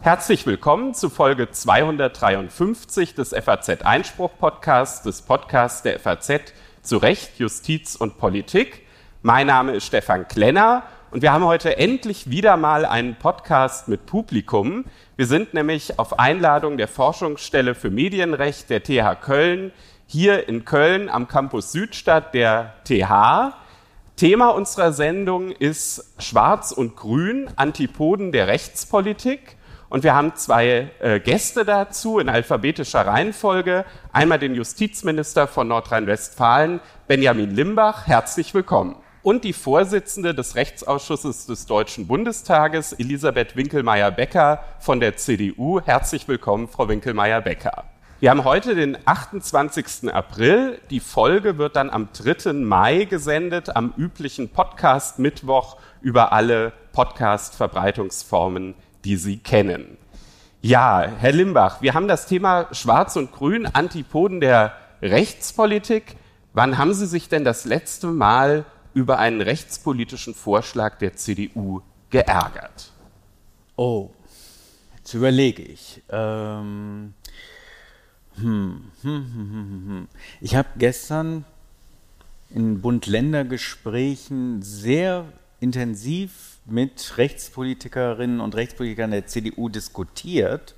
Herzlich willkommen zu Folge 253 des FAZ Einspruch Podcasts, des Podcasts der FAZ zu Recht, Justiz und Politik. Mein Name ist Stefan Klenner und wir haben heute endlich wieder mal einen Podcast mit Publikum. Wir sind nämlich auf Einladung der Forschungsstelle für Medienrecht der TH Köln hier in Köln am Campus Südstadt der TH. Thema unserer Sendung ist Schwarz und Grün, Antipoden der Rechtspolitik. Und wir haben zwei äh, Gäste dazu in alphabetischer Reihenfolge. Einmal den Justizminister von Nordrhein-Westfalen, Benjamin Limbach. Herzlich willkommen. Und die Vorsitzende des Rechtsausschusses des Deutschen Bundestages, Elisabeth Winkelmeier-Becker von der CDU. Herzlich willkommen, Frau Winkelmeier-Becker. Wir haben heute den 28. April. Die Folge wird dann am 3. Mai gesendet, am üblichen Podcast-Mittwoch über alle Podcast-Verbreitungsformen die Sie kennen. Ja, Herr Limbach, wir haben das Thema Schwarz und Grün, Antipoden der Rechtspolitik. Wann haben Sie sich denn das letzte Mal über einen rechtspolitischen Vorschlag der CDU geärgert? Oh, jetzt überlege ich. Ähm, hm, hm, hm, ich habe gestern in Bund-Länder-Gesprächen sehr intensiv mit Rechtspolitikerinnen und Rechtspolitikern der CDU diskutiert.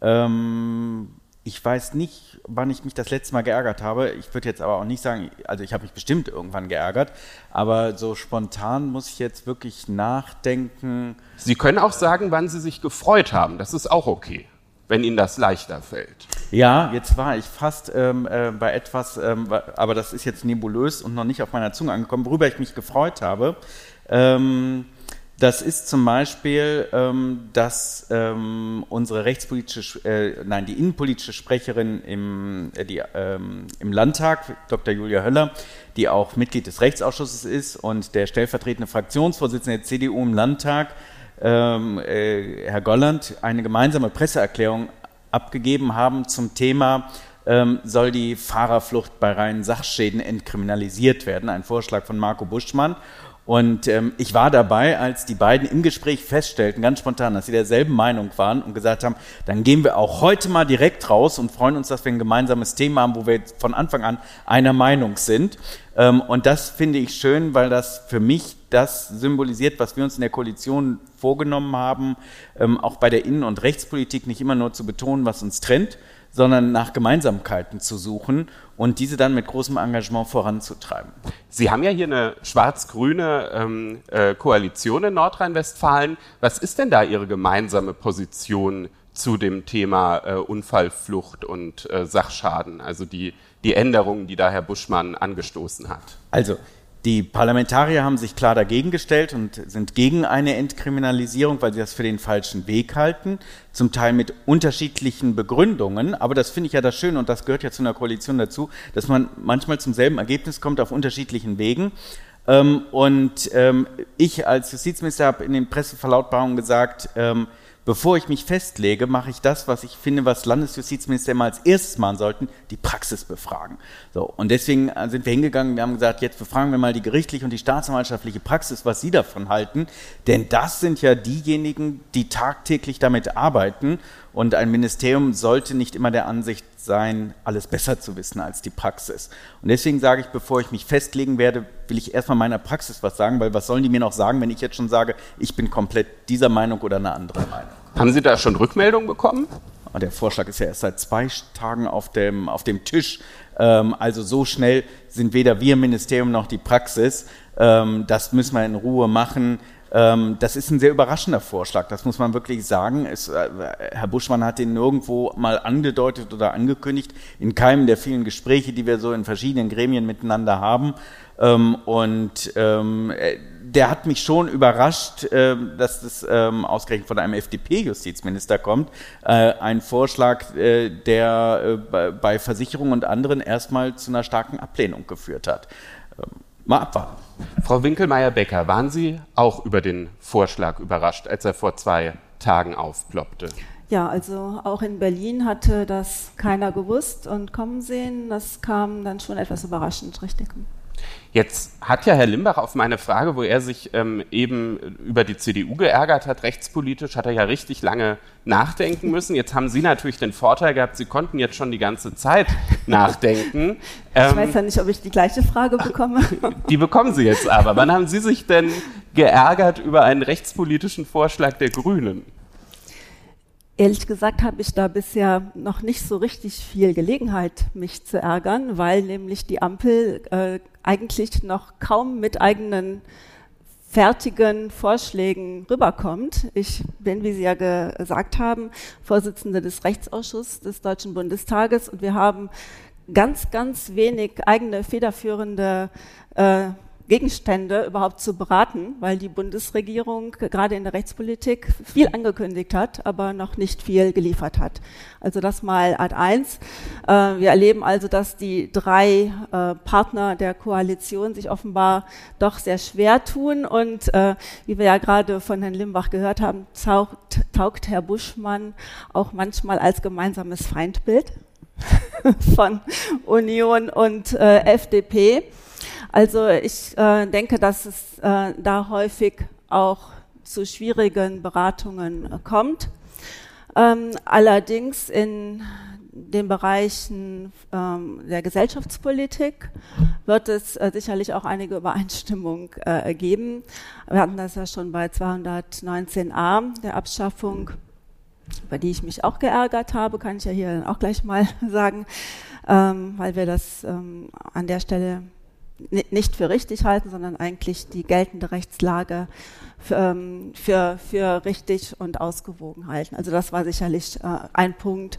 Ähm, ich weiß nicht, wann ich mich das letzte Mal geärgert habe. Ich würde jetzt aber auch nicht sagen, also ich habe mich bestimmt irgendwann geärgert, aber so spontan muss ich jetzt wirklich nachdenken. Sie können auch sagen, wann Sie sich gefreut haben. Das ist auch okay, wenn Ihnen das leichter fällt. Ja, jetzt war ich fast ähm, äh, bei etwas, ähm, aber das ist jetzt nebulös und noch nicht auf meiner Zunge angekommen, worüber ich mich gefreut habe. Ähm, das ist zum Beispiel, ähm, dass ähm, unsere rechtspolitische, äh, nein, die innenpolitische Sprecherin im, äh, die, ähm, im Landtag, Dr. Julia Höller, die auch Mitglied des Rechtsausschusses ist und der stellvertretende Fraktionsvorsitzende der CDU im Landtag, ähm, äh, Herr Golland, eine gemeinsame Presseerklärung abgegeben haben zum Thema ähm, soll die Fahrerflucht bei reinen Sachschäden entkriminalisiert werden. Ein Vorschlag von Marco Buschmann. Und ähm, ich war dabei, als die beiden im Gespräch feststellten, ganz spontan, dass sie derselben Meinung waren und gesagt haben, dann gehen wir auch heute mal direkt raus und freuen uns, dass wir ein gemeinsames Thema haben, wo wir von Anfang an einer Meinung sind. Ähm, und das finde ich schön, weil das für mich das symbolisiert, was wir uns in der Koalition vorgenommen haben, ähm, auch bei der Innen- und Rechtspolitik nicht immer nur zu betonen, was uns trennt, sondern nach Gemeinsamkeiten zu suchen und diese dann mit großem Engagement voranzutreiben. Sie haben ja hier eine schwarz-grüne ähm, äh, Koalition in Nordrhein-Westfalen. Was ist denn da Ihre gemeinsame Position zu dem Thema äh, Unfallflucht und äh, Sachschaden, also die, die Änderungen, die da Herr Buschmann angestoßen hat? Also die Parlamentarier haben sich klar dagegen gestellt und sind gegen eine Entkriminalisierung, weil sie das für den falschen Weg halten, zum Teil mit unterschiedlichen Begründungen. Aber das finde ich ja das Schöne und das gehört ja zu einer Koalition dazu, dass man manchmal zum selben Ergebnis kommt auf unterschiedlichen Wegen. Ähm, und ähm, ich als Justizminister habe in den Presseverlautbarungen gesagt, ähm, bevor ich mich festlege, mache ich das, was ich finde, was Landesjustizminister immer als erstes machen sollten, die Praxis befragen. So, und deswegen äh, sind wir hingegangen, wir haben gesagt, jetzt befragen wir mal die gerichtliche und die staatsanwaltschaftliche Praxis, was sie davon halten, denn das sind ja diejenigen, die tagtäglich damit arbeiten und ein Ministerium sollte nicht immer der Ansicht sein, alles besser zu wissen als die Praxis. Und deswegen sage ich, bevor ich mich festlegen werde, will ich erstmal meiner Praxis was sagen, weil was sollen die mir noch sagen, wenn ich jetzt schon sage, ich bin komplett dieser Meinung oder eine andere Meinung. Haben Sie da schon Rückmeldungen bekommen? Ah, der Vorschlag ist ja erst seit zwei Tagen auf dem, auf dem Tisch. Ähm, also so schnell sind weder wir im Ministerium noch die Praxis. Ähm, das müssen wir in Ruhe machen. Ähm, das ist ein sehr überraschender Vorschlag, das muss man wirklich sagen. Es, äh, Herr Buschmann hat den nirgendwo mal angedeutet oder angekündigt, in keinem der vielen Gespräche, die wir so in verschiedenen Gremien miteinander haben. Ähm, und ähm, äh, der hat mich schon überrascht, dass das ausgerechnet von einem FDP-Justizminister kommt. Äh, ein Vorschlag, der bei Versicherungen und anderen erstmal zu einer starken Ablehnung geführt hat. Mal abwarten. Frau Winkelmeier-Becker, waren Sie auch über den Vorschlag überrascht, als er vor zwei Tagen aufploppte? Ja, also auch in Berlin hatte das keiner gewusst und kommen sehen. Das kam dann schon etwas überraschend, richtig. Jetzt hat ja Herr Limbach auf meine Frage, wo er sich ähm, eben über die CDU geärgert hat, rechtspolitisch, hat er ja richtig lange nachdenken müssen. Jetzt haben Sie natürlich den Vorteil gehabt, Sie konnten jetzt schon die ganze Zeit nachdenken. ich ähm, weiß ja nicht, ob ich die gleiche Frage bekomme. Die bekommen Sie jetzt aber. Wann haben Sie sich denn geärgert über einen rechtspolitischen Vorschlag der Grünen? Ehrlich gesagt habe ich da bisher noch nicht so richtig viel Gelegenheit, mich zu ärgern, weil nämlich die Ampel äh, eigentlich noch kaum mit eigenen fertigen Vorschlägen rüberkommt. Ich bin, wie Sie ja gesagt haben, Vorsitzende des Rechtsausschusses des Deutschen Bundestages und wir haben ganz, ganz wenig eigene federführende äh, Gegenstände überhaupt zu beraten, weil die Bundesregierung gerade in der Rechtspolitik viel angekündigt hat, aber noch nicht viel geliefert hat. Also das mal Art eins. Äh, wir erleben also, dass die drei äh, Partner der Koalition sich offenbar doch sehr schwer tun und äh, wie wir ja gerade von Herrn Limbach gehört haben, taugt, taugt Herr Buschmann auch manchmal als gemeinsames Feindbild von Union und FDP. Also ich äh, denke, dass es äh, da häufig auch zu schwierigen Beratungen äh, kommt. Ähm, allerdings in den Bereichen ähm, der Gesellschaftspolitik wird es äh, sicherlich auch einige Übereinstimmung äh, geben. Wir hatten das ja schon bei 219a, der Abschaffung, über die ich mich auch geärgert habe, kann ich ja hier auch gleich mal sagen, ähm, weil wir das ähm, an der Stelle nicht für richtig halten, sondern eigentlich die geltende Rechtslage für, ähm, für, für richtig und ausgewogen halten. Also das war sicherlich äh, ein Punkt,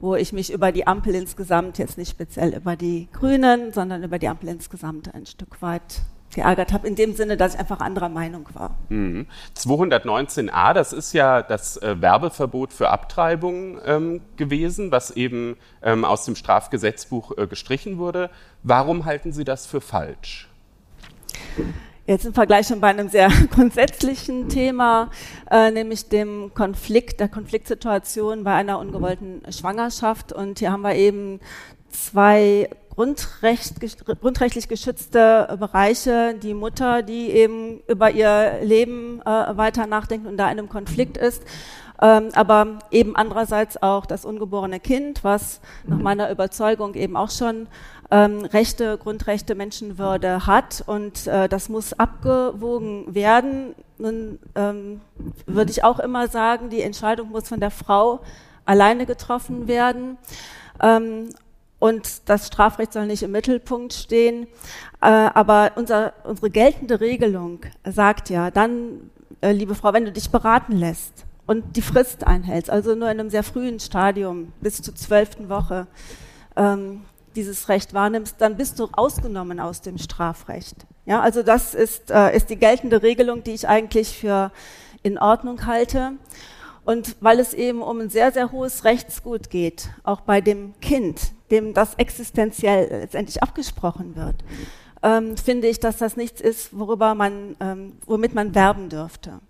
wo ich mich über die Ampel insgesamt, jetzt nicht speziell über die Grünen, sondern über die Ampel insgesamt ein Stück weit geärgert habe, in dem Sinne, dass ich einfach anderer Meinung war. Mhm. 219a, das ist ja das äh, Werbeverbot für Abtreibung ähm, gewesen, was eben ähm, aus dem Strafgesetzbuch äh, gestrichen wurde. Warum halten Sie das für falsch? Jetzt im Vergleich schon bei einem sehr grundsätzlichen Thema, äh, nämlich dem Konflikt, der Konfliktsituation bei einer ungewollten Schwangerschaft. Und hier haben wir eben zwei Grundrecht, grundrechtlich geschützte Bereiche, die Mutter, die eben über ihr Leben äh, weiter nachdenkt und da in einem Konflikt ist. Ähm, aber eben andererseits auch das ungeborene Kind, was nach meiner Überzeugung eben auch schon ähm, Rechte, Grundrechte, Menschenwürde hat und äh, das muss abgewogen werden. Nun ähm, würde ich auch immer sagen, die Entscheidung muss von der Frau alleine getroffen werden. Ähm, und das Strafrecht soll nicht im Mittelpunkt stehen. Äh, aber unser, unsere geltende Regelung sagt ja, dann, äh, liebe Frau, wenn du dich beraten lässt und die Frist einhältst, also nur in einem sehr frühen Stadium bis zur zwölften Woche ähm, dieses Recht wahrnimmst, dann bist du ausgenommen aus dem Strafrecht. Ja, also das ist, äh, ist die geltende Regelung, die ich eigentlich für in Ordnung halte. Und weil es eben um ein sehr, sehr hohes Rechtsgut geht, auch bei dem Kind, dem das existenziell letztendlich abgesprochen wird, ähm, finde ich, dass das nichts ist, worüber man, ähm, womit man werben dürfte.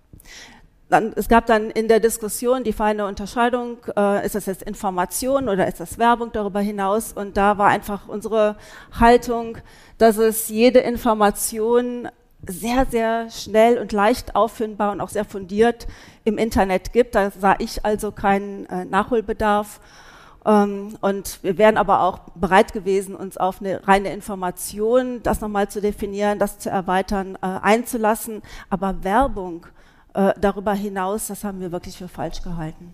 Dann, es gab dann in der Diskussion die feine Unterscheidung, äh, ist das jetzt Information oder ist das Werbung darüber hinaus? Und da war einfach unsere Haltung, dass es jede Information sehr, sehr schnell und leicht auffindbar und auch sehr fundiert im Internet gibt. Da sah ich also keinen äh, Nachholbedarf. Ähm, und wir wären aber auch bereit gewesen, uns auf eine reine Information, das nochmal zu definieren, das zu erweitern, äh, einzulassen. Aber Werbung äh, darüber hinaus, das haben wir wirklich für falsch gehalten.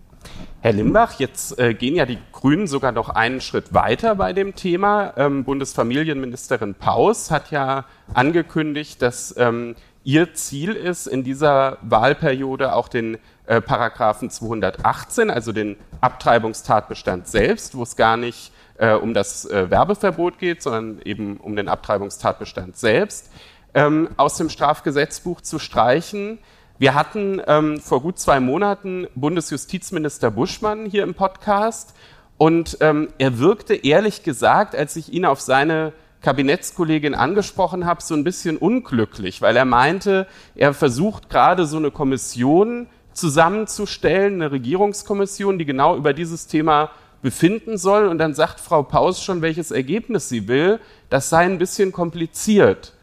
Herr Limbach, jetzt gehen ja die Grünen sogar noch einen Schritt weiter bei dem Thema. Ähm, Bundesfamilienministerin Paus hat ja angekündigt, dass ähm, ihr Ziel ist, in dieser Wahlperiode auch den äh, Paragraphen 218, also den Abtreibungstatbestand selbst, wo es gar nicht äh, um das äh, Werbeverbot geht, sondern eben um den Abtreibungstatbestand selbst, ähm, aus dem Strafgesetzbuch zu streichen. Wir hatten ähm, vor gut zwei Monaten Bundesjustizminister Buschmann hier im Podcast und ähm, er wirkte ehrlich gesagt, als ich ihn auf seine Kabinettskollegin angesprochen habe, so ein bisschen unglücklich, weil er meinte, er versucht gerade so eine Kommission zusammenzustellen, eine Regierungskommission, die genau über dieses Thema befinden soll und dann sagt Frau Paus schon, welches Ergebnis sie will. Das sei ein bisschen kompliziert.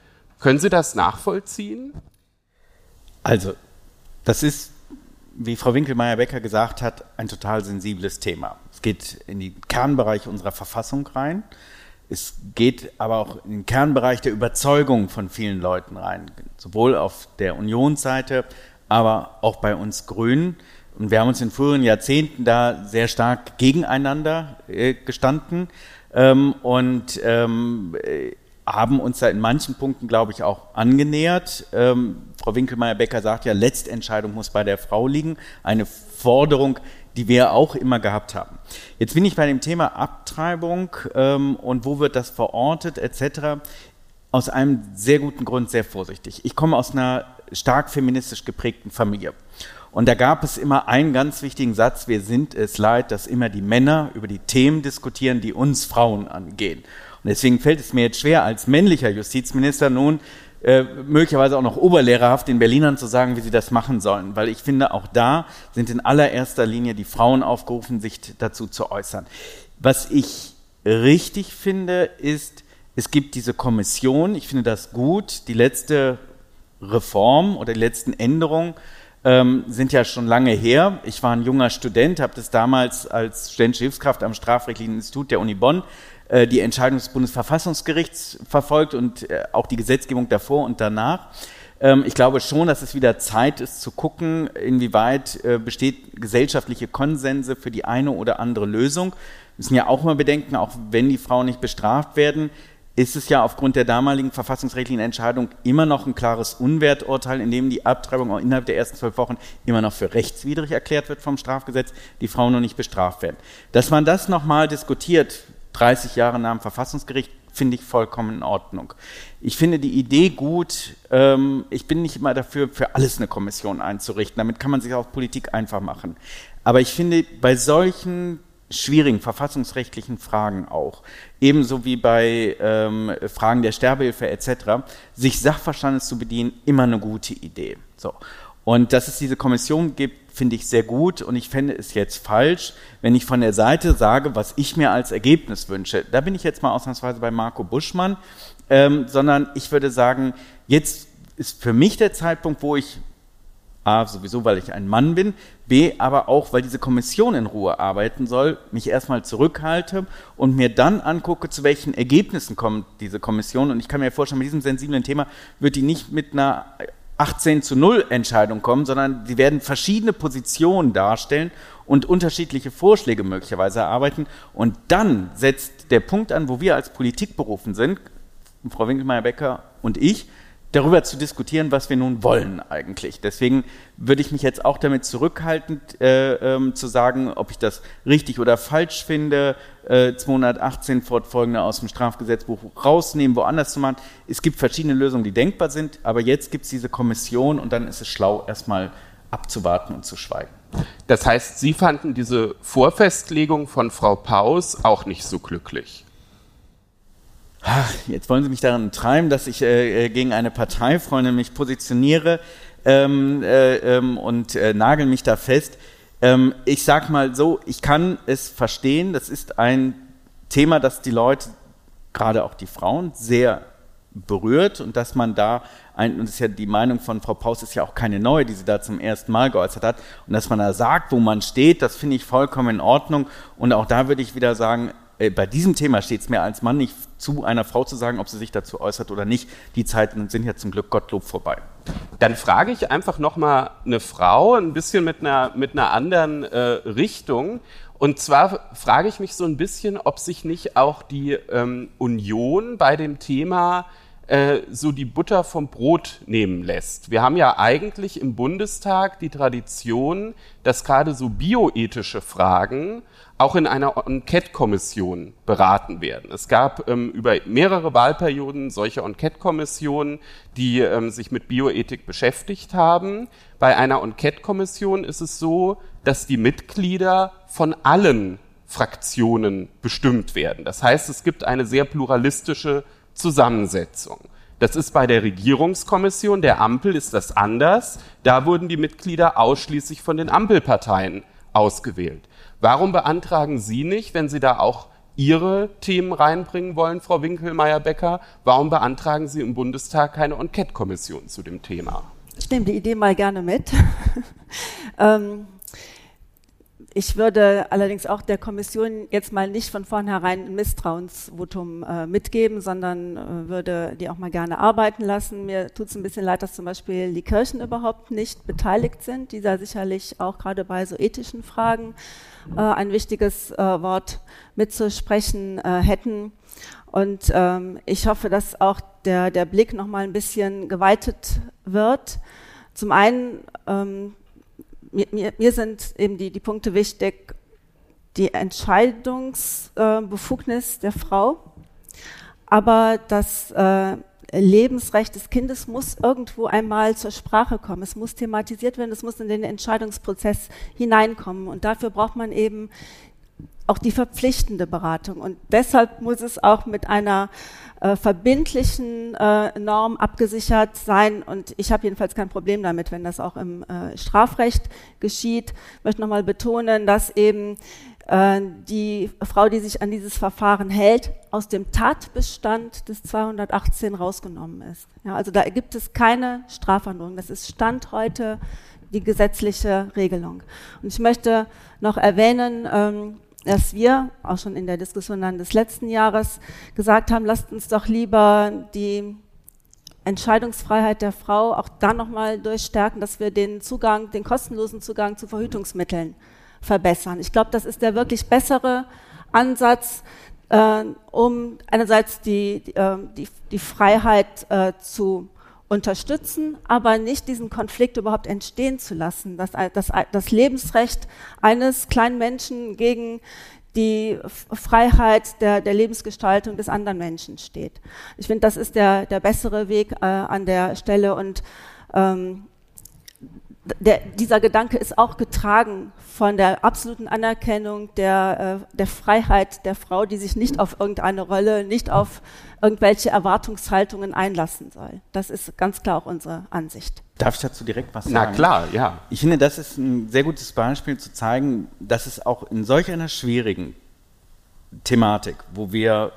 Können Sie das nachvollziehen? Also, das ist, wie Frau Winkelmeier-Becker gesagt hat, ein total sensibles Thema. Es geht in den Kernbereich unserer Verfassung rein. Es geht aber auch in den Kernbereich der Überzeugung von vielen Leuten rein, sowohl auf der Unionsseite, aber auch bei uns Grünen. Und wir haben uns in früheren Jahrzehnten da sehr stark gegeneinander äh, gestanden ähm, und ähm, äh, haben uns da in manchen Punkten, glaube ich, auch angenähert. Ähm, Frau Winkelmeier-Becker sagt ja, Letztentscheidung muss bei der Frau liegen. Eine Forderung, die wir auch immer gehabt haben. Jetzt bin ich bei dem Thema Abtreibung ähm, und wo wird das verortet etc. Aus einem sehr guten Grund sehr vorsichtig. Ich komme aus einer stark feministisch geprägten Familie. Und da gab es immer einen ganz wichtigen Satz, wir sind es leid, dass immer die Männer über die Themen diskutieren, die uns Frauen angehen. Und deswegen fällt es mir jetzt schwer, als männlicher Justizminister nun äh, möglicherweise auch noch oberlehrerhaft den Berlinern zu sagen, wie sie das machen sollen. Weil ich finde, auch da sind in allererster Linie die Frauen aufgerufen, sich dazu zu äußern. Was ich richtig finde, ist, es gibt diese Kommission. Ich finde das gut. Die letzte Reform oder die letzten Änderungen ähm, sind ja schon lange her. Ich war ein junger Student, habe das damals als studentische Hilfskraft am Strafrechtlichen Institut der Uni Bonn äh, die Entscheidung des Bundesverfassungsgerichts verfolgt und äh, auch die Gesetzgebung davor und danach. Ähm, ich glaube schon, dass es wieder Zeit ist zu gucken, inwieweit äh, besteht gesellschaftliche Konsense für die eine oder andere Lösung. Wir müssen ja auch mal bedenken, auch wenn die Frauen nicht bestraft werden, ist es ja aufgrund der damaligen verfassungsrechtlichen Entscheidung immer noch ein klares Unwerturteil, in dem die Abtreibung auch innerhalb der ersten zwölf Wochen immer noch für rechtswidrig erklärt wird vom Strafgesetz, die Frauen noch nicht bestraft werden. Dass man das nochmal diskutiert, 30 Jahre nach dem Verfassungsgericht, finde ich vollkommen in Ordnung. Ich finde die Idee gut. Ähm, ich bin nicht immer dafür, für alles eine Kommission einzurichten. Damit kann man sich auch Politik einfach machen. Aber ich finde, bei solchen schwierigen verfassungsrechtlichen Fragen auch, ebenso wie bei ähm, Fragen der Sterbehilfe etc., sich Sachverstandes zu bedienen, immer eine gute Idee. So. Und dass es diese Kommission gibt, finde ich sehr gut und ich fände es jetzt falsch, wenn ich von der Seite sage, was ich mir als Ergebnis wünsche. Da bin ich jetzt mal ausnahmsweise bei Marco Buschmann, ähm, sondern ich würde sagen, jetzt ist für mich der Zeitpunkt, wo ich A, sowieso, weil ich ein Mann bin, B, aber auch, weil diese Kommission in Ruhe arbeiten soll, mich erstmal zurückhalte und mir dann angucke, zu welchen Ergebnissen kommt diese Kommission. Und ich kann mir vorstellen, mit diesem sensiblen Thema wird die nicht mit einer 18 zu 0 Entscheidung kommen, sondern sie werden verschiedene Positionen darstellen und unterschiedliche Vorschläge möglicherweise erarbeiten. Und dann setzt der Punkt an, wo wir als Politik berufen sind, Frau Winkelmeier-Becker und ich, darüber zu diskutieren, was wir nun wollen eigentlich. Deswegen würde ich mich jetzt auch damit zurückhalten, äh, ähm, zu sagen, ob ich das richtig oder falsch finde, äh, 218 fortfolgende aus dem Strafgesetzbuch rausnehmen, woanders zu machen. Es gibt verschiedene Lösungen, die denkbar sind, aber jetzt gibt es diese Kommission und dann ist es schlau, erstmal abzuwarten und zu schweigen. Das heißt, Sie fanden diese Vorfestlegung von Frau Paus auch nicht so glücklich? Jetzt wollen Sie mich daran treiben, dass ich äh, äh, gegen eine Parteifreundin mich positioniere ähm, äh, ähm, und äh, nageln mich da fest. Ähm, ich sage mal so, ich kann es verstehen. Das ist ein Thema, das die Leute, gerade auch die Frauen, sehr berührt und dass man da ein, und das ist ja die Meinung von Frau Paus ist ja auch keine neue, die sie da zum ersten Mal geäußert hat, und dass man da sagt, wo man steht, das finde ich vollkommen in Ordnung. Und auch da würde ich wieder sagen, äh, bei diesem Thema steht es mir als Mann nicht zu, einer Frau zu sagen, ob sie sich dazu äußert oder nicht. Die Zeiten sind ja zum Glück Gottlob vorbei. Dann frage ich einfach nochmal eine Frau, ein bisschen mit einer, mit einer anderen äh, Richtung. Und zwar frage ich mich so ein bisschen, ob sich nicht auch die ähm, Union bei dem Thema so die Butter vom Brot nehmen lässt. Wir haben ja eigentlich im Bundestag die Tradition, dass gerade so bioethische Fragen auch in einer Enquete-Kommission beraten werden. Es gab ähm, über mehrere Wahlperioden solche Enquete-Kommissionen, die ähm, sich mit Bioethik beschäftigt haben. Bei einer Enquete-Kommission ist es so, dass die Mitglieder von allen Fraktionen bestimmt werden. Das heißt, es gibt eine sehr pluralistische Zusammensetzung. Das ist bei der Regierungskommission der Ampel ist das anders. Da wurden die Mitglieder ausschließlich von den Ampelparteien ausgewählt. Warum beantragen Sie nicht, wenn Sie da auch Ihre Themen reinbringen wollen, Frau Winkelmeier-Becker, warum beantragen Sie im Bundestag keine Enquete-Kommission zu dem Thema? Ich nehme die Idee mal gerne mit. ähm, ich würde allerdings auch der Kommission jetzt mal nicht von vornherein ein Misstrauensvotum äh, mitgeben, sondern äh, würde die auch mal gerne arbeiten lassen. Mir tut es ein bisschen leid, dass zum Beispiel die Kirchen überhaupt nicht beteiligt sind, die da sicherlich auch gerade bei so ethischen Fragen äh, ein wichtiges äh, Wort mitzusprechen äh, hätten. Und ähm, ich hoffe, dass auch der, der Blick noch mal ein bisschen geweitet wird. Zum einen ähm, mir, mir, mir sind eben die, die Punkte wichtig, die Entscheidungsbefugnis äh, der Frau, aber das äh, Lebensrecht des Kindes muss irgendwo einmal zur Sprache kommen. Es muss thematisiert werden, es muss in den Entscheidungsprozess hineinkommen. Und dafür braucht man eben auch die verpflichtende Beratung. Und deshalb muss es auch mit einer äh, verbindlichen äh, Norm abgesichert sein. Und ich habe jedenfalls kein Problem damit, wenn das auch im äh, Strafrecht geschieht. Ich möchte nochmal betonen, dass eben äh, die Frau, die sich an dieses Verfahren hält, aus dem Tatbestand des 218 rausgenommen ist. Ja, also da gibt es keine Strafandrohung. Das ist Stand heute die gesetzliche Regelung. Und ich möchte noch erwähnen, ähm, dass wir auch schon in der Diskussion dann des letzten Jahres gesagt haben, lasst uns doch lieber die Entscheidungsfreiheit der Frau auch da nochmal durchstärken, dass wir den Zugang, den kostenlosen Zugang zu Verhütungsmitteln verbessern. Ich glaube, das ist der wirklich bessere Ansatz, äh, um einerseits die, die, äh, die, die Freiheit äh, zu unterstützen, aber nicht diesen Konflikt überhaupt entstehen zu lassen, dass das, das Lebensrecht eines kleinen Menschen gegen die Freiheit der, der Lebensgestaltung des anderen Menschen steht. Ich finde, das ist der, der bessere Weg äh, an der Stelle und ähm, der, dieser Gedanke ist auch getragen von der absoluten Anerkennung der, äh, der Freiheit der Frau, die sich nicht auf irgendeine Rolle, nicht auf irgendwelche Erwartungshaltungen einlassen soll. Das ist ganz klar auch unsere Ansicht. Darf ich dazu direkt was sagen? Na klar, ja. Ich finde, das ist ein sehr gutes Beispiel zu zeigen, dass es auch in solch einer schwierigen Thematik, wo wir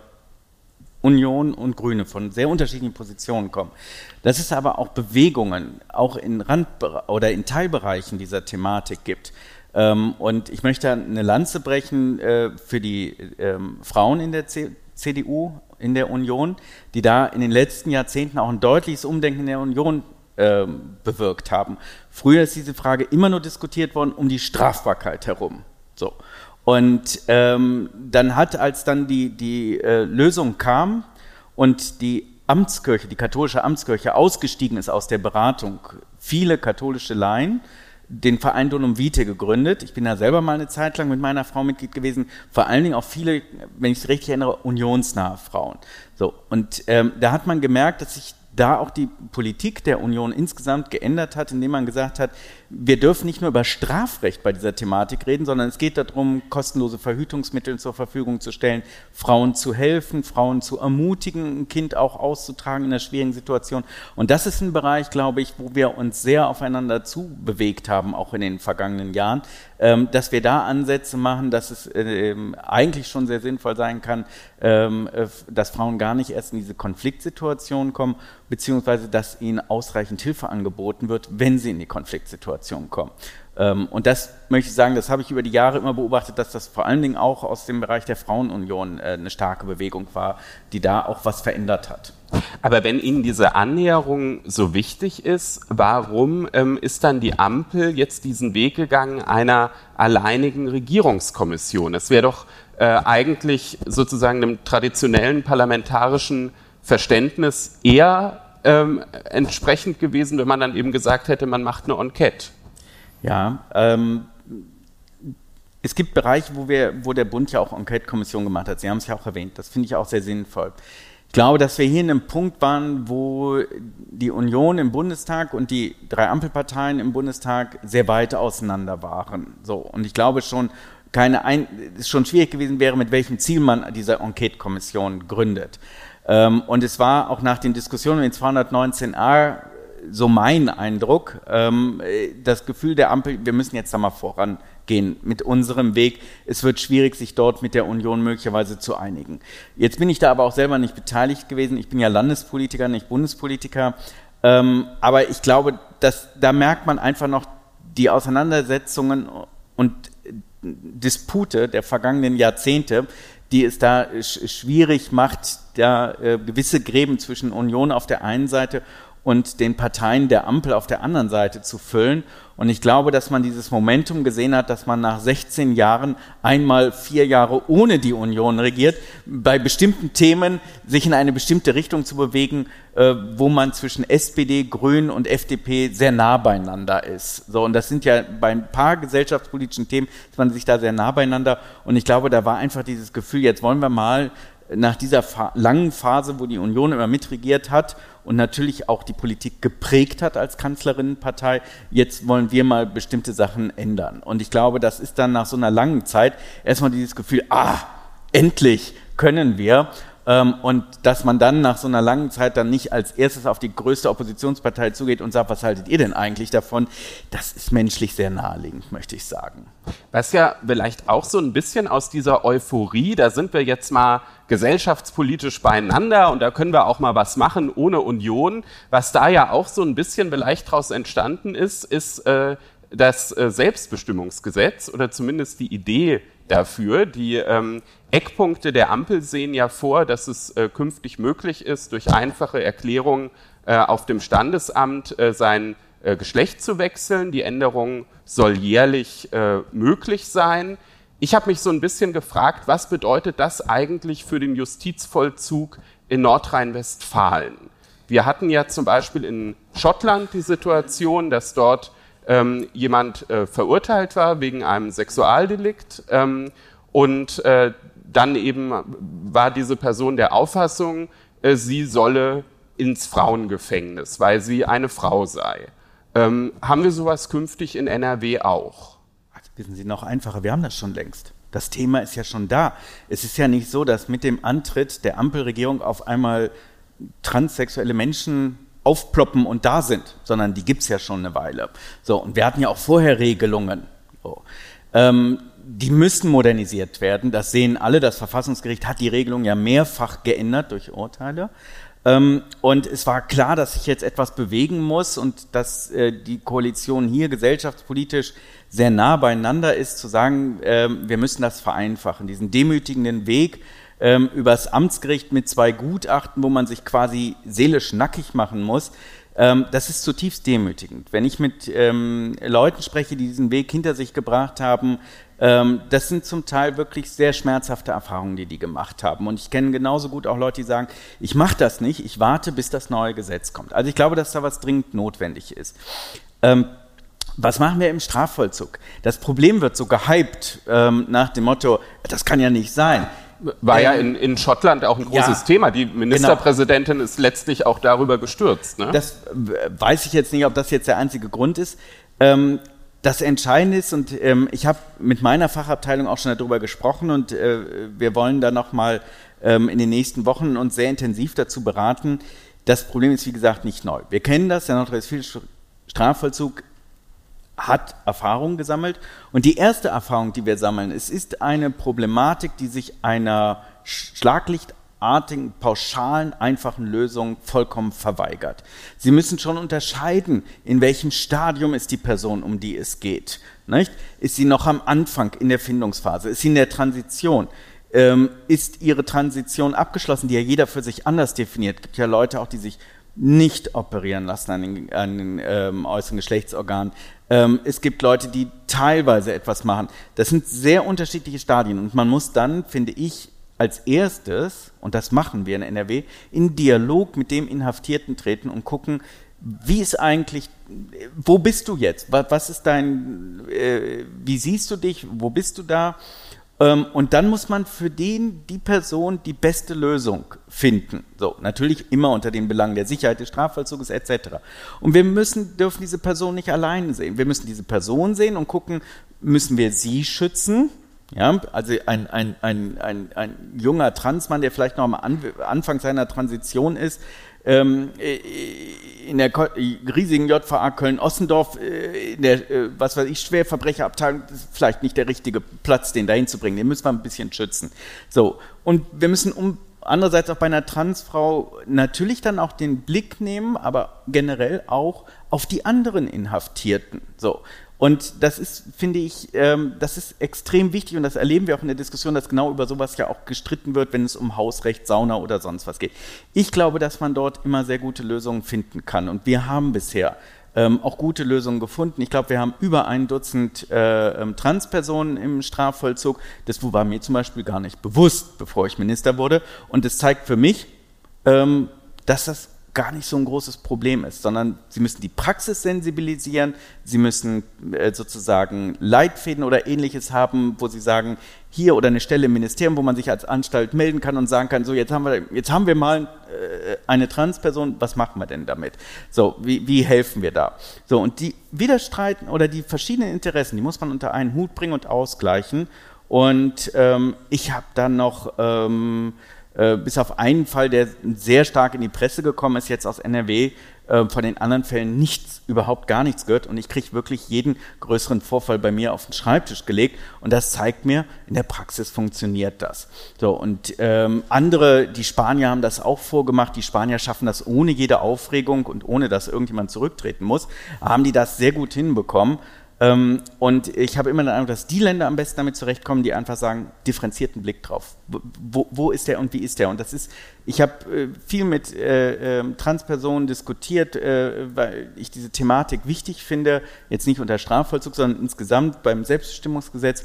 Union und Grüne von sehr unterschiedlichen Positionen kommen. Dass es aber auch Bewegungen, auch in Rand- oder in Teilbereichen dieser Thematik gibt. Ähm, und ich möchte eine Lanze brechen äh, für die ähm, Frauen in der CDU, in der Union, die da in den letzten Jahrzehnten auch ein deutliches Umdenken in der Union ähm, bewirkt haben. Früher ist diese Frage immer nur diskutiert worden um die Strafbarkeit herum. So. Und ähm, dann hat, als dann die, die äh, Lösung kam und die Amtskirche, die katholische Amtskirche ausgestiegen ist aus der Beratung, viele katholische Laien den Verein Donum Vitae gegründet. Ich bin da selber mal eine Zeit lang mit meiner Frau Mitglied gewesen. Vor allen Dingen auch viele, wenn ich es richtig erinnere, unionsnahe Frauen. So und ähm, da hat man gemerkt, dass sich da auch die Politik der Union insgesamt geändert hat, indem man gesagt hat, wir dürfen nicht nur über Strafrecht bei dieser Thematik reden, sondern es geht darum, kostenlose Verhütungsmittel zur Verfügung zu stellen, Frauen zu helfen, Frauen zu ermutigen, ein Kind auch auszutragen in einer schwierigen Situation. Und das ist ein Bereich, glaube ich, wo wir uns sehr aufeinander zubewegt haben, auch in den vergangenen Jahren, ähm, dass wir da Ansätze machen, dass es ähm, eigentlich schon sehr sinnvoll sein kann, ähm, äh, dass Frauen gar nicht erst in diese Konfliktsituation kommen, beziehungsweise dass ihnen ausreichend Hilfe angeboten wird, wenn sie in die Konfliktsituation kommen. Ähm, und das möchte ich sagen, das habe ich über die Jahre immer beobachtet, dass das vor allen Dingen auch aus dem Bereich der Frauenunion äh, eine starke Bewegung war, die da auch was verändert hat. Aber wenn Ihnen diese Annäherung so wichtig ist, warum ähm, ist dann die Ampel jetzt diesen Weg gegangen einer alleinigen Regierungskommission? Es wäre doch äh, eigentlich sozusagen einem traditionellen parlamentarischen Verständnis eher ähm, entsprechend gewesen, wenn man dann eben gesagt hätte, man macht eine Enquete. Ja, ähm, es gibt Bereiche, wo, wir, wo der Bund ja auch Enquete-Kommission gemacht hat. Sie haben es ja auch erwähnt. Das finde ich auch sehr sinnvoll. Ich glaube, dass wir hier in einem Punkt waren, wo die Union im Bundestag und die drei Ampelparteien im Bundestag sehr weit auseinander waren. So, und ich glaube schon, keine ein, es schon schwierig gewesen wäre, mit welchem Ziel man diese Enquete-Kommission gründet. Ähm, und es war auch nach den Diskussionen in 219a so mein Eindruck. Ähm, das Gefühl der Ampel, wir müssen jetzt da mal vorangehen mit unserem Weg. Es wird schwierig, sich dort mit der Union möglicherweise zu einigen. Jetzt bin ich da aber auch selber nicht beteiligt gewesen. Ich bin ja Landespolitiker, nicht Bundespolitiker. Ähm, aber ich glaube, dass, da merkt man einfach noch die Auseinandersetzungen und Dispute der vergangenen Jahrzehnte, die es da schwierig macht, da äh, gewisse Gräben zwischen Union auf der einen Seite und den Parteien der Ampel auf der anderen Seite zu füllen. Und ich glaube, dass man dieses Momentum gesehen hat, dass man nach 16 Jahren einmal vier Jahre ohne die Union regiert, bei bestimmten Themen sich in eine bestimmte Richtung zu bewegen, äh, wo man zwischen SPD, Grünen und FDP sehr nah beieinander ist. So, und das sind ja bei ein paar gesellschaftspolitischen Themen, ist man sich da sehr nah beieinander. Und ich glaube, da war einfach dieses Gefühl, jetzt wollen wir mal nach dieser langen Phase, wo die Union immer mitregiert hat und natürlich auch die Politik geprägt hat als Kanzlerinnenpartei, jetzt wollen wir mal bestimmte Sachen ändern. Und ich glaube, das ist dann nach so einer langen Zeit erstmal dieses Gefühl, ah, endlich können wir. Ähm, und dass man dann nach so einer langen Zeit dann nicht als erstes auf die größte Oppositionspartei zugeht und sagt, was haltet ihr denn eigentlich davon? Das ist menschlich sehr naheliegend, möchte ich sagen. Was ja vielleicht auch so ein bisschen aus dieser Euphorie, da sind wir jetzt mal gesellschaftspolitisch beieinander und da können wir auch mal was machen ohne Union. Was da ja auch so ein bisschen vielleicht daraus entstanden ist, ist äh, das äh, Selbstbestimmungsgesetz oder zumindest die Idee dafür. Die ähm, Eckpunkte der Ampel sehen ja vor, dass es äh, künftig möglich ist, durch einfache Erklärung äh, auf dem Standesamt äh, sein äh, Geschlecht zu wechseln. Die Änderung soll jährlich äh, möglich sein. Ich habe mich so ein bisschen gefragt, was bedeutet das eigentlich für den Justizvollzug in Nordrhein-Westfalen? Wir hatten ja zum Beispiel in Schottland die Situation, dass dort ähm, jemand äh, verurteilt war wegen einem Sexualdelikt ähm, und äh, dann eben war diese Person der Auffassung, äh, sie solle ins Frauengefängnis, weil sie eine Frau sei. Ähm, haben wir sowas künftig in NRW auch? Wissen Sie, noch einfacher, wir haben das schon längst. Das Thema ist ja schon da. Es ist ja nicht so, dass mit dem Antritt der Ampelregierung auf einmal transsexuelle Menschen aufploppen und da sind, sondern die gibt es ja schon eine Weile. So, und wir hatten ja auch vorher Regelungen. So. Ähm, die müssen modernisiert werden. Das sehen alle. Das Verfassungsgericht hat die Regelung ja mehrfach geändert durch Urteile. Ähm, und es war klar, dass sich jetzt etwas bewegen muss und dass äh, die Koalition hier gesellschaftspolitisch sehr nah beieinander ist, zu sagen, ähm, wir müssen das vereinfachen, diesen demütigenden Weg ähm, übers Amtsgericht mit zwei Gutachten, wo man sich quasi seelisch nackig machen muss, ähm, das ist zutiefst demütigend. Wenn ich mit ähm, Leuten spreche, die diesen Weg hinter sich gebracht haben, ähm, das sind zum Teil wirklich sehr schmerzhafte Erfahrungen, die die gemacht haben. Und ich kenne genauso gut auch Leute, die sagen, ich mache das nicht, ich warte, bis das neue Gesetz kommt. Also ich glaube, dass da was dringend notwendig ist. Ähm, was machen wir im Strafvollzug? Das Problem wird so gehypt ähm, nach dem Motto, das kann ja nicht sein. War ja ähm, in, in Schottland auch ein großes ja, Thema. Die Ministerpräsidentin genau. ist letztlich auch darüber gestürzt. Ne? Das weiß ich jetzt nicht, ob das jetzt der einzige Grund ist. Ähm, das Entscheidende ist, und ähm, ich habe mit meiner Fachabteilung auch schon darüber gesprochen und äh, wir wollen da nochmal ähm, in den nächsten Wochen uns sehr intensiv dazu beraten. Das Problem ist, wie gesagt, nicht neu. Wir kennen das, der nordrhein-westfälische Strafvollzug hat Erfahrung gesammelt. Und die erste Erfahrung, die wir sammeln, es ist eine Problematik, die sich einer schlaglichtartigen, pauschalen, einfachen Lösung vollkommen verweigert. Sie müssen schon unterscheiden, in welchem Stadium ist die Person, um die es geht. Nicht? Ist sie noch am Anfang in der Findungsphase? Ist sie in der Transition? Ähm, ist ihre Transition abgeschlossen, die ja jeder für sich anders definiert? Es gibt ja Leute auch, die sich nicht operieren lassen an den, an den ähm, äußeren Geschlechtsorganen. Ähm, es gibt Leute, die teilweise etwas machen. Das sind sehr unterschiedliche Stadien und man muss dann, finde ich, als erstes, und das machen wir in NRW, in Dialog mit dem Inhaftierten treten und gucken, wie ist eigentlich, wo bist du jetzt? Was ist dein, äh, wie siehst du dich? Wo bist du da? Ähm, und dann muss man für den, die Person, die beste Lösung finden. So, natürlich immer unter den Belangen der Sicherheit des Strafvollzuges etc. Und wir müssen, dürfen diese Person nicht allein sehen. Wir müssen diese Person sehen und gucken, müssen wir sie schützen? Ja, also ein, ein, ein, ein, ein junger Transmann, der vielleicht noch am Anfang seiner Transition ist, ähm, äh, in der riesigen JVA Köln-Ossendorf, äh, in der, äh, was weiß ich, Schwerverbrecherabteilung, ist vielleicht nicht der richtige Platz, den dahin zu bringen. Den müssen wir ein bisschen schützen. So. Und wir müssen um, andererseits auch bei einer Transfrau natürlich dann auch den Blick nehmen, aber generell auch auf die anderen Inhaftierten. So. Und das ist, finde ich, ähm, das ist extrem wichtig und das erleben wir auch in der Diskussion, dass genau über sowas ja auch gestritten wird, wenn es um Hausrecht, Sauna oder sonst was geht. Ich glaube, dass man dort immer sehr gute Lösungen finden kann und wir haben bisher ähm, auch gute Lösungen gefunden. Ich glaube, wir haben über ein Dutzend äh, ähm, Transpersonen im Strafvollzug. Das war mir zum Beispiel gar nicht bewusst, bevor ich Minister wurde. Und das zeigt für mich, ähm, dass das gar nicht so ein großes Problem ist, sondern sie müssen die Praxis sensibilisieren, sie müssen äh, sozusagen Leitfäden oder ähnliches haben, wo sie sagen, hier oder eine Stelle im Ministerium, wo man sich als Anstalt melden kann und sagen kann, so jetzt haben wir, jetzt haben wir mal äh, eine Transperson, was machen wir denn damit? So, wie, wie helfen wir da? So, und die Widerstreiten oder die verschiedenen Interessen, die muss man unter einen Hut bringen und ausgleichen. Und ähm, ich habe dann noch ähm, äh, bis auf einen Fall, der sehr stark in die Presse gekommen ist, jetzt aus NRW, äh, von den anderen Fällen nichts, überhaupt gar nichts gehört. Und ich kriege wirklich jeden größeren Vorfall bei mir auf den Schreibtisch gelegt. Und das zeigt mir, in der Praxis funktioniert das. So, und ähm, andere, die Spanier haben das auch vorgemacht. Die Spanier schaffen das ohne jede Aufregung und ohne, dass irgendjemand zurücktreten muss, haben die das sehr gut hinbekommen. Ähm, und ich habe immer den Eindruck, dass die Länder am besten damit zurechtkommen, die einfach sagen, differenzierten Blick drauf. Wo, wo ist der und wie ist der? Und das ist, ich habe äh, viel mit äh, äh, Transpersonen diskutiert, äh, weil ich diese Thematik wichtig finde, jetzt nicht unter Strafvollzug, sondern insgesamt beim Selbstbestimmungsgesetz.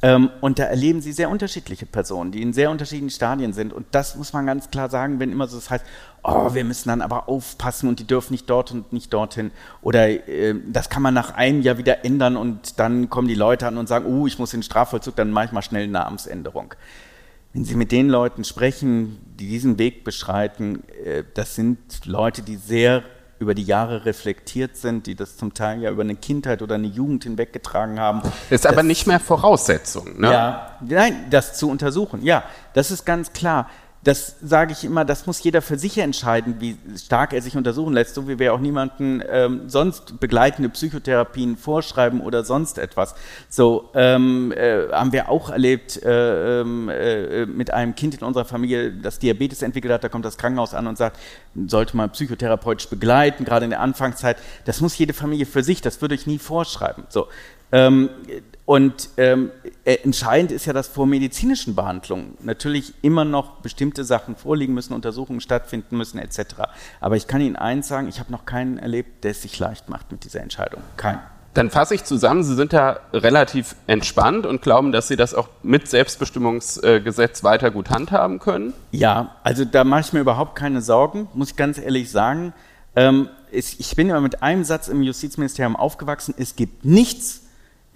Ähm, und da erleben sie sehr unterschiedliche Personen, die in sehr unterschiedlichen Stadien sind. Und das muss man ganz klar sagen, wenn immer so das heißt, oh, wir müssen dann aber aufpassen und die dürfen nicht dort und nicht dorthin. Oder äh, das kann man nach einem Jahr wieder ändern und dann kommen die Leute an und sagen, oh, ich muss in den Strafvollzug, dann mache ich mal schnell eine Namensänderung. Wenn Sie mit den Leuten sprechen, die diesen Weg beschreiten, äh, das sind Leute, die sehr über die Jahre reflektiert sind, die das zum Teil ja über eine Kindheit oder eine Jugend hinweggetragen haben. Ist aber nicht mehr Voraussetzung, ne? Ja, nein, das zu untersuchen, ja, das ist ganz klar das sage ich immer, das muss jeder für sich entscheiden, wie stark er sich untersuchen lässt, so wie wir auch niemanden ähm, sonst begleitende Psychotherapien vorschreiben oder sonst etwas. So ähm, äh, haben wir auch erlebt äh, ähm, äh, mit einem Kind in unserer Familie, das Diabetes entwickelt hat, da kommt das Krankenhaus an und sagt, sollte man psychotherapeutisch begleiten, gerade in der Anfangszeit. Das muss jede Familie für sich, das würde ich nie vorschreiben. So, ähm, und ähm, äh, entscheidend ist ja, dass vor medizinischen Behandlungen natürlich immer noch bestimmte Sachen vorliegen müssen, Untersuchungen stattfinden müssen etc. Aber ich kann Ihnen eins sagen, ich habe noch keinen erlebt, der es sich leicht macht mit dieser Entscheidung. Kein. Dann fasse ich zusammen, Sie sind da relativ entspannt und glauben, dass Sie das auch mit Selbstbestimmungsgesetz weiter gut handhaben können? Ja, also da mache ich mir überhaupt keine Sorgen, muss ich ganz ehrlich sagen. Ähm, ich bin immer mit einem Satz im Justizministerium aufgewachsen, es gibt nichts,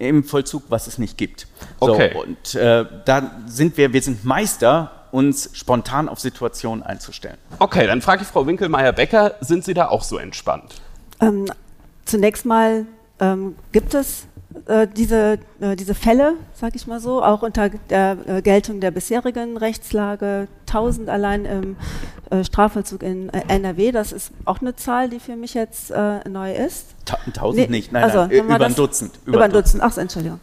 im Vollzug, was es nicht gibt. Okay. So, und äh, da sind wir, wir sind Meister, uns spontan auf Situationen einzustellen. Okay, dann frage ich Frau Winkelmeier-Becker, sind Sie da auch so entspannt? Ähm, zunächst mal ähm, gibt es äh, diese, äh, diese Fälle, sage ich mal so, auch unter der äh, Geltung der bisherigen Rechtslage, 1000 allein im äh, Strafvollzug in äh, NRW, das ist auch eine Zahl, die für mich jetzt neu ist. 1000 nee, nicht, nein, also, nein über ein Dutzend. Über, über ein Dutzend, ach, Entschuldigung.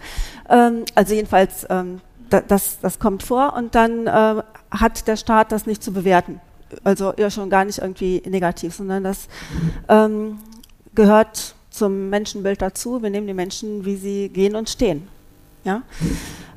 Ähm, also jedenfalls, ähm, da, das, das kommt vor und dann hat der Staat das nicht zu bewerten. Also ja schon gar nicht irgendwie negativ, sondern das ähm, gehört zum Menschenbild dazu. Wir nehmen die Menschen, wie sie gehen und stehen. Ja?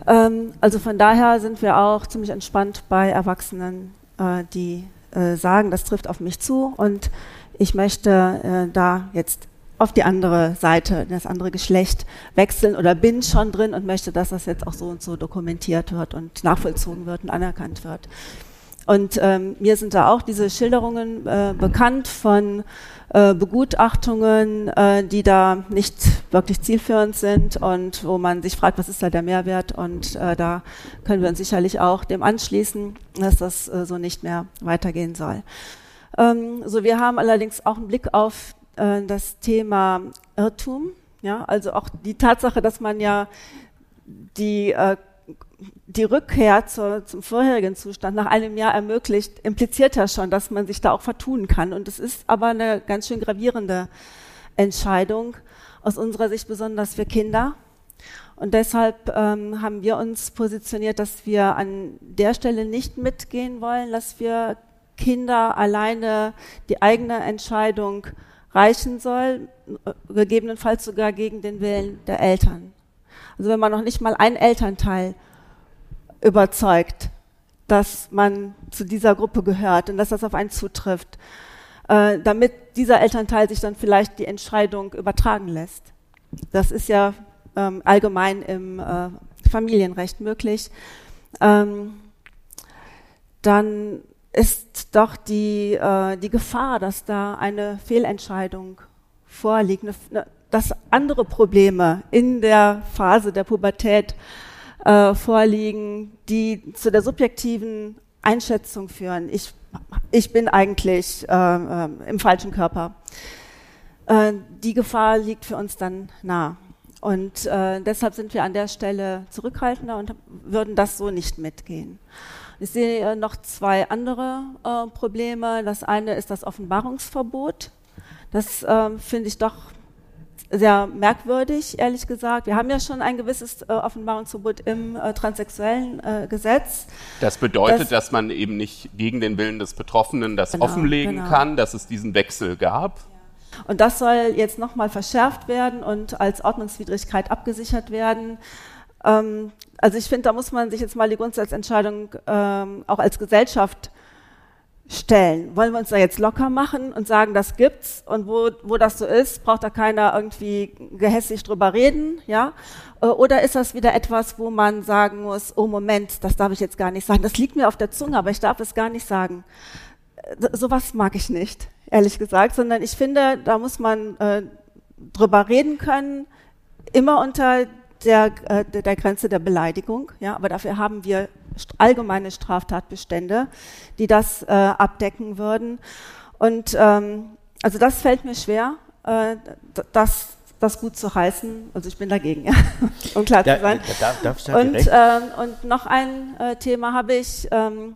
Ähm, also von daher sind wir auch ziemlich entspannt bei Erwachsenen, äh, die äh, sagen, das trifft auf mich zu und ich möchte äh, da jetzt auf die andere Seite, das andere Geschlecht wechseln oder bin schon drin und möchte, dass das jetzt auch so und so dokumentiert wird und nachvollzogen wird und anerkannt wird. Und ähm, mir sind da auch diese Schilderungen äh, bekannt von äh, Begutachtungen, äh, die da nicht wirklich zielführend sind und wo man sich fragt, was ist da der Mehrwert? Und äh, da können wir uns sicherlich auch dem anschließen, dass das äh, so nicht mehr weitergehen soll. Ähm, so, wir haben allerdings auch einen Blick auf äh, das Thema Irrtum. Ja, also auch die Tatsache, dass man ja die die Rückkehr zur, zum vorherigen Zustand nach einem Jahr ermöglicht, impliziert ja schon, dass man sich da auch vertun kann. Und es ist aber eine ganz schön gravierende Entscheidung, aus unserer Sicht besonders für Kinder. Und deshalb ähm, haben wir uns positioniert, dass wir an der Stelle nicht mitgehen wollen, dass wir Kinder alleine die eigene Entscheidung reichen soll, gegebenenfalls sogar gegen den Willen der Eltern. Also wenn man noch nicht mal ein Elternteil überzeugt, dass man zu dieser Gruppe gehört und dass das auf einen zutrifft, äh, damit dieser Elternteil sich dann vielleicht die Entscheidung übertragen lässt. Das ist ja ähm, allgemein im äh, Familienrecht möglich. Ähm, dann ist doch die, äh, die Gefahr, dass da eine Fehlentscheidung vorliegt, eine, eine, dass andere Probleme in der Phase der Pubertät äh, vorliegen, die zu der subjektiven Einschätzung führen. Ich, ich bin eigentlich äh, im falschen Körper. Äh, die Gefahr liegt für uns dann nah. Und äh, deshalb sind wir an der Stelle zurückhaltender und würden das so nicht mitgehen. Ich sehe äh, noch zwei andere äh, Probleme. Das eine ist das Offenbarungsverbot. Das äh, finde ich doch sehr merkwürdig, ehrlich gesagt. Wir haben ja schon ein gewisses äh, Offenbarungsverbot im äh, transsexuellen äh, Gesetz. Das bedeutet, das, dass man eben nicht gegen den Willen des Betroffenen das genau, offenlegen genau. kann, dass es diesen Wechsel gab. Und das soll jetzt nochmal verschärft werden und als Ordnungswidrigkeit abgesichert werden. Ähm, also ich finde, da muss man sich jetzt mal die Grundsatzentscheidung ähm, auch als Gesellschaft stellen. Wollen wir uns da jetzt locker machen und sagen, das gibt's und wo, wo das so ist, braucht da keiner irgendwie gehässig drüber reden, ja? Äh, oder ist das wieder etwas, wo man sagen muss, oh Moment, das darf ich jetzt gar nicht sagen. Das liegt mir auf der Zunge, aber ich darf es gar nicht sagen. Äh, sowas mag ich nicht ehrlich gesagt, sondern ich finde, da muss man äh, drüber reden können, immer unter der, äh, der Grenze der Beleidigung. Ja, aber dafür haben wir allgemeine Straftatbestände, die das äh, abdecken würden. Und ähm, also das fällt mir schwer, äh, das, das gut zu heißen. Also ich bin dagegen, ja, um klar zu sein. Da, da, da und, ähm, und noch ein äh, Thema habe ich. Ähm,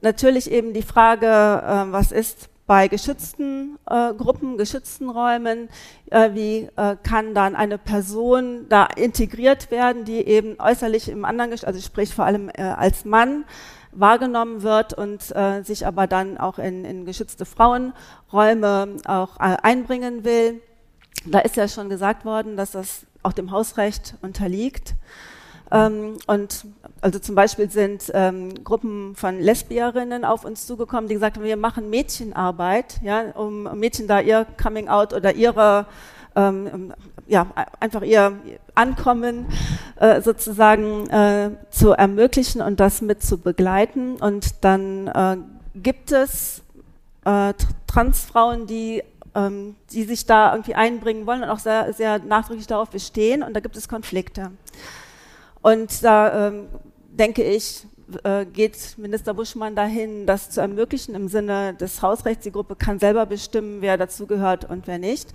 natürlich eben die Frage, äh, was ist bei geschützten äh, Gruppen, geschützten Räumen, äh, wie äh, kann dann eine Person da integriert werden, die eben äußerlich im anderen, also sprich vor allem äh, als Mann, wahrgenommen wird und äh, sich aber dann auch in, in geschützte Frauenräume auch äh, einbringen will. Da ist ja schon gesagt worden, dass das auch dem Hausrecht unterliegt. Ähm, und also zum Beispiel sind ähm, Gruppen von Lesbierinnen auf uns zugekommen, die gesagt haben, wir machen Mädchenarbeit, ja, um Mädchen da ihr Coming Out oder ihre ähm, ja, einfach ihr Ankommen äh, sozusagen äh, zu ermöglichen und das mit zu begleiten. Und dann äh, gibt es äh, Transfrauen, die ähm, die sich da irgendwie einbringen wollen und auch sehr, sehr nachdrücklich darauf bestehen. Und da gibt es Konflikte. Und da ähm, denke ich, äh, geht Minister Buschmann dahin, das zu ermöglichen im Sinne des Hausrechts. Die Gruppe kann selber bestimmen, wer dazugehört und wer nicht.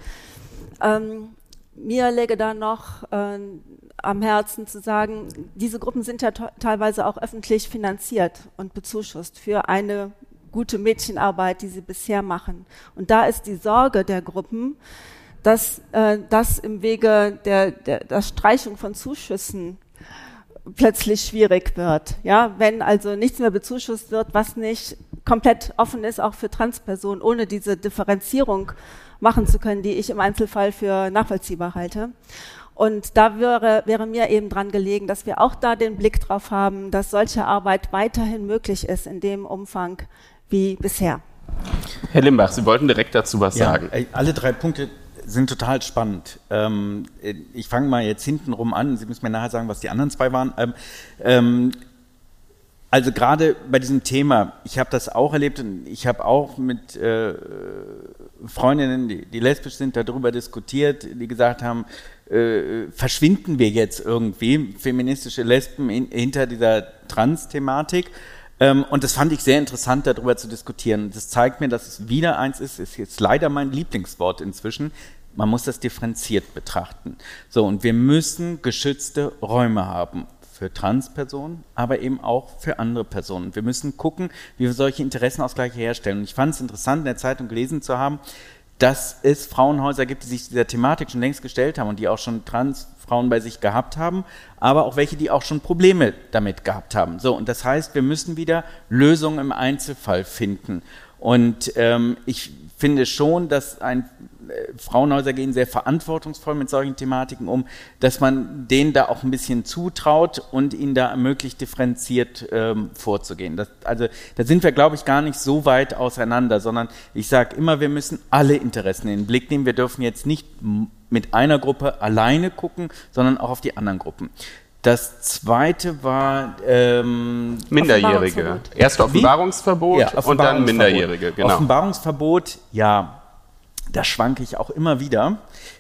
Ähm, mir läge da noch äh, am Herzen zu sagen, diese Gruppen sind ja teilweise auch öffentlich finanziert und bezuschusst für eine gute Mädchenarbeit, die sie bisher machen. Und da ist die Sorge der Gruppen, dass äh, das im Wege der, der, der Streichung von Zuschüssen plötzlich schwierig wird. Ja, wenn also nichts mehr bezuschusst wird, was nicht komplett offen ist, auch für Transpersonen, ohne diese Differenzierung machen zu können, die ich im Einzelfall für nachvollziehbar halte. Und da wäre, wäre mir eben dran gelegen, dass wir auch da den Blick drauf haben, dass solche Arbeit weiterhin möglich ist in dem Umfang wie bisher. Herr Limbach, Sie wollten direkt dazu was ja, sagen. Alle drei Punkte sind total spannend. Ähm, ich fange mal jetzt hintenrum an. Sie müssen mir nachher sagen, was die anderen zwei waren. Ähm, ähm, also gerade bei diesem Thema, ich habe das auch erlebt und ich habe auch mit äh, Freundinnen, die, die, lesbisch sind, darüber diskutiert, die gesagt haben, äh, verschwinden wir jetzt irgendwie, feministische Lesben in, hinter dieser Trans-Thematik. Ähm, und das fand ich sehr interessant, darüber zu diskutieren. Das zeigt mir, dass es wieder eins ist, ist jetzt leider mein Lieblingswort inzwischen. Man muss das differenziert betrachten. So, und wir müssen geschützte Räume haben für Transpersonen, aber eben auch für andere Personen. Wir müssen gucken, wie wir solche Interessenausgleiche herstellen. Und ich fand es interessant, in der Zeitung gelesen zu haben, dass es Frauenhäuser gibt, die sich dieser Thematik schon längst gestellt haben und die auch schon Transfrauen bei sich gehabt haben, aber auch welche, die auch schon Probleme damit gehabt haben. So, und das heißt, wir müssen wieder Lösungen im Einzelfall finden. Und ähm, ich finde schon, dass ein Frauenhäuser gehen sehr verantwortungsvoll mit solchen Thematiken um, dass man denen da auch ein bisschen zutraut und ihnen da ermöglicht, differenziert ähm, vorzugehen. Das, also da sind wir, glaube ich, gar nicht so weit auseinander, sondern ich sage immer, wir müssen alle Interessen in den Blick nehmen. Wir dürfen jetzt nicht mit einer Gruppe alleine gucken, sondern auch auf die anderen Gruppen. Das zweite war ähm, Minderjährige. Erst Offenbarungsverbot ja, Offenbarungsverbot. und dann Minderjährige. Genau. Offenbarungsverbot, ja, da schwanke ich auch immer wieder,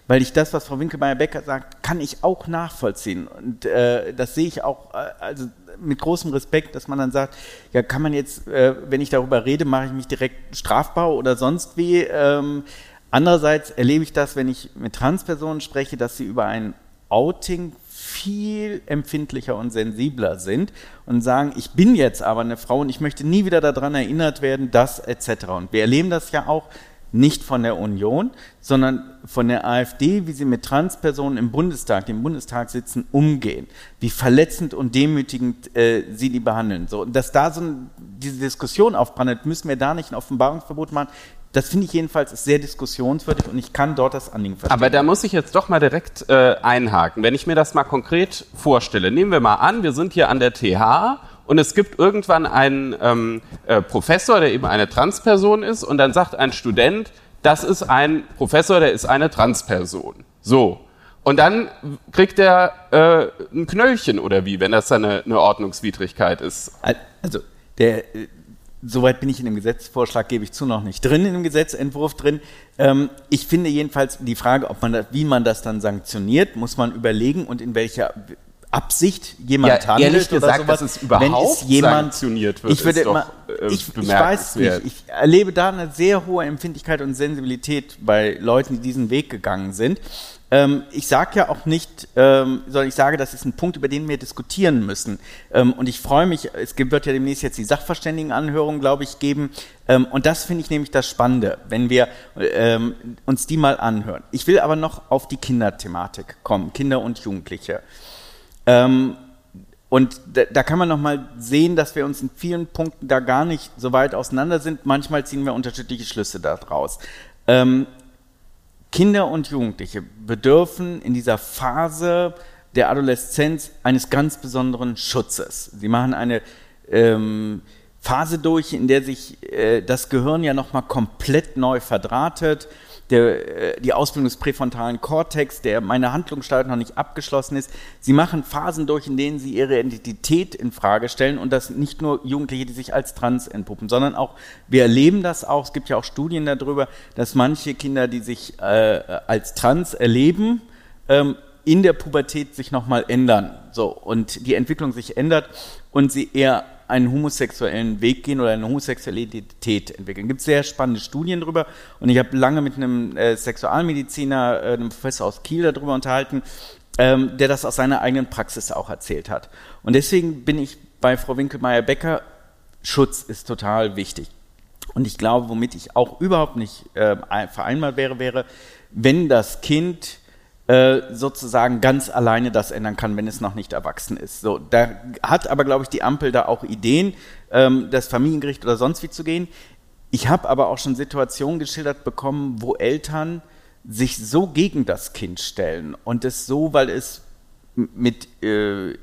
weil ich das, was Frau Winkelmeier-Becker sagt, kann ich auch nachvollziehen. Und äh, das sehe ich auch äh, also mit großem Respekt, dass man dann sagt, ja, kann man jetzt, äh, wenn ich darüber rede, mache ich mich direkt strafbar oder sonst wie. Ähm, andererseits erlebe ich das, wenn ich mit Transpersonen spreche, dass sie über ein Outing viel empfindlicher und sensibler sind und sagen, ich bin jetzt aber eine Frau und ich möchte nie wieder daran erinnert werden, dass etc. Und wir erleben das ja auch nicht von der Union, sondern von der AfD, wie sie mit Transpersonen im Bundestag, dem Bundestag sitzen, umgehen, wie verletzend und demütigend äh, sie die behandeln. So, dass da so ein, diese Diskussion aufbrandet, müssen wir da nicht ein Offenbarungsverbot machen. Das finde ich jedenfalls sehr diskussionswürdig und ich kann dort das Anliegen verstehen. Aber da muss ich jetzt doch mal direkt äh, einhaken. Wenn ich mir das mal konkret vorstelle, nehmen wir mal an, wir sind hier an der TH und es gibt irgendwann einen ähm, äh, Professor, der eben eine Transperson ist und dann sagt ein Student, das ist ein Professor, der ist eine Transperson. So. Und dann kriegt er äh, ein Knöllchen oder wie, wenn das dann eine, eine Ordnungswidrigkeit ist. Also der Soweit bin ich in dem Gesetzvorschlag, gebe ich zu, noch nicht drin, in dem Gesetzentwurf drin. Ähm, ich finde jedenfalls die Frage, ob man das, wie man das dann sanktioniert, muss man überlegen und in welcher Absicht jemand ja, handelt ehrlich gesagt, oder sowas. dass es überhaupt wenn es jemand, sanktioniert wird, ich würde immer, äh, ich, ich weiß nicht, ich erlebe da eine sehr hohe Empfindlichkeit und Sensibilität bei Leuten, die diesen Weg gegangen sind. Ähm, ich sage ja auch nicht, ähm, sondern ich sage, das ist ein Punkt, über den wir diskutieren müssen. Ähm, und ich freue mich, es wird ja demnächst jetzt die Sachverständigenanhörung, glaube ich, geben. Ähm, und das finde ich nämlich das Spannende, wenn wir ähm, uns die mal anhören. Ich will aber noch auf die Kinderthematik kommen, Kinder und Jugendliche. Ähm, und da, da, kann man nochmal sehen, dass wir uns in vielen Punkten da gar nicht so weit auseinander sind. Manchmal ziehen wir unterschiedliche Schlüsse daraus. Ähm, Kinder und Jugendliche bedürfen in dieser Phase der Adoleszenz eines ganz besonderen Schutzes. Sie machen eine ähm, Phase durch, in der sich äh, das Gehirn ja nochmal komplett neu verdrahtet der, äh, die Ausbildung des präfrontalen Kortex, der meine Handlungssteuerung noch nicht abgeschlossen ist. Sie machen Phasen durch, in denen sie ihre Identität in Frage stellen und das nicht nur Jugendliche, die sich als trans entpuppen, sondern auch, wir erleben das auch, es gibt ja auch Studien darüber, dass manche Kinder, die sich äh, als trans erleben, ähm, in der Pubertät sich nochmal ändern. So, und die Entwicklung sich ändert und sie eher einen homosexuellen Weg gehen oder eine homosexuelle Identität entwickeln. Es gibt sehr spannende Studien darüber und ich habe lange mit einem äh, Sexualmediziner, äh, einem Professor aus Kiel darüber unterhalten, ähm, der das aus seiner eigenen Praxis auch erzählt hat. Und deswegen bin ich bei Frau Winkelmeier-Becker, Schutz ist total wichtig. Und ich glaube, womit ich auch überhaupt nicht äh, vereinbart wäre, wäre, wenn das Kind sozusagen ganz alleine das ändern kann, wenn es noch nicht erwachsen ist. So, da hat aber, glaube ich, die Ampel da auch Ideen, ähm, das Familiengericht oder sonst wie zu gehen. Ich habe aber auch schon Situationen geschildert bekommen, wo Eltern sich so gegen das Kind stellen und es so, weil es mit äh,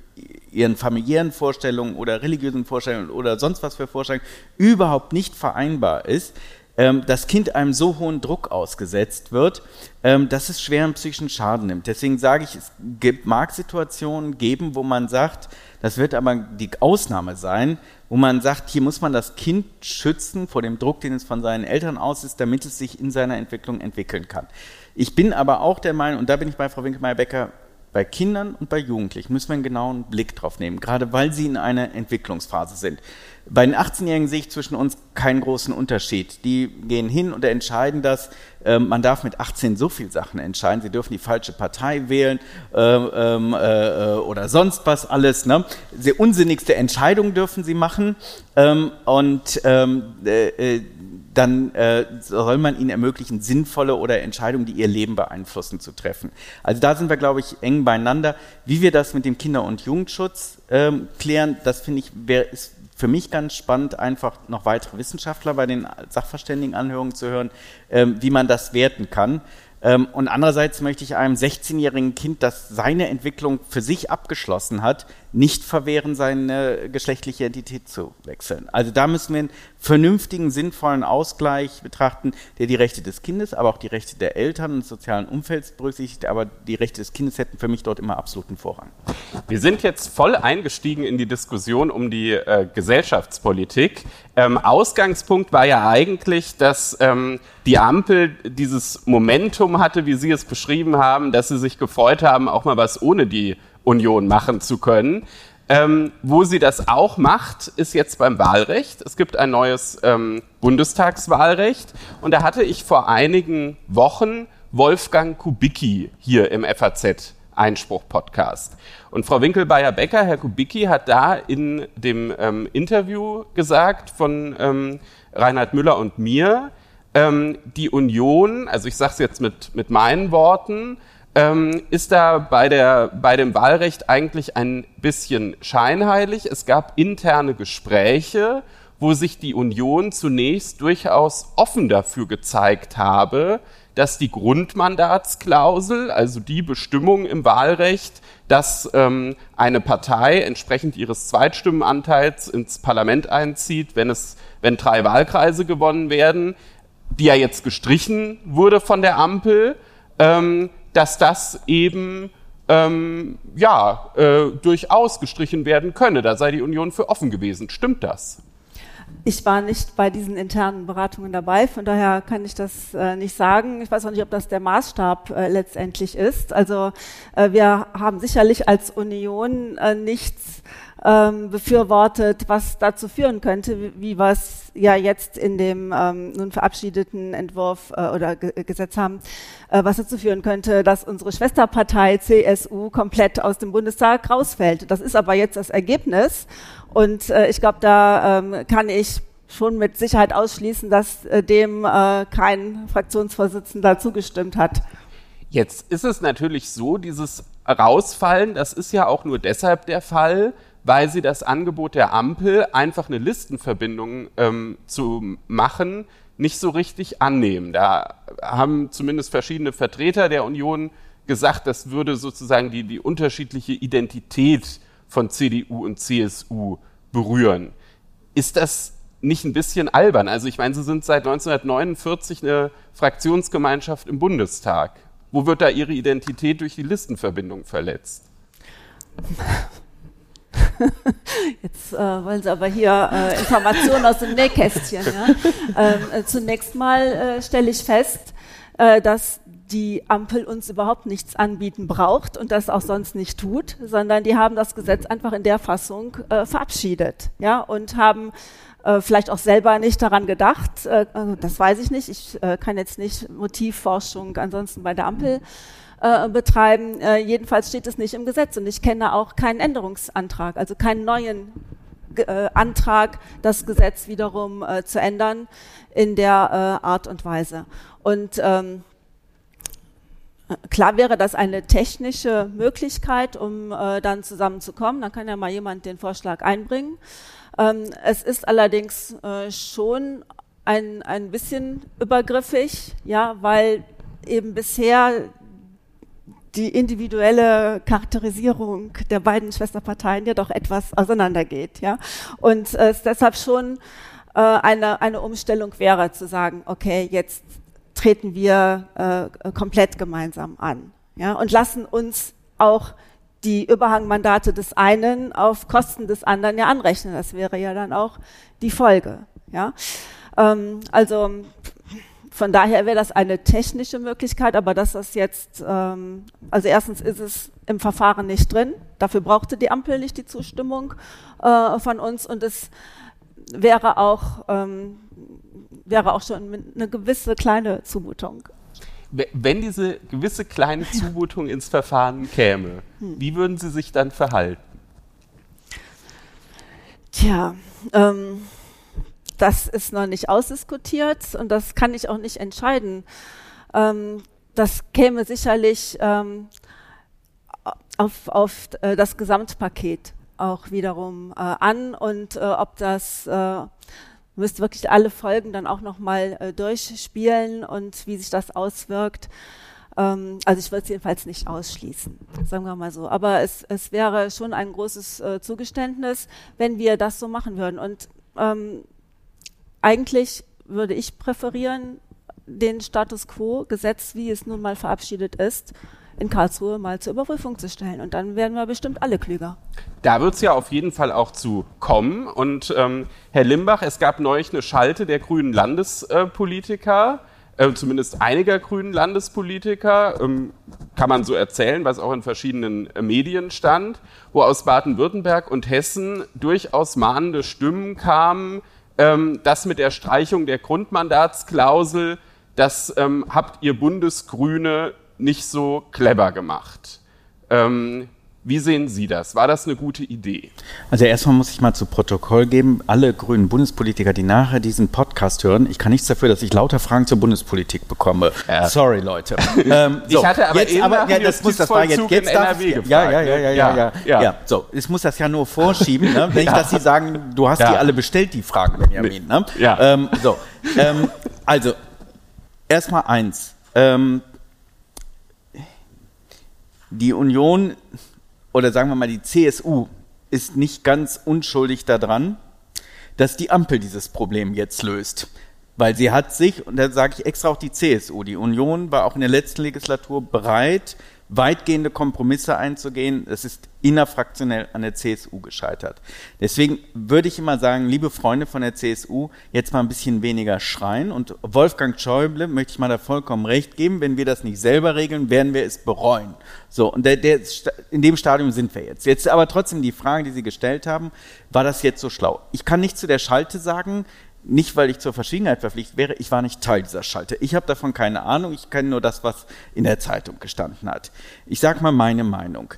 ihren familiären Vorstellungen oder religiösen Vorstellungen oder sonst was für Vorstellungen überhaupt nicht vereinbar ist, ähm, das Kind einem so hohen Druck ausgesetzt wird, ähm, dass es schweren psychischen Schaden nimmt. Deswegen sage ich, es gibt, mag Situationen geben, wo man sagt, das wird aber die Ausnahme sein, wo man sagt, hier muss man das Kind schützen vor dem Druck, den es von seinen Eltern aus ist, damit es sich in seiner Entwicklung entwickeln kann. Ich bin aber auch der Meinung, und da bin ich bei Frau Winkelmeier-Becker bei Kindern und bei Jugendlichen müssen wir einen genauen Blick drauf nehmen, gerade weil sie in einer Entwicklungsphase sind. Bei den 18-Jährigen sehe ich zwischen uns keinen großen Unterschied. Die gehen hin und entscheiden das. Ähm, man darf mit 18 so viel Sachen entscheiden. Sie dürfen die falsche Partei wählen äh, ähm, äh, oder sonst was alles. Ne? Sehr unsinnigste Entscheidungen dürfen sie machen. Ähm, und ähm, äh, äh dann äh, soll man ihnen ermöglichen, sinnvolle oder Entscheidungen, die ihr Leben beeinflussen, zu treffen. Also da sind wir, glaube ich, eng beieinander. Wie wir das mit dem Kinder- und Jugendschutz ähm, klären, das finde ich, wär, ist für mich ganz spannend, einfach noch weitere Wissenschaftler bei den Sachverständigenanhörungen zu hören, ähm, wie man das werten kann. Ähm, und andererseits möchte ich einem 16-jährigen Kind, das seine Entwicklung für sich abgeschlossen hat, nicht verwehren, seine geschlechtliche Identität zu wechseln. Also da müssen wir einen vernünftigen, sinnvollen Ausgleich betrachten, der die Rechte des Kindes, aber auch die Rechte der Eltern und des sozialen Umfelds berücksichtigt. Aber die Rechte des Kindes hätten für mich dort immer absoluten Vorrang. Wir sind jetzt voll eingestiegen in die Diskussion um die äh, Gesellschaftspolitik. Ähm, Ausgangspunkt war ja eigentlich, dass ähm, die Ampel dieses Momentum hatte, wie Sie es beschrieben haben, dass sie sich gefreut haben, auch mal was ohne die Union machen zu können. Ähm, wo sie das auch macht, ist jetzt beim Wahlrecht. Es gibt ein neues ähm, Bundestagswahlrecht und da hatte ich vor einigen Wochen Wolfgang Kubicki hier im FAZ Einspruch-Podcast. Und Frau Winkelbayer-Becker, Herr Kubicki, hat da in dem ähm, Interview gesagt von ähm, Reinhard Müller und mir, ähm, die Union, also ich sage es jetzt mit, mit meinen Worten, ähm, ist da bei, der, bei dem Wahlrecht eigentlich ein bisschen scheinheilig. Es gab interne Gespräche, wo sich die Union zunächst durchaus offen dafür gezeigt habe, dass die Grundmandatsklausel, also die Bestimmung im Wahlrecht, dass ähm, eine Partei entsprechend ihres Zweitstimmenanteils ins Parlament einzieht, wenn es, wenn drei Wahlkreise gewonnen werden, die ja jetzt gestrichen wurde von der Ampel, ähm, dass das eben ähm, ja äh, durchaus gestrichen werden könne. Da sei die Union für offen gewesen. Stimmt das? Ich war nicht bei diesen internen Beratungen dabei, von daher kann ich das äh, nicht sagen. Ich weiß auch nicht, ob das der Maßstab äh, letztendlich ist. Also äh, wir haben sicherlich als Union äh, nichts ähm, befürwortet, was dazu führen könnte, wie, wir es ja jetzt in dem ähm, nun verabschiedeten Entwurf äh, oder Ge Gesetz haben, äh, was dazu führen könnte, dass unsere Schwesterpartei CSU komplett aus dem Bundestag rausfällt. Das ist aber jetzt das Ergebnis und äh, ich glaube, da ähm, kann ich schon mit Sicherheit ausschließen, dass äh, dem äh, kein Fraktionsvorsitzender zugestimmt hat. Jetzt ist es natürlich so, dieses Rausfallen, das ist ja auch nur deshalb der Fall, weil sie das Angebot der Ampel, einfach eine Listenverbindung ähm, zu machen, nicht so richtig annehmen. Da haben zumindest verschiedene Vertreter der Union gesagt, das würde sozusagen die, die unterschiedliche Identität von CDU und CSU berühren. Ist das nicht ein bisschen albern? Also ich meine, Sie sind seit 1949 eine Fraktionsgemeinschaft im Bundestag. Wo wird da Ihre Identität durch die Listenverbindung verletzt? Jetzt äh, wollen Sie aber hier äh, Informationen aus dem Nähkästchen. Ja? Ähm, äh, zunächst mal äh, stelle ich fest, äh, dass die Ampel uns überhaupt nichts anbieten braucht und das auch sonst nicht tut, sondern die haben das Gesetz einfach in der Fassung äh, verabschiedet, ja, und haben äh, vielleicht auch selber nicht daran gedacht. Äh, also das weiß ich nicht. Ich kann jetzt nicht Motivforschung ansonsten bei der Ampel äh, betreiben. Äh, jedenfalls steht es nicht im Gesetz und ich kenne auch keinen Änderungsantrag, also keinen neuen äh, Antrag, das Gesetz wiederum äh, zu ändern in der äh, Art und Weise. Und ähm, Klar wäre das eine technische Möglichkeit, um äh, dann zusammenzukommen. Dann kann ja mal jemand den Vorschlag einbringen. Ähm, es ist allerdings äh, schon ein, ein bisschen übergriffig, ja, weil eben bisher die individuelle Charakterisierung der beiden Schwesterparteien ja doch etwas auseinandergeht, ja. Und es deshalb schon äh, eine, eine Umstellung wäre, zu sagen, okay, jetzt treten wir äh, komplett gemeinsam an, ja, und lassen uns auch die Überhangmandate des einen auf Kosten des anderen ja anrechnen. Das wäre ja dann auch die Folge, ja. Ähm, also von daher wäre das eine technische Möglichkeit, aber dass das jetzt, ähm, also erstens ist es im Verfahren nicht drin, dafür brauchte die Ampel nicht die Zustimmung äh, von uns und es wäre auch, ähm, wäre auch schon eine gewisse kleine Zumutung. Wenn diese gewisse kleine Zumutung ins Verfahren käme, hm. wie würden Sie sich dann verhalten? Tja, ähm, das ist noch nicht ausdiskutiert und das kann ich auch nicht entscheiden. Ähm, das käme sicherlich ähm, auf, auf äh, das Gesamtpaket auch wiederum äh, an und äh, ob das äh, müsste wirklich alle Folgen dann auch nochmal äh, durchspielen und wie sich das auswirkt. Ähm, also ich würde es jedenfalls nicht ausschließen, sagen wir mal so. Aber es, es wäre schon ein großes äh, Zugeständnis, wenn wir das so machen würden. Und ähm, eigentlich würde ich präferieren, den Status quo, Gesetz, wie es nun mal verabschiedet ist, in Karlsruhe mal zur Überprüfung zu stellen. Und dann werden wir bestimmt alle klüger. Da wird es ja auf jeden Fall auch zu kommen. Und ähm, Herr Limbach, es gab neulich eine Schalte der grünen Landespolitiker, äh, zumindest einiger grünen Landespolitiker, ähm, kann man so erzählen, was auch in verschiedenen äh, Medien stand, wo aus Baden-Württemberg und Hessen durchaus mahnende Stimmen kamen, ähm, das mit der Streichung der Grundmandatsklausel, das ähm, habt ihr Bundesgrüne nicht so clever gemacht. Ähm, wie sehen Sie das? War das eine gute Idee? Also erstmal muss ich mal zu Protokoll geben, alle grünen Bundespolitiker, die nachher diesen Podcast hören, ich kann nichts dafür, dass ich lauter Fragen zur Bundespolitik bekomme. Ja. Sorry, Leute. ähm, so, ich hatte aber jetzt, eben aber, ja, das muss, das war jetzt, jetzt darf, NRW gefragt, ja, ja, ja, ja, ja, ja, ja, ja. So, ich muss das ja nur vorschieben, ne? Nicht, dass Sie sagen, du hast die alle bestellt, die Fragen, Benjamin. Ne? Ja. Ähm, so, ähm, also, erstmal eins. Ähm, die Union oder sagen wir mal die CSU ist nicht ganz unschuldig daran, dass die Ampel dieses Problem jetzt löst. Weil sie hat sich, und da sage ich extra auch die CSU, die Union war auch in der letzten Legislatur bereit, weitgehende Kompromisse einzugehen. Es ist innerfraktionell an der CSU gescheitert. Deswegen würde ich immer sagen, liebe Freunde von der CSU, jetzt mal ein bisschen weniger schreien. Und Wolfgang Schäuble möchte ich mal da vollkommen recht geben. Wenn wir das nicht selber regeln, werden wir es bereuen. So, und der, der, in dem Stadium sind wir jetzt. Jetzt aber trotzdem die Frage, die Sie gestellt haben, war das jetzt so schlau? Ich kann nicht zu der Schalte sagen, nicht, weil ich zur Verschwiegenheit verpflichtet wäre, ich war nicht Teil dieser Schalte. Ich habe davon keine Ahnung, ich kenne nur das, was in der Zeitung gestanden hat. Ich sage mal meine Meinung.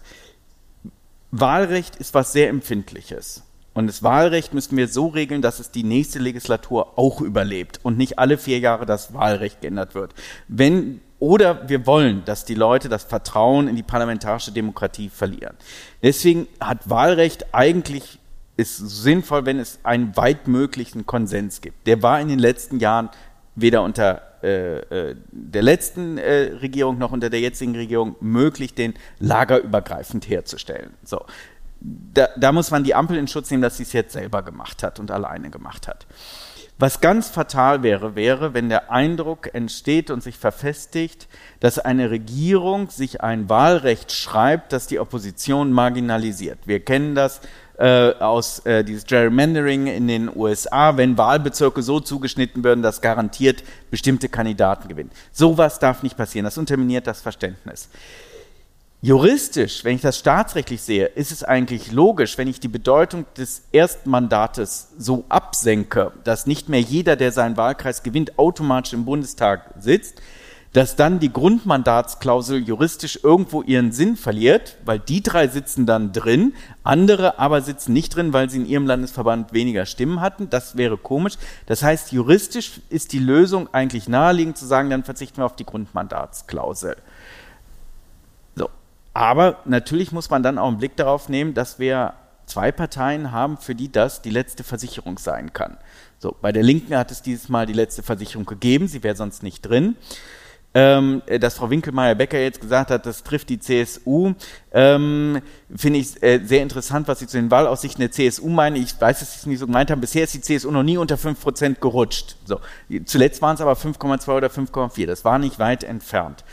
Wahlrecht ist was sehr Empfindliches. Und das Wahlrecht müssten wir so regeln, dass es die nächste Legislatur auch überlebt und nicht alle vier Jahre das Wahlrecht geändert wird. Wenn, oder wir wollen, dass die Leute das Vertrauen in die parlamentarische Demokratie verlieren. Deswegen hat Wahlrecht eigentlich ist sinnvoll, wenn es einen weitmöglichen Konsens gibt. Der war in den letzten Jahren weder unter äh, äh, der letzten äh, Regierung noch unter der jetzigen Regierung möglich, den lagerübergreifend herzustellen. So. Da, da muss man die Ampel in Schutz nehmen, dass sie es jetzt selber gemacht hat und alleine gemacht hat. Was ganz fatal wäre, wäre, wenn der Eindruck entsteht und sich verfestigt, dass eine Regierung sich ein Wahlrecht schreibt, das die Opposition marginalisiert. Wir kennen das äh, aus äh, dieses Gerrymandering in den USA, wenn Wahlbezirke so zugeschnitten werden, dass garantiert bestimmte Kandidaten gewinnen. Sowas darf nicht passieren. Das unterminiert das Verständnis. Juristisch, wenn ich das staatsrechtlich sehe, ist es eigentlich logisch, wenn ich die Bedeutung des Erstmandates so absenke, dass nicht mehr jeder, der seinen Wahlkreis gewinnt, automatisch im Bundestag sitzt, dass dann die Grundmandatsklausel juristisch irgendwo ihren Sinn verliert, weil die drei sitzen dann drin, andere aber sitzen nicht drin, weil sie in ihrem Landesverband weniger Stimmen hatten. Das wäre komisch. Das heißt, juristisch ist die Lösung eigentlich naheliegend zu sagen, dann verzichten wir auf die Grundmandatsklausel. So. Aber natürlich muss man dann auch einen Blick darauf nehmen, dass wir zwei Parteien haben, für die das die letzte Versicherung sein kann. So, bei der Linken hat es dieses Mal die letzte Versicherung gegeben, sie wäre sonst nicht drin ähm, dass Frau Winkelmeier-Becker jetzt gesagt hat, das trifft die CSU, ähm, finde ich äh, sehr interessant, was Sie zu den Wahlaussichten der CSU meinen. Ich weiß, dass Sie es nicht so gemeint haben. Bisher ist die CSU noch nie unter 5% gerutscht. So. Zuletzt waren es aber 5,2 oder 5,4. Das war nicht weit entfernt.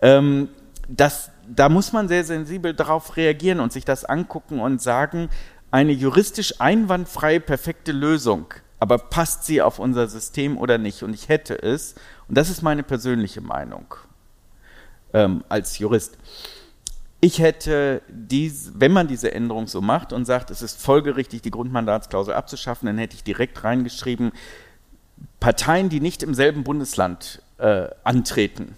Ähm, das, da muss man sehr sensibel darauf reagieren und sich das angucken und sagen, eine juristisch einwandfreie, perfekte Lösung aber passt sie auf unser System oder nicht? Und ich hätte es, und das ist meine persönliche Meinung ähm, als Jurist, ich hätte, dies, wenn man diese Änderung so macht und sagt, es ist folgerichtig, die Grundmandatsklausel abzuschaffen, dann hätte ich direkt reingeschrieben, Parteien, die nicht im selben Bundesland äh, antreten,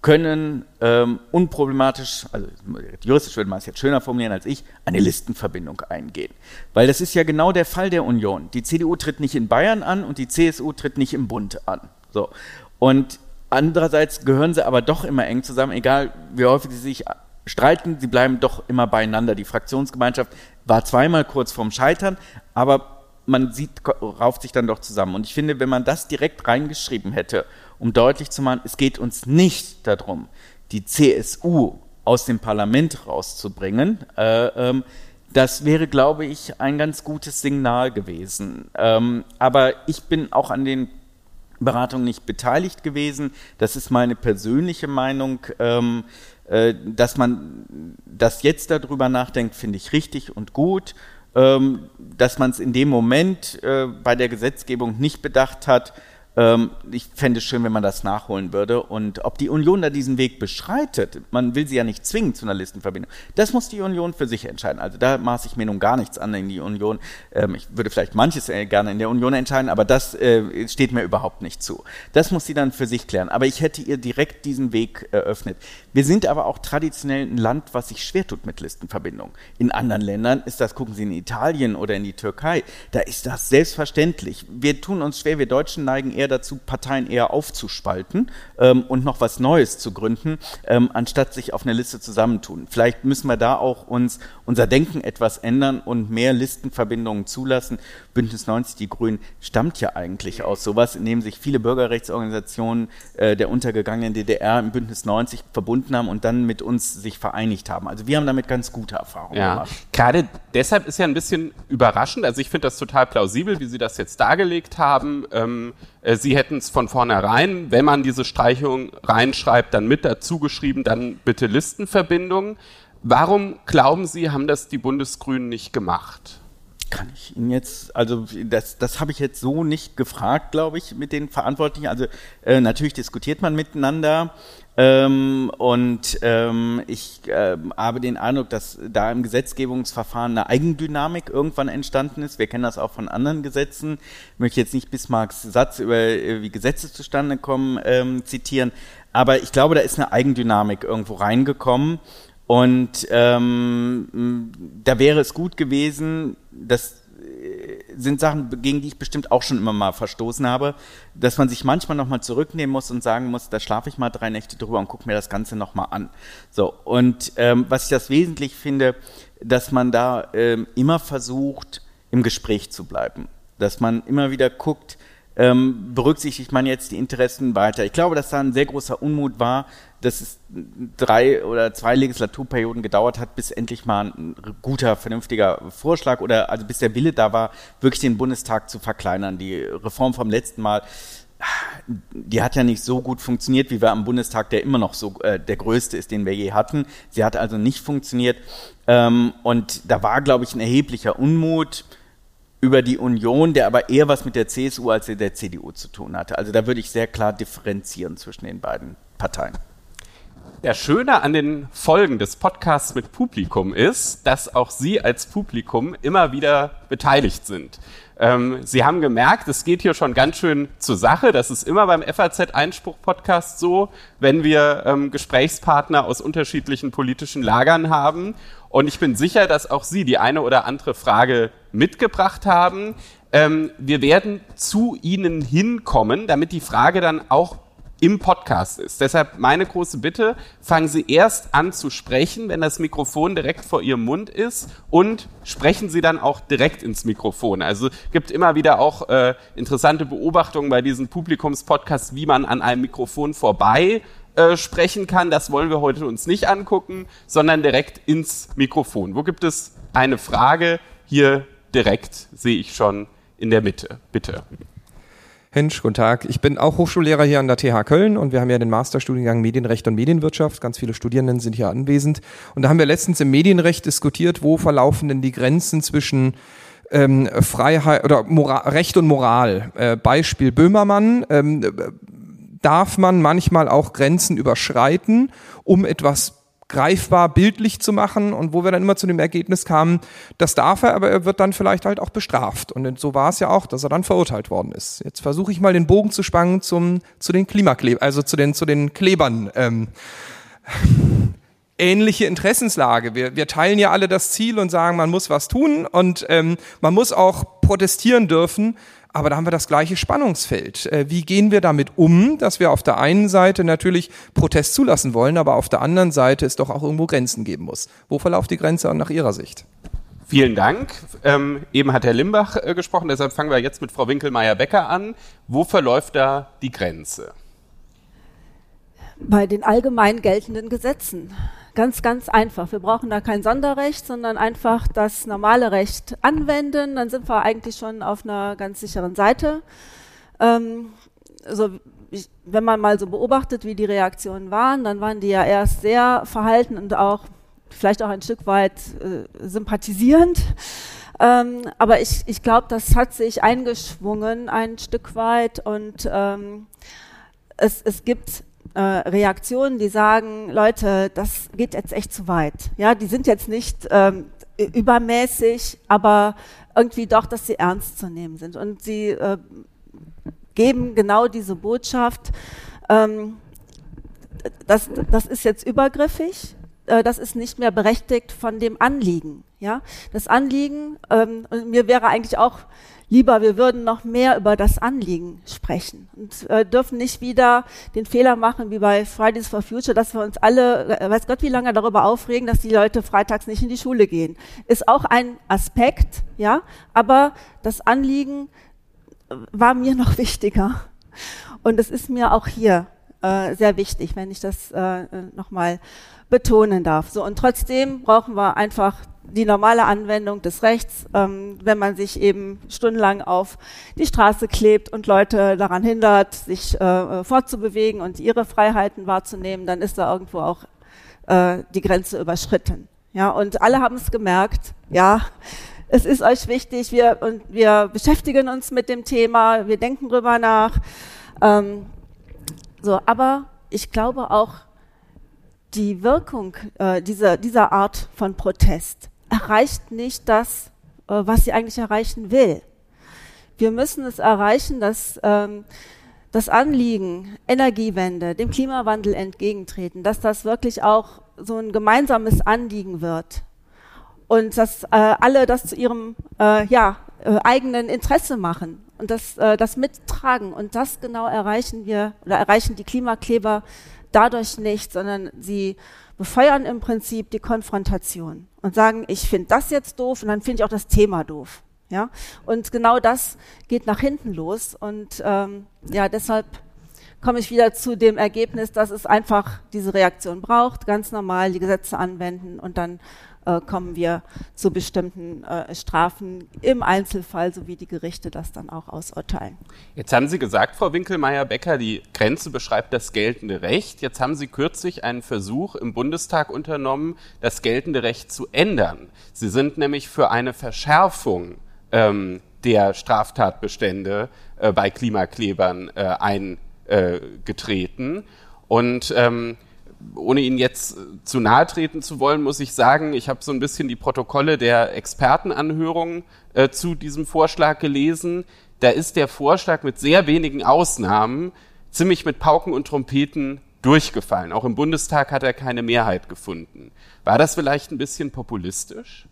können ähm, unproblematisch, also juristisch würde man es jetzt schöner formulieren als ich, eine Listenverbindung eingehen. Weil das ist ja genau der Fall der Union. Die CDU tritt nicht in Bayern an und die CSU tritt nicht im Bund an. So. Und andererseits gehören sie aber doch immer eng zusammen, egal wie häufig sie sich streiten, sie bleiben doch immer beieinander. Die Fraktionsgemeinschaft war zweimal kurz vorm Scheitern, aber man sieht, rauft sich dann doch zusammen. Und ich finde, wenn man das direkt reingeschrieben hätte, um deutlich zu machen, es geht uns nicht darum, die CSU aus dem Parlament rauszubringen, äh, ähm, das wäre, glaube ich, ein ganz gutes Signal gewesen. Ähm, aber ich bin auch an den Beratungen nicht beteiligt gewesen. Das ist meine persönliche Meinung. Ähm, äh, dass man das jetzt darüber nachdenkt, finde ich richtig und gut. Ähm, dass man es in dem Moment äh, bei der Gesetzgebung nicht bedacht hat, ähm, ich fände es schön, wenn man das nachholen würde. Und ob die Union da diesen Weg beschreitet, man will sie ja nicht zwingen zu einer Listenverbindung, das muss die Union für sich entscheiden. Also da maße ich mir nun gar nichts an in die Union. Ähm, ich würde vielleicht manches äh, gerne in der Union entscheiden, aber das äh, steht mir überhaupt nicht zu. Das muss sie dann für sich klären. Aber ich hätte ihr direkt diesen Weg eröffnet. Wir sind aber auch traditionell ein Land, was sich schwer tut mit Listenverbindungen. In anderen Ländern ist das, gucken Sie in Italien oder in die Türkei, da ist das selbstverständlich. Wir tun uns schwer, wir Deutschen neigen eher dazu, Parteien eher aufzuspalten ähm, und noch was Neues zu gründen, ähm, anstatt sich auf eine Liste zusammentun. Vielleicht müssen wir da auch uns unser Denken etwas ändern und mehr Listenverbindungen zulassen. Bündnis 90 Die Grünen stammt ja eigentlich aus sowas, in dem sich viele Bürgerrechtsorganisationen äh, der untergegangenen DDR im Bündnis 90 verbunden haben und dann mit uns sich vereinigt haben. Also wir haben damit ganz gute Erfahrungen ja. gemacht. Gerade deshalb ist ja ein bisschen überraschend. Also ich finde das total plausibel, wie Sie das jetzt dargelegt haben. Ähm, äh, Sie hätten es von vornherein, wenn man diese Streichung reinschreibt, dann mit dazu geschrieben, dann bitte Listenverbindungen. Warum glauben Sie, haben das die Bundesgrünen nicht gemacht? Kann ich Ihnen jetzt, also das, das habe ich jetzt so nicht gefragt, glaube ich, mit den Verantwortlichen. Also äh, natürlich diskutiert man miteinander. Ähm, und ähm, ich äh, habe den Eindruck, dass da im Gesetzgebungsverfahren eine Eigendynamik irgendwann entstanden ist. Wir kennen das auch von anderen Gesetzen. Ich möchte jetzt nicht Bismarcks Satz über äh, wie Gesetze zustande kommen ähm, zitieren, aber ich glaube, da ist eine Eigendynamik irgendwo reingekommen. Und ähm, da wäre es gut gewesen, dass sind Sachen, gegen die ich bestimmt auch schon immer mal verstoßen habe, dass man sich manchmal nochmal zurücknehmen muss und sagen muss, da schlafe ich mal drei Nächte drüber und gucke mir das Ganze nochmal an. So, und ähm, was ich das wesentlich finde, dass man da ähm, immer versucht, im Gespräch zu bleiben. Dass man immer wieder guckt, ähm, berücksichtigt man jetzt die Interessen weiter. Ich glaube, dass da ein sehr großer Unmut war, dass es drei oder zwei Legislaturperioden gedauert hat, bis endlich mal ein guter, vernünftiger Vorschlag oder also bis der Wille da war, wirklich den Bundestag zu verkleinern. Die Reform vom letzten Mal, die hat ja nicht so gut funktioniert, wie wir am Bundestag, der immer noch so äh, der größte ist, den wir je hatten. Sie hat also nicht funktioniert. Ähm, und da war, glaube ich, ein erheblicher Unmut über die Union, der aber eher was mit der CSU als der CDU zu tun hatte. Also da würde ich sehr klar differenzieren zwischen den beiden Parteien. Der Schöne an den Folgen des Podcasts mit Publikum ist, dass auch Sie als Publikum immer wieder beteiligt sind. Ähm, Sie haben gemerkt, es geht hier schon ganz schön zur Sache. Das ist immer beim FAZ-Einspruch-Podcast so, wenn wir ähm, Gesprächspartner aus unterschiedlichen politischen Lagern haben. Und ich bin sicher, dass auch Sie die eine oder andere Frage mitgebracht haben. Ähm, wir werden zu Ihnen hinkommen, damit die Frage dann auch im Podcast ist. Deshalb meine große Bitte, fangen Sie erst an zu sprechen, wenn das Mikrofon direkt vor Ihrem Mund ist und sprechen Sie dann auch direkt ins Mikrofon. Also gibt immer wieder auch äh, interessante Beobachtungen bei diesen Publikumspodcasts, wie man an einem Mikrofon vorbei äh, sprechen kann. Das wollen wir heute uns nicht angucken, sondern direkt ins Mikrofon. Wo gibt es eine Frage? Hier direkt sehe ich schon in der Mitte. Bitte. Hensch, guten Tag. Ich bin auch Hochschullehrer hier an der TH Köln und wir haben ja den Masterstudiengang Medienrecht und Medienwirtschaft. Ganz viele Studierenden sind hier anwesend. Und da haben wir letztens im Medienrecht diskutiert, wo verlaufen denn die Grenzen zwischen ähm, Freiheit oder Moral, Recht und Moral. Äh, Beispiel Böhmermann. Ähm, darf man manchmal auch Grenzen überschreiten, um etwas greifbar bildlich zu machen und wo wir dann immer zu dem Ergebnis kamen, das darf er, aber er wird dann vielleicht halt auch bestraft. Und so war es ja auch, dass er dann verurteilt worden ist. Jetzt versuche ich mal den Bogen zu spannen zum, zu den Klimaklebern, also zu den, zu den Klebern. Ähm, ähnliche Interessenslage. Wir, wir teilen ja alle das Ziel und sagen, man muss was tun und ähm, man muss auch protestieren dürfen. Aber da haben wir das gleiche Spannungsfeld. Äh, wie gehen wir damit um, dass wir auf der einen Seite natürlich Protest zulassen wollen, aber auf der anderen Seite es doch auch irgendwo Grenzen geben muss? Wo verläuft die Grenze nach Ihrer Sicht? Vielen Dank. Ähm, eben hat Herr Limbach äh, gesprochen, deshalb fangen wir jetzt mit Frau Winkelmeier-Becker an. Wo verläuft da die Grenze? Bei den allgemein geltenden Gesetzen. Ganz, ganz einfach. Wir brauchen da kein Sonderrecht, sondern einfach das normale Recht anwenden. Dann sind wir eigentlich schon auf einer ganz sicheren Seite. Ähm, also ich, wenn man mal so beobachtet, wie die Reaktionen waren, dann waren die ja erst sehr verhalten und auch vielleicht auch ein Stück weit äh, sympathisierend. Ähm, aber ich, ich glaube, das hat sich eingeschwungen ein Stück weit und ähm, es, es gibt äh, Reaktionen, die sagen, Leute, das geht jetzt echt zu weit. Ja, die sind jetzt nicht ähm, übermäßig, aber irgendwie doch, dass sie ernst zu nehmen sind. Und sie äh, geben genau diese Botschaft, ähm, das, das ist jetzt übergriffig, das ist nicht mehr berechtigt von dem Anliegen. Ja, das Anliegen, ähm, mir wäre eigentlich auch lieber, wir würden noch mehr über das Anliegen sprechen und äh, dürfen nicht wieder den Fehler machen wie bei Fridays for Future, dass wir uns alle, äh, weiß Gott wie lange darüber aufregen, dass die Leute freitags nicht in die Schule gehen. Ist auch ein Aspekt, ja, aber das Anliegen äh, war mir noch wichtiger und es ist mir auch hier äh, sehr wichtig, wenn ich das äh, nochmal betonen darf. So und trotzdem brauchen wir einfach die normale Anwendung des Rechts, ähm, wenn man sich eben stundenlang auf die Straße klebt und Leute daran hindert, sich äh, fortzubewegen und ihre Freiheiten wahrzunehmen, dann ist da irgendwo auch äh, die Grenze überschritten. Ja, und alle haben es gemerkt, ja, es ist euch wichtig, wir, und wir beschäftigen uns mit dem Thema, wir denken drüber nach. Ähm, so, aber ich glaube auch, die Wirkung äh, dieser, dieser Art von Protest erreicht nicht das, äh, was sie eigentlich erreichen will. Wir müssen es erreichen, dass ähm, das Anliegen, Energiewende, dem Klimawandel entgegentreten, dass das wirklich auch so ein gemeinsames Anliegen wird und dass äh, alle das zu ihrem äh, ja, äh, eigenen Interesse machen und das, äh, das mittragen. Und das genau erreichen wir oder erreichen die Klimakleber dadurch nicht, sondern sie befeuern im Prinzip die Konfrontation und sagen, ich finde das jetzt doof und dann finde ich auch das Thema doof. Ja, und genau das geht nach hinten los und ähm, ja, deshalb komme ich wieder zu dem Ergebnis, dass es einfach diese Reaktion braucht, ganz normal die Gesetze anwenden und dann äh, kommen wir zu bestimmten äh, Strafen im Einzelfall, so wie die Gerichte das dann auch ausurteilen. Jetzt haben Sie gesagt, Frau Winkelmeier-Becker, die Grenze beschreibt das geltende Recht. Jetzt haben Sie kürzlich einen Versuch im Bundestag unternommen, das geltende Recht zu ändern. Sie sind nämlich für eine Verschärfung ähm, der Straftatbestände äh, bei Klimaklebern äh, eingetreten. Und ähm, ohne Ihnen jetzt zu nahe treten zu wollen, muss ich sagen, ich habe so ein bisschen die Protokolle der Expertenanhörungen äh, zu diesem Vorschlag gelesen. Da ist der Vorschlag mit sehr wenigen Ausnahmen ziemlich mit Pauken und Trompeten durchgefallen. Auch im Bundestag hat er keine Mehrheit gefunden. War das vielleicht ein bisschen populistisch?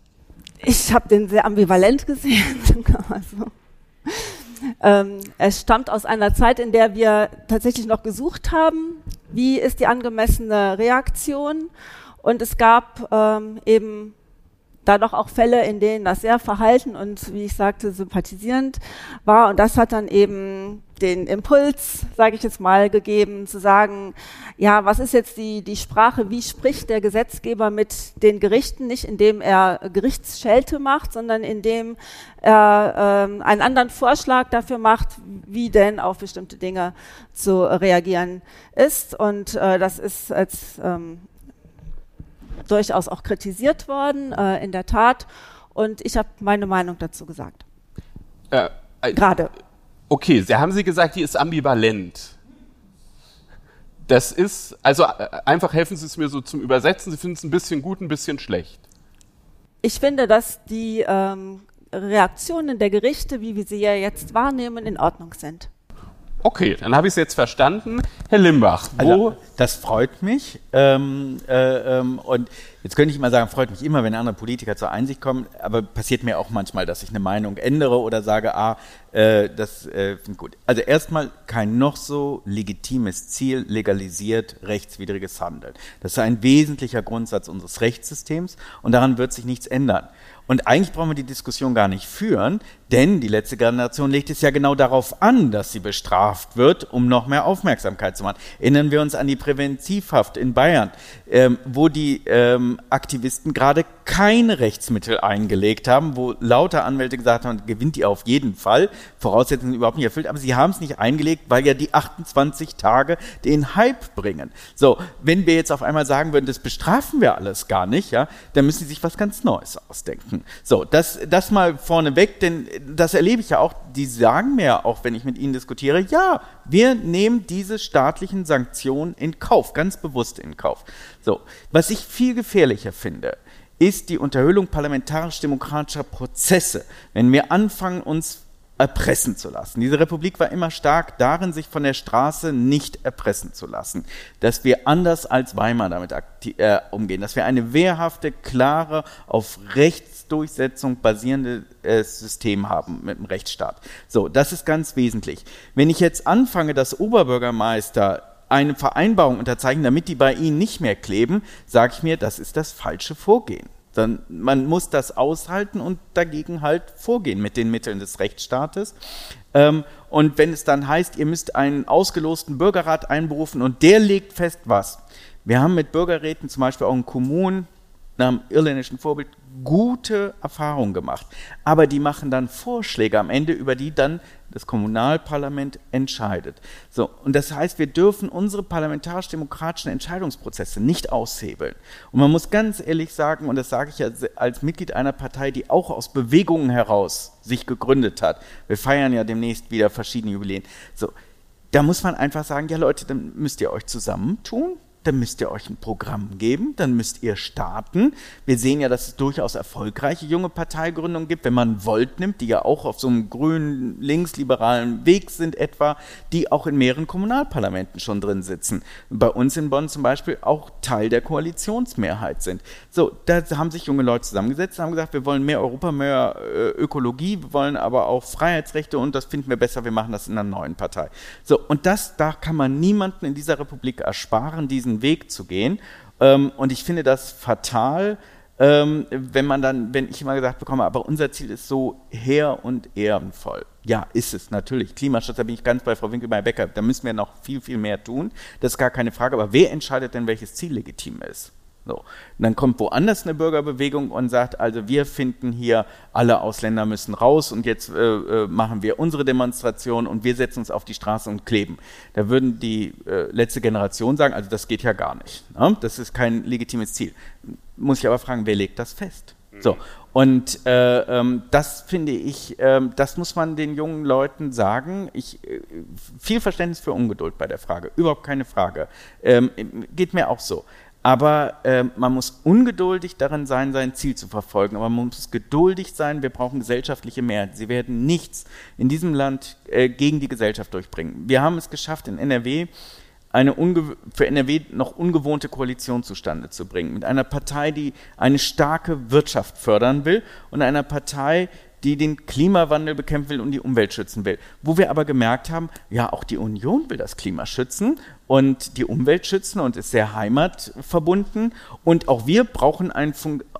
Ich habe den sehr ambivalent gesehen. also, ähm, es stammt aus einer Zeit, in der wir tatsächlich noch gesucht haben, wie ist die angemessene Reaktion. Und es gab ähm, eben da doch auch Fälle, in denen das sehr verhalten und, wie ich sagte, sympathisierend war. Und das hat dann eben den Impuls, sage ich jetzt mal, gegeben, zu sagen, ja, was ist jetzt die, die Sprache, wie spricht der Gesetzgeber mit den Gerichten, nicht indem er Gerichtsschelte macht, sondern indem er ähm, einen anderen Vorschlag dafür macht, wie denn auf bestimmte Dinge zu reagieren ist. Und äh, das ist als ähm, durchaus auch kritisiert worden, äh, in der Tat. Und ich habe meine Meinung dazu gesagt. Äh, äh, Gerade. Okay, Sie haben Sie gesagt, die ist ambivalent. Das ist, also äh, einfach helfen Sie es mir so zum Übersetzen. Sie finden es ein bisschen gut, ein bisschen schlecht. Ich finde, dass die ähm, Reaktionen der Gerichte, wie wir sie ja jetzt wahrnehmen, in Ordnung sind. Okay, dann habe ich es jetzt verstanden. Herr Limbach, wo. Also, das freut mich. Ähm, äh, ähm, und jetzt könnte ich mal sagen, freut mich immer, wenn andere Politiker zur Einsicht kommen, aber passiert mir auch manchmal, dass ich eine Meinung ändere oder sage, ah, äh, das äh, gut. Also erstmal kein noch so legitimes Ziel legalisiert rechtswidriges Handeln. Das ist ein wesentlicher Grundsatz unseres Rechtssystems und daran wird sich nichts ändern. Und eigentlich brauchen wir die Diskussion gar nicht führen, denn die letzte Generation legt es ja genau darauf an, dass sie bestraft wird, um noch mehr Aufmerksamkeit zu machen. Erinnern wir uns an die Präventivhaft in Bayern, ähm, wo die ähm, Aktivisten gerade keine Rechtsmittel eingelegt haben, wo lauter Anwälte gesagt haben, gewinnt ihr auf jeden Fall, Voraussetzungen überhaupt nicht erfüllt, aber sie haben es nicht eingelegt, weil ja die 28 Tage den Hype bringen. So, wenn wir jetzt auf einmal sagen würden, das bestrafen wir alles gar nicht, ja, dann müssen sie sich was ganz Neues ausdenken. So, das, das mal vorneweg, denn das erlebe ich ja auch, die sagen mir auch, wenn ich mit ihnen diskutiere, ja, wir nehmen diese staatlichen Sanktionen in Kauf, ganz bewusst in Kauf. So, was ich viel gefährlicher finde, ist die Unterhöhlung parlamentarisch-demokratischer Prozesse. Wenn wir anfangen, uns erpressen zu lassen. Diese Republik war immer stark darin, sich von der Straße nicht erpressen zu lassen. Dass wir anders als Weimar damit äh, umgehen. Dass wir eine wehrhafte, klare, auf Rechtsdurchsetzung basierende äh, System haben mit dem Rechtsstaat. So, das ist ganz wesentlich. Wenn ich jetzt anfange, dass Oberbürgermeister eine Vereinbarung unterzeichnen, damit die bei ihnen nicht mehr kleben, sage ich mir, das ist das falsche Vorgehen. Dann, man muss das aushalten und dagegen halt vorgehen mit den Mitteln des Rechtsstaates. Ähm, und wenn es dann heißt, ihr müsst einen ausgelosten Bürgerrat einberufen und der legt fest, was. Wir haben mit Bürgerräten zum Beispiel auch in Kommunen nach dem irländischen Vorbild gute Erfahrungen gemacht. Aber die machen dann Vorschläge am Ende, über die dann das Kommunalparlament entscheidet. So, und das heißt, wir dürfen unsere parlamentarisch-demokratischen Entscheidungsprozesse nicht aushebeln. Und man muss ganz ehrlich sagen, und das sage ich ja als Mitglied einer Partei, die auch aus Bewegungen heraus sich gegründet hat. Wir feiern ja demnächst wieder verschiedene Jubiläen. So, da muss man einfach sagen, ja Leute, dann müsst ihr euch zusammentun dann müsst ihr euch ein Programm geben, dann müsst ihr starten. Wir sehen ja, dass es durchaus erfolgreiche junge Parteigründungen gibt, wenn man Volt nimmt, die ja auch auf so einem grünen, linksliberalen Weg sind etwa, die auch in mehreren Kommunalparlamenten schon drin sitzen. Bei uns in Bonn zum Beispiel auch Teil der Koalitionsmehrheit sind. So, da haben sich junge Leute zusammengesetzt haben gesagt, wir wollen mehr Europa, mehr äh, Ökologie, wir wollen aber auch Freiheitsrechte und das finden wir besser, wir machen das in einer neuen Partei. So, und das, da kann man niemanden in dieser Republik ersparen, diesen diesen Weg zu gehen. Ähm, und ich finde das fatal, ähm, wenn man dann, wenn ich immer gesagt bekomme, aber unser Ziel ist so her und ehrenvoll. Ja, ist es natürlich. Klimaschutz, da bin ich ganz bei Frau Winkelmeier-Becker. Da müssen wir noch viel, viel mehr tun. Das ist gar keine Frage. Aber wer entscheidet denn, welches Ziel legitim ist? So. Und dann kommt woanders eine Bürgerbewegung und sagt, also wir finden hier, alle Ausländer müssen raus und jetzt äh, äh, machen wir unsere Demonstration und wir setzen uns auf die Straße und kleben. Da würden die äh, letzte Generation sagen, also das geht ja gar nicht. Ne? Das ist kein legitimes Ziel. Muss ich aber fragen, wer legt das fest? So. Und äh, ähm, das finde ich, äh, das muss man den jungen Leuten sagen. Ich, äh, viel Verständnis für Ungeduld bei der Frage, überhaupt keine Frage. Ähm, geht mir auch so. Aber äh, man muss ungeduldig darin sein, sein Ziel zu verfolgen. Aber man muss geduldig sein. Wir brauchen gesellschaftliche Mehrheit. Sie werden nichts in diesem Land äh, gegen die Gesellschaft durchbringen. Wir haben es geschafft, in NRW eine für NRW noch ungewohnte Koalition zustande zu bringen. Mit einer Partei, die eine starke Wirtschaft fördern will und einer Partei, die den Klimawandel bekämpfen will und die Umwelt schützen will. Wo wir aber gemerkt haben, ja, auch die Union will das Klima schützen und die Umwelt schützen und ist sehr heimatverbunden. Und auch wir brauchen einen,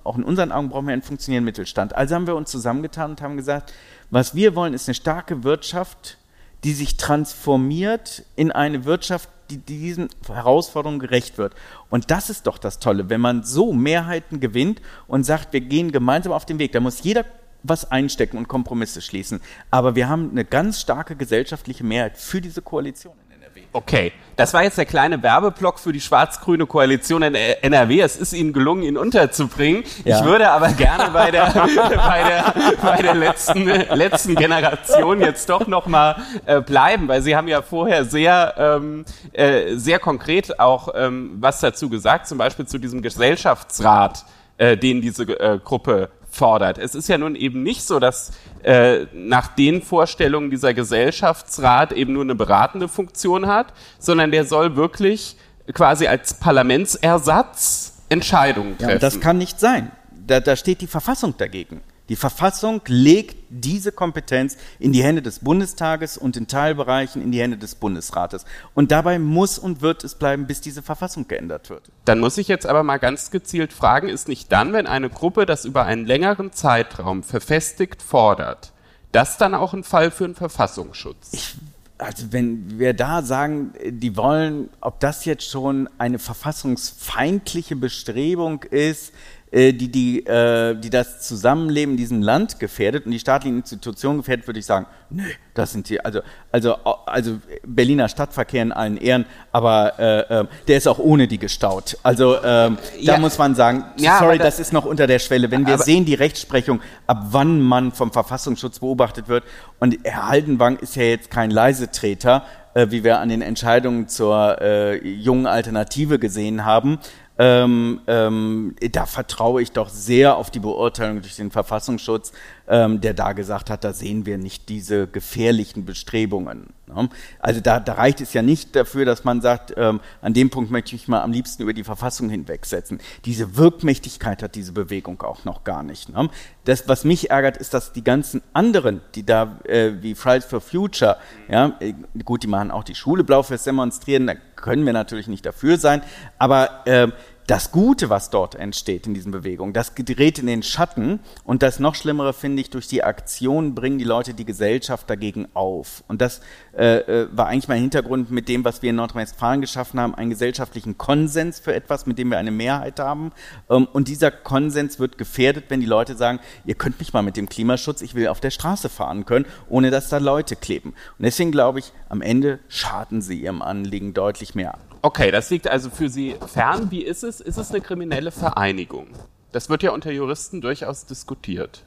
auch in unseren Augen brauchen wir einen funktionierenden Mittelstand. Also haben wir uns zusammengetan und haben gesagt, was wir wollen, ist eine starke Wirtschaft, die sich transformiert in eine Wirtschaft, die diesen Herausforderungen gerecht wird. Und das ist doch das Tolle, wenn man so Mehrheiten gewinnt und sagt, wir gehen gemeinsam auf den Weg. Da muss jeder was einstecken und Kompromisse schließen. Aber wir haben eine ganz starke gesellschaftliche Mehrheit für diese Koalition in NRW. Okay, das war jetzt der kleine Werbeblock für die schwarz-grüne Koalition in NRW. Es ist Ihnen gelungen, ihn unterzubringen. Ja. Ich würde aber gerne bei der, bei der, bei der letzten, letzten Generation jetzt doch noch mal äh, bleiben, weil Sie haben ja vorher sehr, ähm, äh, sehr konkret auch ähm, was dazu gesagt, zum Beispiel zu diesem Gesellschaftsrat, äh, den diese äh, Gruppe fordert. Es ist ja nun eben nicht so, dass äh, nach den Vorstellungen dieser Gesellschaftsrat eben nur eine beratende Funktion hat, sondern der soll wirklich quasi als Parlamentsersatz Entscheidungen treffen. Ja, das kann nicht sein. Da, da steht die Verfassung dagegen. Die Verfassung legt diese Kompetenz in die Hände des Bundestages und in Teilbereichen in die Hände des Bundesrates. Und dabei muss und wird es bleiben, bis diese Verfassung geändert wird. Dann muss ich jetzt aber mal ganz gezielt fragen, ist nicht dann, wenn eine Gruppe das über einen längeren Zeitraum verfestigt fordert, das dann auch ein Fall für einen Verfassungsschutz? Ich also wenn wir da sagen, die wollen, ob das jetzt schon eine verfassungsfeindliche Bestrebung ist, äh, die, die, äh, die das Zusammenleben in diesem Land gefährdet und die staatlichen Institutionen gefährdet, würde ich sagen, nö, das sind die, also, also, also Berliner Stadtverkehr in allen Ehren, aber äh, äh, der ist auch ohne die gestaut. Also ähm, ja. da muss man sagen, ja, sorry, das, das, ist noch unter der Schwelle. Wenn wir sehen die Rechtsprechung, ab wann man vom Verfassungsschutz beobachtet wird, und Herr Haldenwang ist ja jetzt kein Leisetreter, äh, wie wir an den Entscheidungen zur äh, jungen Alternative gesehen haben, ähm, ähm, da vertraue ich doch sehr auf die Beurteilung durch den Verfassungsschutz, ähm, der da gesagt hat, da sehen wir nicht diese gefährlichen Bestrebungen. Ne? Also da, da, reicht es ja nicht dafür, dass man sagt, ähm, an dem Punkt möchte ich mal am liebsten über die Verfassung hinwegsetzen. Diese Wirkmächtigkeit hat diese Bewegung auch noch gar nicht. Ne? Das, was mich ärgert, ist, dass die ganzen anderen, die da äh, wie Fridays for Future, ja, gut, die machen auch die Schule blau fürs Demonstrieren, da können wir natürlich nicht dafür sein, aber äh, das Gute, was dort entsteht in diesen Bewegungen, das gerät in den Schatten und das noch Schlimmere finde ich, durch die Aktion bringen die Leute die Gesellschaft dagegen auf. Und das äh, äh, war eigentlich mein Hintergrund mit dem, was wir in Nordrhein-Westfalen geschaffen haben, einen gesellschaftlichen Konsens für etwas, mit dem wir eine Mehrheit haben. Ähm, und dieser Konsens wird gefährdet, wenn die Leute sagen, ihr könnt mich mal mit dem Klimaschutz, ich will auf der Straße fahren können, ohne dass da Leute kleben. Und deswegen glaube ich, am Ende schaden sie ihrem Anliegen deutlich mehr. Okay, das liegt also für Sie fern. Wie ist es? Ist es eine kriminelle Vereinigung? Das wird ja unter Juristen durchaus diskutiert.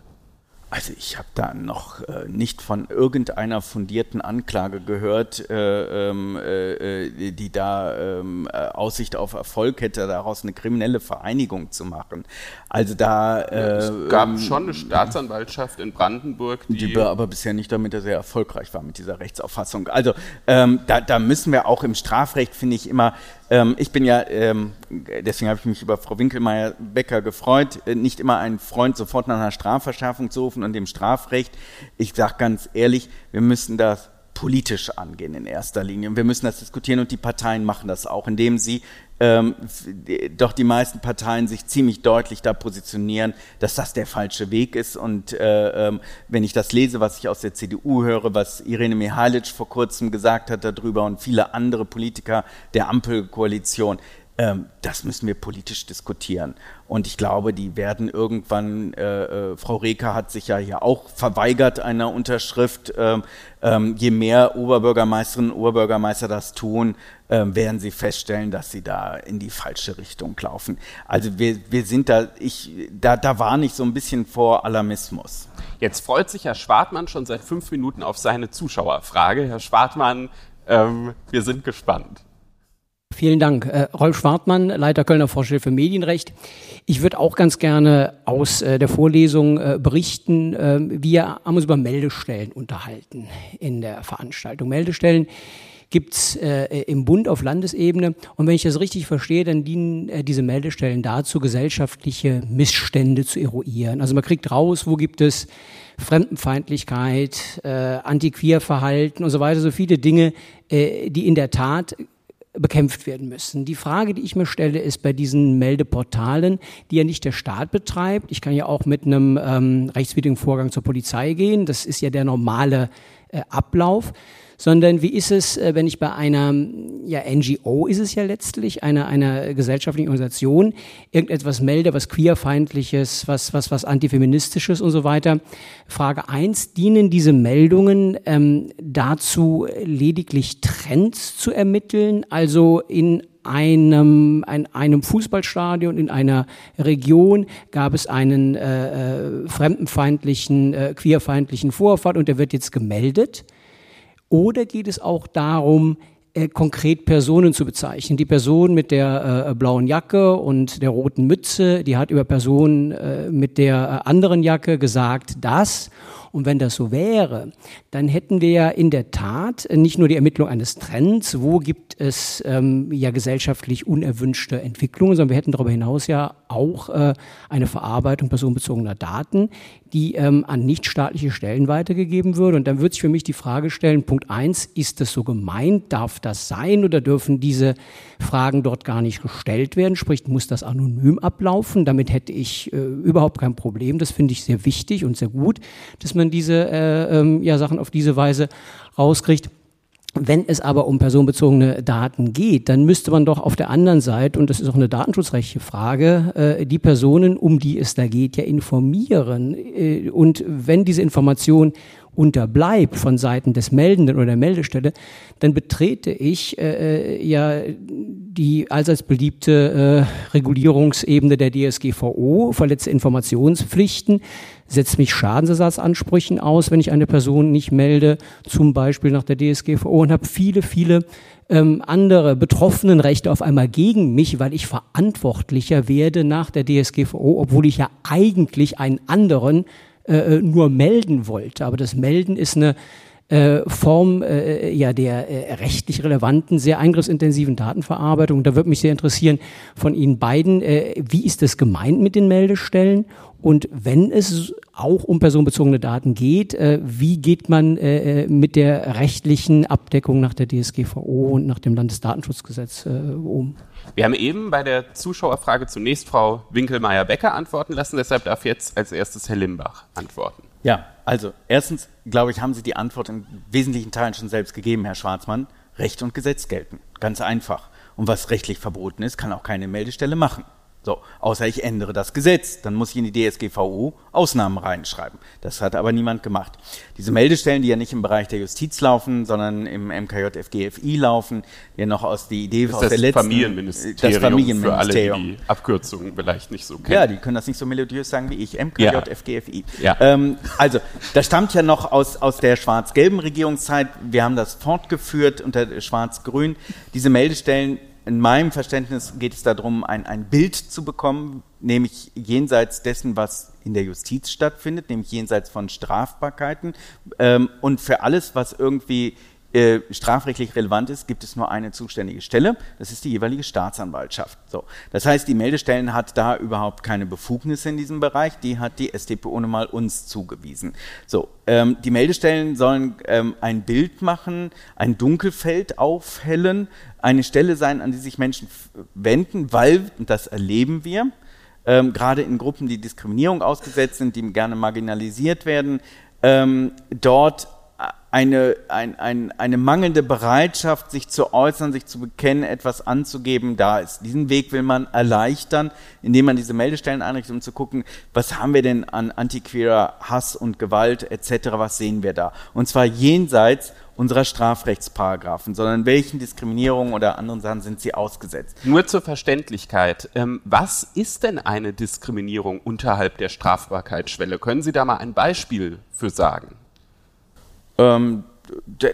Also ich habe da noch äh, nicht von irgendeiner fundierten Anklage gehört, äh, ähm, äh, die da ähm, äh, Aussicht auf Erfolg hätte, daraus eine kriminelle Vereinigung zu machen. Also da es äh, gab ähm, schon eine Staatsanwaltschaft in Brandenburg, die, die aber bisher nicht damit sehr erfolgreich war mit dieser Rechtsauffassung. Also ähm, da, da müssen wir auch im Strafrecht finde ich immer ähm, ich bin ja, ähm, deswegen habe ich mich über Frau Winkelmeier-Becker gefreut, äh, nicht immer ein Freund, sofort nach einer Strafverschärfung zu rufen und dem Strafrecht. Ich sage ganz ehrlich, wir müssen das politisch angehen in erster Linie. Und wir müssen das diskutieren und die Parteien machen das auch, indem sie ähm, doch die meisten Parteien sich ziemlich deutlich da positionieren, dass das der falsche Weg ist. Und äh, ähm, wenn ich das lese, was ich aus der CDU höre, was Irene Mihalic vor kurzem gesagt hat darüber und viele andere Politiker der Ampelkoalition, ähm, das müssen wir politisch diskutieren. Und ich glaube, die werden irgendwann, äh, äh, Frau Reker hat sich ja hier auch verweigert einer Unterschrift. Ähm, ähm, je mehr Oberbürgermeisterinnen und Oberbürgermeister das tun, ähm, werden sie feststellen, dass sie da in die falsche Richtung laufen. Also wir, wir sind da, ich, da, da warne ich so ein bisschen vor Alarmismus. Jetzt freut sich Herr Schwartmann schon seit fünf Minuten auf seine Zuschauerfrage. Herr Schwartmann, ähm, wir sind gespannt. Vielen Dank. Äh, Rolf Schwartmann, Leiter Kölner Vorstelle für Medienrecht. Ich würde auch ganz gerne aus äh, der Vorlesung äh, berichten. Äh, wir haben uns über Meldestellen unterhalten in der Veranstaltung. Meldestellen gibt's äh, im Bund auf Landesebene. Und wenn ich das richtig verstehe, dann dienen äh, diese Meldestellen dazu, gesellschaftliche Missstände zu eruieren. Also man kriegt raus, wo gibt es Fremdenfeindlichkeit, äh, Antiquierverhalten und so weiter, so viele Dinge, äh, die in der Tat bekämpft werden müssen. Die Frage, die ich mir stelle, ist bei diesen Meldeportalen, die ja nicht der Staat betreibt. Ich kann ja auch mit einem ähm, rechtswidrigen Vorgang zur Polizei gehen. Das ist ja der normale äh, Ablauf sondern wie ist es, äh, wenn ich bei einer ja, NGO ist es ja letztlich, einer, einer gesellschaftlichen Organisation, irgendetwas melde, was queerfeindliches, was, was, was antifeministisches und so weiter. Frage eins: dienen diese Meldungen ähm, dazu, lediglich Trends zu ermitteln, also in einem, ein, einem Fußballstadion in einer Region gab es einen äh, äh, fremdenfeindlichen, äh, queerfeindlichen Vorfall und der wird jetzt gemeldet? Oder geht es auch darum, äh, konkret Personen zu bezeichnen. Die Person mit der äh, blauen Jacke und der roten Mütze, die hat über Personen äh, mit der äh, anderen Jacke gesagt, das und wenn das so wäre, dann hätten wir ja in der Tat nicht nur die Ermittlung eines Trends, wo gibt es ähm, ja gesellschaftlich unerwünschte Entwicklungen, sondern wir hätten darüber hinaus ja auch äh, eine Verarbeitung personenbezogener Daten, die ähm, an nichtstaatliche Stellen weitergegeben würde. Und dann würde sich für mich die Frage stellen, Punkt eins, ist das so gemeint? Darf das sein oder dürfen diese Fragen dort gar nicht gestellt werden? Sprich, muss das anonym ablaufen? Damit hätte ich äh, überhaupt kein Problem. Das finde ich sehr wichtig und sehr gut, dass man diese äh, ähm, ja, Sachen auf diese Weise rauskriegt. Wenn es aber um personenbezogene Daten geht, dann müsste man doch auf der anderen Seite, und das ist auch eine datenschutzrechtliche Frage, äh, die Personen, um die es da geht, ja informieren. Äh, und wenn diese Information unterbleibt von Seiten des Meldenden oder der Meldestelle, dann betrete ich äh, äh ja die allseits beliebte äh, Regulierungsebene der DSGVO, verletze Informationspflichten, setze mich Schadensersatzansprüchen aus, wenn ich eine Person nicht melde, zum Beispiel nach der DSGVO und habe viele, viele ähm, andere betroffenen Rechte auf einmal gegen mich, weil ich verantwortlicher werde nach der DSGVO, obwohl ich ja eigentlich einen anderen äh, äh, nur melden wollte. Aber das Melden ist eine äh, Form äh, ja der äh, rechtlich relevanten, sehr eingriffsintensiven Datenverarbeitung. Da würde mich sehr interessieren von Ihnen beiden, äh, wie ist das gemeint mit den Meldestellen? Und wenn es auch um personenbezogene Daten geht, äh, wie geht man äh, äh mit der rechtlichen Abdeckung nach der DSGVO und nach dem Landesdatenschutzgesetz äh, um? Wir haben eben bei der Zuschauerfrage zunächst Frau Winkelmeier-Becker antworten lassen, deshalb darf jetzt als erstes Herr Limbach antworten. Ja, also erstens, glaube ich, haben Sie die Antwort in wesentlichen Teilen schon selbst gegeben, Herr Schwarzmann. Recht und Gesetz gelten. Ganz einfach. Und was rechtlich verboten ist, kann auch keine Meldestelle machen. So, außer ich ändere das Gesetz, dann muss ich in die DSGVO Ausnahmen reinschreiben. Das hat aber niemand gemacht. Diese Meldestellen, die ja nicht im Bereich der Justiz laufen, sondern im MKJ FGFI laufen, die ja noch aus der Idee das aus der letzten Familienministerium, das Familienministerium. Für alle, die Abkürzungen vielleicht nicht so kennen. Ja, die können das nicht so melodiös sagen wie ich. MKJ ja. FGFI. Ja. Ähm, also, das stammt ja noch aus, aus der schwarz-gelben Regierungszeit. Wir haben das fortgeführt unter schwarz-grün. Diese Meldestellen in meinem Verständnis geht es darum, ein, ein Bild zu bekommen, nämlich jenseits dessen, was in der Justiz stattfindet, nämlich jenseits von Strafbarkeiten. Ähm, und für alles, was irgendwie äh, strafrechtlich relevant ist, gibt es nur eine zuständige Stelle. Das ist die jeweilige Staatsanwaltschaft. So. Das heißt, die Meldestellen hat da überhaupt keine Befugnisse in diesem Bereich. Die hat die StPO nun mal uns zugewiesen. So. Ähm, die Meldestellen sollen ähm, ein Bild machen, ein Dunkelfeld aufhellen, eine Stelle sein, an die sich Menschen wenden, weil, und das erleben wir, ähm, gerade in Gruppen, die Diskriminierung ausgesetzt sind, die gerne marginalisiert werden, ähm, dort eine, ein, ein, eine mangelnde Bereitschaft, sich zu äußern, sich zu bekennen, etwas anzugeben, da ist. Diesen Weg will man erleichtern, indem man diese Meldestellen einrichtet, um zu gucken, was haben wir denn an antiqueerer Hass und Gewalt etc., was sehen wir da? Und zwar jenseits unserer Strafrechtsparagraphen, sondern welchen Diskriminierungen oder anderen Sachen sind sie ausgesetzt. Nur zur Verständlichkeit, ähm, was ist denn eine Diskriminierung unterhalb der Strafbarkeitsschwelle? Können Sie da mal ein Beispiel für sagen? Ähm,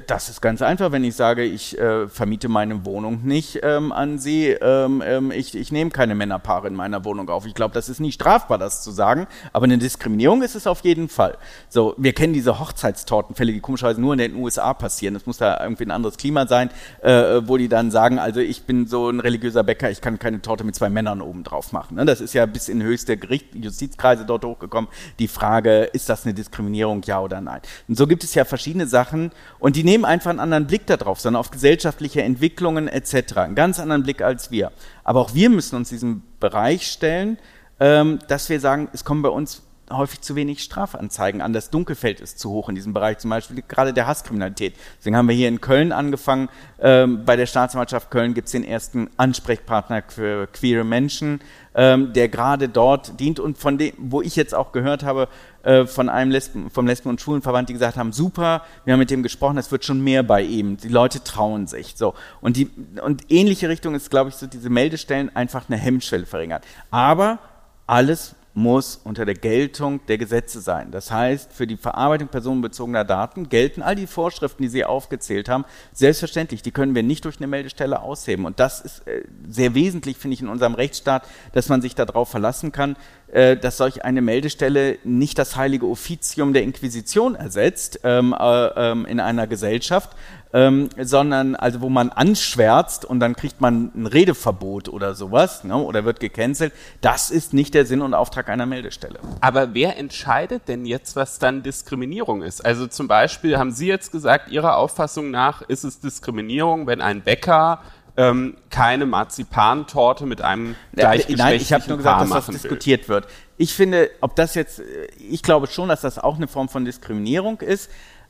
das ist ganz einfach, wenn ich sage, ich äh, vermiete meine Wohnung nicht ähm, an Sie. Ähm, ähm, ich, ich nehme keine Männerpaare in meiner Wohnung auf. Ich glaube, das ist nicht strafbar, das zu sagen. Aber eine Diskriminierung ist es auf jeden Fall. So, wir kennen diese Hochzeitstortenfälle, die komischerweise nur in den USA passieren. Das muss da irgendwie ein anderes Klima sein, äh, wo die dann sagen, also ich bin so ein religiöser Bäcker, ich kann keine Torte mit zwei Männern oben drauf machen. Ne? Das ist ja bis in höchste Gericht, Justizkreise dort hochgekommen. Die Frage, ist das eine Diskriminierung, ja oder nein? Und so gibt es ja verschiedene Sachen, und die nehmen einfach einen anderen Blick darauf, sondern auf gesellschaftliche Entwicklungen etc. Einen ganz anderen Blick als wir. Aber auch wir müssen uns diesem Bereich stellen, ähm, dass wir sagen, es kommen bei uns häufig zu wenig Strafanzeigen an. Das Dunkelfeld ist zu hoch in diesem Bereich, zum Beispiel gerade der Hasskriminalität. Deswegen haben wir hier in Köln angefangen. Ähm, bei der Staatsanwaltschaft Köln gibt es den ersten Ansprechpartner für queere Menschen, ähm, der gerade dort dient und von dem, wo ich jetzt auch gehört habe, äh, von einem Lesben, vom Lesben- und Schwulenverband, die gesagt haben, super, wir haben mit dem gesprochen, es wird schon mehr bei ihm. Die Leute trauen sich. So. Und die, und ähnliche Richtung ist, glaube ich, so diese Meldestellen einfach eine Hemmschwelle verringert. Aber alles muss unter der Geltung der Gesetze sein. Das heißt, für die Verarbeitung personenbezogener Daten gelten all die Vorschriften, die Sie aufgezählt haben, selbstverständlich. Die können wir nicht durch eine Meldestelle ausheben. Und das ist äh, sehr wesentlich, finde ich, in unserem Rechtsstaat, dass man sich darauf verlassen kann, dass solch eine Meldestelle nicht das heilige Offizium der Inquisition ersetzt ähm, äh, ähm, in einer Gesellschaft, ähm, sondern also wo man anschwärzt und dann kriegt man ein Redeverbot oder sowas ne, oder wird gecancelt. Das ist nicht der Sinn und Auftrag einer Meldestelle. Aber wer entscheidet denn jetzt, was dann Diskriminierung ist? Also zum Beispiel haben Sie jetzt gesagt, Ihrer Auffassung nach ist es Diskriminierung, wenn ein Bäcker ähm, keine Marzipantorte mit einem gleichgeschlechtlichen Nein, ich habe nur gesagt, Paar dass das machen will. diskutiert wird. Ich finde, ob das jetzt, ich glaube schon, dass das auch eine Form von Diskriminierung ist.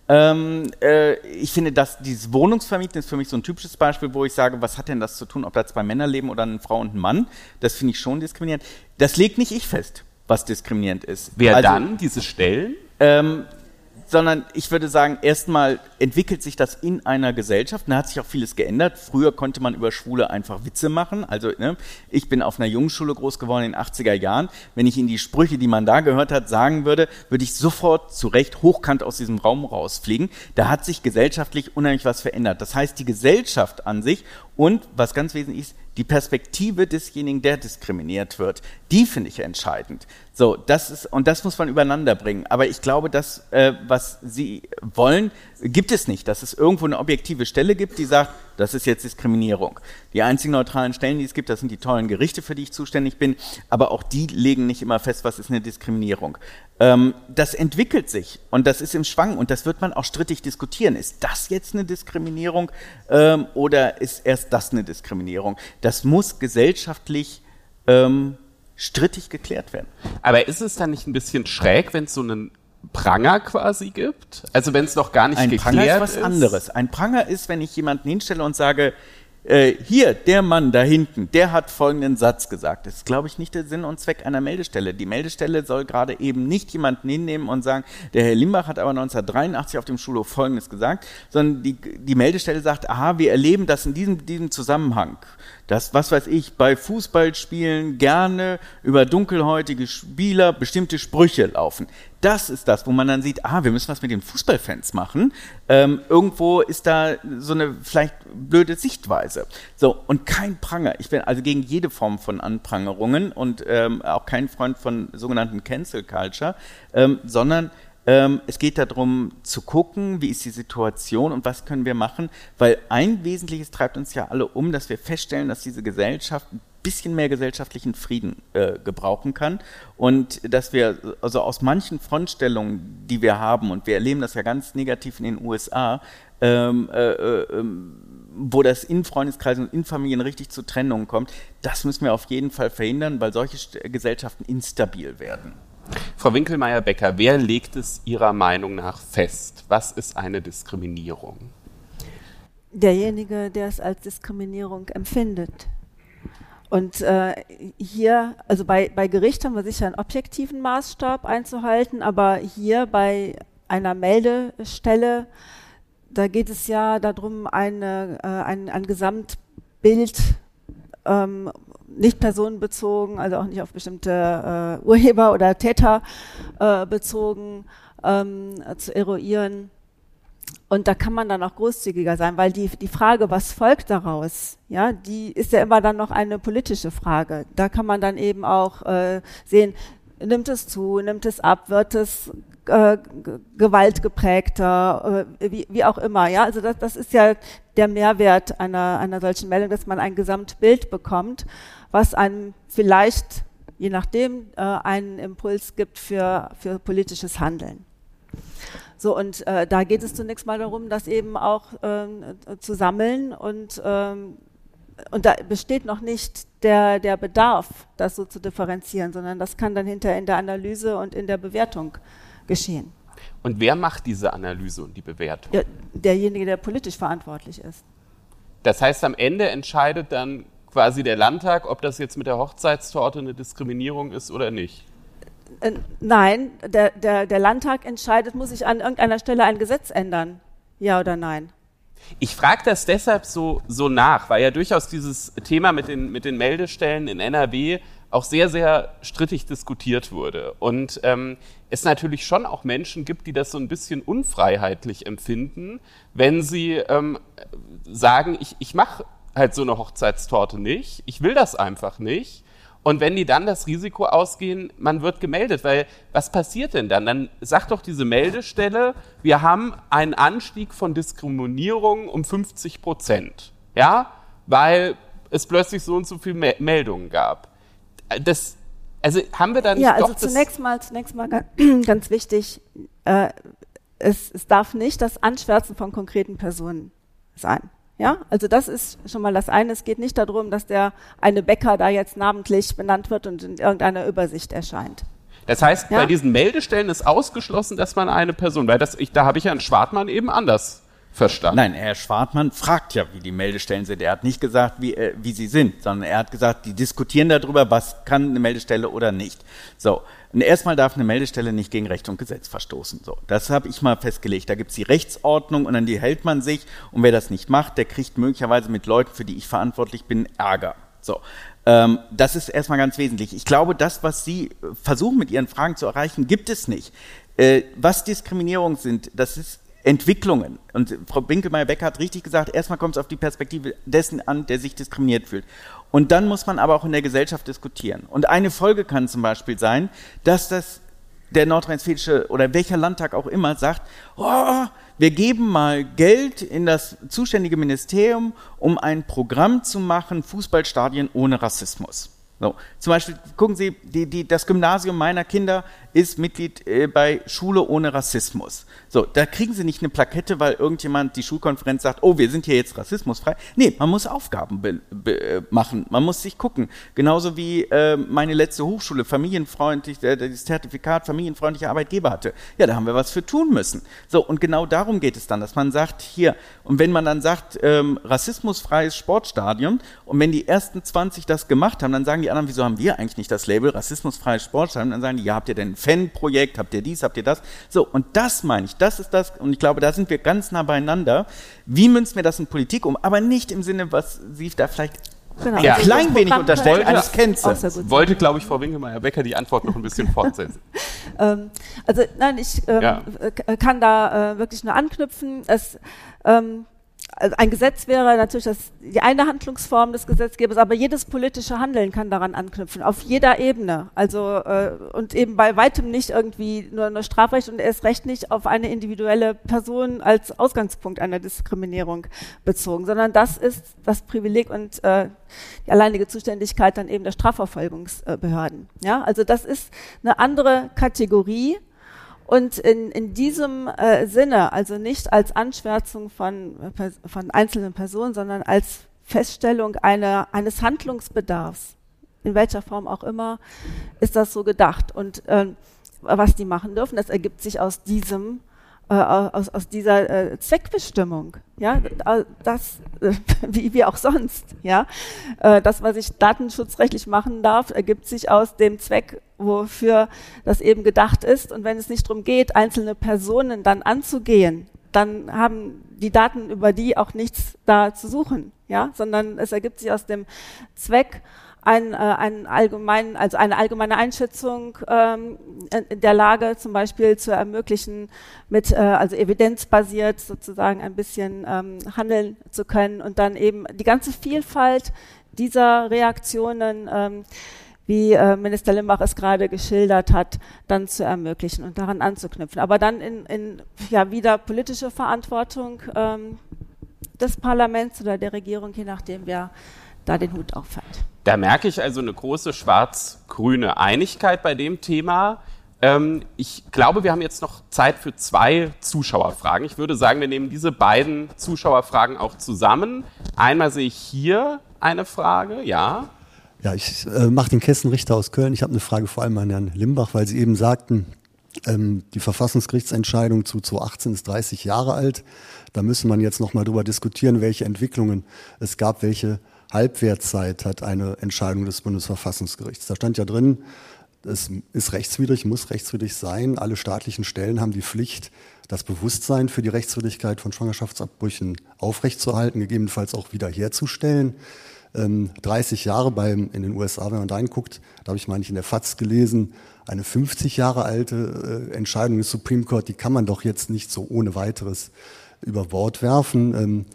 Ähm, äh, ich finde, dass dieses Wohnungsvermieten ist für mich so ein typisches Beispiel, wo ich sage, was hat denn das zu tun, ob da zwei Männer leben oder eine Frau und ein Mann? Das finde ich schon diskriminierend. Das legt nicht ich fest, was diskriminierend ist. Wer Also, dann diese Stellen? ähm, sondern ich würde sagen, erstmal entwickelt sich das in einer Gesellschaft. Da hat sich auch vieles geändert. Früher konnte man über Schwule einfach Witze machen. Also ne, ich bin auf einer Jungschule groß geworden in den 80er Jahren. Wenn ich Ihnen die Sprüche, die man da gehört hat, sagen würde, würde ich sofort zu Recht hochkant aus diesem Raum rausfliegen. Da hat sich gesellschaftlich unheimlich was verändert. Das heißt, die Gesellschaft an sich und, was ganz wesentlich ist, die Perspektive desjenigen, der diskriminiert wird, die finde ich entscheidend. So, das ist, und das muss man übereinander bringen. Aber ich glaube, das, äh, was Sie wollen, gibt es nicht, dass es irgendwo eine objektive Stelle gibt, die sagt, das ist jetzt Diskriminierung. Die einzigen neutralen Stellen, die es gibt, das sind die tollen Gerichte, für die ich zuständig bin, aber auch die legen nicht immer fest, was ist eine Diskriminierung. Ähm, das entwickelt sich und das ist im Schwang und das wird man auch strittig diskutieren. Ist das jetzt eine Diskriminierung ähm, oder ist erst das eine Diskriminierung? Das muss gesellschaftlich ähm, strittig geklärt werden. Aber ist es dann nicht ein bisschen schräg, wenn es so einen Pranger quasi gibt? Also wenn es noch gar nicht Ein geklärt Pranger ist was anderes. Ein Pranger ist, wenn ich jemanden hinstelle und sage, äh, hier, der Mann da hinten, der hat folgenden Satz gesagt. Das ist, glaube ich, nicht der Sinn und Zweck einer Meldestelle. Die Meldestelle soll gerade eben nicht jemanden hinnehmen und sagen, der Herr Limbach hat aber 1983 auf dem Schulhof Folgendes gesagt, sondern die, die Meldestelle sagt, aha, wir erleben das in diesem, diesem Zusammenhang. Dass, was weiß ich, bei Fußballspielen gerne über dunkelhäutige Spieler bestimmte Sprüche laufen. Das ist das, wo man dann sieht, ah, wir müssen was mit den Fußballfans machen. Ähm, irgendwo ist da so eine vielleicht blöde Sichtweise. So, und kein Pranger. Ich bin also gegen jede Form von Anprangerungen und ähm, auch kein Freund von sogenannten Cancel Culture, ähm, sondern ähm, es geht darum zu gucken, wie ist die Situation und was können wir machen, weil ein Wesentliches treibt uns ja alle um, dass wir feststellen, dass diese Gesellschaft ein bisschen mehr gesellschaftlichen Frieden äh, gebrauchen kann und dass wir also aus manchen Frontstellungen, die wir haben, und wir erleben das ja ganz negativ in den USA, ähm, äh, äh, ähm, wo das in Freundeskreisen und in Familien richtig zu Trennungen kommt, das müssen wir auf jeden Fall verhindern, weil solche Gesellschaften instabil werden. Frau Winkelmeier-Becker, wer legt es Ihrer Meinung nach fest? Was ist eine Diskriminierung? derjenige, der es als Diskriminierung empfindet. Und äh, hier, also bei, bei Gericht haben wir sicher einen objektiven Maßstab einzuhalten, aber hier bei einer Meldestelle, da geht es ja darum, eine, äh, ein, ein Gesamtbild, ähm, nicht personenbezogen, also auch nicht auf bestimmte äh, Urheber oder Täter äh, bezogen, ähm, zu eruieren. Und da kann man dann auch großzügiger sein, weil die, die Frage, was folgt daraus, ja, die ist ja immer dann noch eine politische Frage. Da kann man dann eben auch äh, sehen, nimmt es zu, nimmt es ab, wird es äh, gewaltgeprägter, äh, wie, wie auch immer. Ja, also das, das ist ja der Mehrwert einer, einer solchen Meldung, dass man ein Gesamtbild bekommt, was einem vielleicht, je nachdem, äh, einen Impuls gibt für, für politisches Handeln. So, und äh, da geht es zunächst mal darum, das eben auch ähm, äh, zu sammeln und ähm, und da besteht noch nicht der, der Bedarf, das so zu differenzieren, sondern das kann dann hinterher in der Analyse und in der Bewertung geschehen. Und wer macht diese Analyse und die Bewertung? Ja, derjenige, der politisch verantwortlich ist. Das heißt, am Ende entscheidet dann quasi der Landtag, ob das jetzt mit der Hochzeitstorte eine Diskriminierung ist oder nicht. Äh, nein, der, der, der Landtag entscheidet, muss ich an irgendeiner Stelle ein Gesetz ändern? Ja oder nein? Ich frage das deshalb so, so nach, weil ja durchaus dieses Thema mit den, mit den Meldestellen in NRW auch sehr, sehr strittig diskutiert wurde. Und ähm, es natürlich schon auch Menschen gibt, die das so ein bisschen unfreiheitlich empfinden, wenn sie ähm, sagen, ich, ich mache halt so eine Hochzeitstorte nicht, ich will das einfach nicht. Und wenn die dann das Risiko ausgehen, man wird gemeldet, weil was passiert denn dann? Dann sagt doch diese Meldestelle, wir haben einen Anstieg von Diskriminierung um 50 Prozent. Ja, weil es plötzlich so und so viele Meldungen gab. Das, also haben wir dann ja, also zunächst mal, zunächst mal ganz wichtig, äh, es, es darf nicht das Anschwärzen von konkreten Personen sein. Ja, also das ist schon mal das eine. Es geht nicht darum, dass der eine Bäcker da jetzt namentlich benannt wird und in irgendeiner Übersicht erscheint. Das heißt, ja? bei diesen Meldestellen ist ausgeschlossen, dass man eine Person, weil das, ich, da habe ich Herrn Schwartmann eben anders verstanden. Nein, Herr Schwartmann fragt ja, wie die Meldestellen sind. Er hat nicht gesagt, wie, äh, wie sie sind, sondern er hat gesagt, die diskutieren darüber, was kann eine Meldestelle oder nicht. So. Und erstmal darf eine Meldestelle nicht gegen Recht und Gesetz verstoßen. So, das habe ich mal festgelegt. Da gibt es die Rechtsordnung und an die hält man sich. Und wer das nicht macht, der kriegt möglicherweise mit Leuten, für die ich verantwortlich bin, Ärger. So, ähm, das ist erstmal ganz wesentlich. Ich glaube, das, was Sie versuchen mit Ihren Fragen zu erreichen, gibt es nicht. Äh, was Diskriminierung sind, das ist Entwicklungen. Und Frau Binkelmeier-Becker hat richtig gesagt, erstmal kommt es auf die Perspektive dessen an, der sich diskriminiert fühlt. Und dann muss man aber auch in der Gesellschaft diskutieren. Und eine Folge kann zum Beispiel sein, dass das der nordrhein-westfälische oder welcher Landtag auch immer sagt, oh, wir geben mal Geld in das zuständige Ministerium, um ein Programm zu machen, Fußballstadien ohne Rassismus. So, zum Beispiel, gucken Sie, die, die, das Gymnasium meiner Kinder ist Mitglied äh, bei Schule ohne Rassismus. So, da kriegen Sie nicht eine Plakette, weil irgendjemand die Schulkonferenz sagt, oh, wir sind hier jetzt rassismusfrei. Nee, man muss Aufgaben be, be, äh, machen, man muss sich gucken. Genauso wie äh, meine letzte Hochschule familienfreundlich, äh, das Zertifikat familienfreundlicher Arbeitgeber hatte. Ja, da haben wir was für tun müssen. So, und genau darum geht es dann, dass man sagt, hier, und wenn man dann sagt, ähm, rassismusfreies Sportstadion, und wenn die ersten 20 das gemacht haben, dann sagen die anderen, wieso haben wir eigentlich nicht das Label rassismusfreies Sportstadion? Dann sagen die, ja, habt ihr denn ein Fan-Projekt, habt ihr dies, habt ihr das? So, und das meine ich, das ist das, und ich glaube, da sind wir ganz nah beieinander. Wie münzen wir das in Politik um? Aber nicht im Sinne, was Sie da vielleicht Genau. Ja. Ein klein wenig unterstellt eines Kennzeichens. Wollte, glaube ich, Frau Winkelmeier-Becker die Antwort noch ein bisschen fortsetzen. ähm, also nein, ich ähm, ja. kann da äh, wirklich nur anknüpfen. Es, ähm, also ein Gesetz wäre natürlich das, die eine Handlungsform des Gesetzgebers, aber jedes politische Handeln kann daran anknüpfen, auf jeder Ebene. Also äh, und eben bei weitem nicht irgendwie nur, nur Strafrecht und erst recht nicht auf eine individuelle Person als Ausgangspunkt einer Diskriminierung bezogen, sondern das ist das Privileg und äh, die alleinige Zuständigkeit dann eben der Strafverfolgungsbehörden. Ja, also das ist eine andere Kategorie und in, in diesem äh, Sinne, also nicht als Anschwärzung von, von einzelnen Personen, sondern als Feststellung einer, eines Handlungsbedarfs, in welcher Form auch immer, ist das so gedacht. Und äh, was die machen dürfen, das ergibt sich aus diesem äh, aus, aus dieser äh, Zweckbestimmung, ja, das, äh, wie, wie auch sonst, ja, äh, das, was ich datenschutzrechtlich machen darf, ergibt sich aus dem Zweck, wofür das eben gedacht ist. Und wenn es nicht darum geht, einzelne Personen dann anzugehen, dann haben die Daten über die auch nichts da zu suchen, ja, sondern es ergibt sich aus dem Zweck ein, äh, ein allgemein, also eine allgemeine Einschätzung ähm, der Lage zum Beispiel zu ermöglichen, mit äh, also evidenzbasiert sozusagen ein bisschen ähm, handeln zu können und dann eben die ganze Vielfalt dieser Reaktionen ähm, wie äh, Minister Limbach es gerade geschildert hat, dann zu ermöglichen und daran anzuknüpfen. Aber dann in, in ja, wieder politische Verantwortung ähm, des Parlaments oder der Regierung, je nachdem, wer da den Hut auffällt. Da merke ich also eine große schwarz-grüne Einigkeit bei dem Thema. Ähm, ich glaube, wir haben jetzt noch Zeit für zwei Zuschauerfragen. Ich würde sagen, wir nehmen diese beiden Zuschauerfragen auch zusammen. Einmal sehe ich hier eine Frage, ja. Ja, ich äh, mache den Kessenrichter aus Köln. Ich habe eine Frage vor allem an Herrn Limbach, weil Sie eben sagten, ähm, die Verfassungsgerichtsentscheidung zu 2018 ist 30 Jahre alt. Da müsse man jetzt nochmal drüber diskutieren, welche Entwicklungen es gab, welche Halbwertzeit hat eine Entscheidung des Bundesverfassungsgerichts. Da stand ja drin, es ist rechtswidrig, muss rechtswidrig sein. Alle staatlichen Stellen haben die Pflicht, das Bewusstsein für die Rechtswidrigkeit von Schwangerschaftsabbrüchen aufrechtzuerhalten, gegebenenfalls auch wiederherzustellen. 30 ähm, Jahre beim, in den USA, wenn man da hinguckt, da habe ich mal nicht in der FAZ gelesen, eine 50 Jahre alte äh, Entscheidung des Supreme Court, die kann man doch jetzt nicht so ohne weiteres über Bord werfen.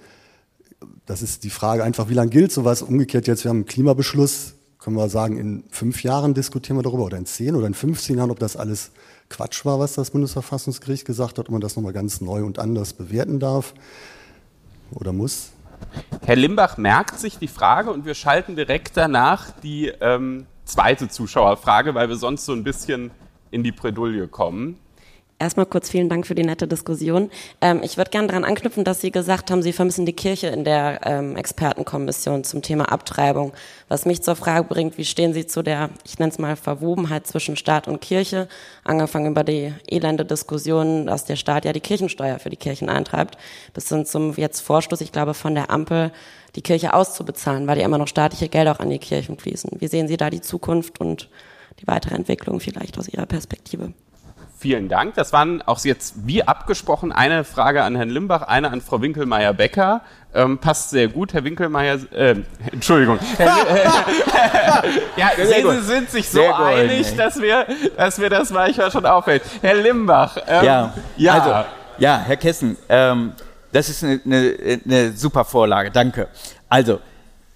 Das ist die Frage einfach, wie lange gilt sowas? Umgekehrt jetzt, wir haben einen Klimabeschluss, können wir sagen, in fünf Jahren diskutieren wir darüber oder in zehn oder in 15 Jahren, ob das alles Quatsch war, was das Bundesverfassungsgericht gesagt hat, ob man das nochmal ganz neu und anders bewerten darf oder muss. Herr Limbach merkt sich die Frage und wir schalten direkt danach die ähm, zweite Zuschauerfrage, weil wir sonst so ein bisschen in die Bredouille kommen. Erstmal kurz vielen Dank für die nette Diskussion. Ähm, ich würde gerne daran anknüpfen, dass Sie gesagt haben, Sie vermissen die Kirche in der ähm, Expertenkommission zum Thema Abtreibung. Was mich zur Frage bringt, wie stehen Sie zu der, ich nenne es mal, Verwobenheit zwischen Staat und Kirche, angefangen über die elende Diskussion, dass der Staat ja die Kirchensteuer für die Kirchen eintreibt, bis hin zum jetzt Vorstoß, ich glaube, von der Ampel, die Kirche auszubezahlen, weil ja immer noch staatliche Gelder auch an die Kirchen fließen. Wie sehen Sie da die Zukunft und die weitere Entwicklung vielleicht aus Ihrer Perspektive? Vielen Dank. Das waren auch jetzt wie abgesprochen eine Frage an Herrn Limbach, eine an Frau Winkelmeier-Becker. Ähm, passt sehr gut, Herr Winkelmeier. Äh, Entschuldigung. ja, sehr Sie sind sich so sehr einig, gut, dass wir, dass wir das manchmal schon auffällt. Herr Limbach. Ähm, ja, ja. Also, ja, Herr Kessen, ähm, das ist eine, eine, eine super Vorlage. Danke. Also,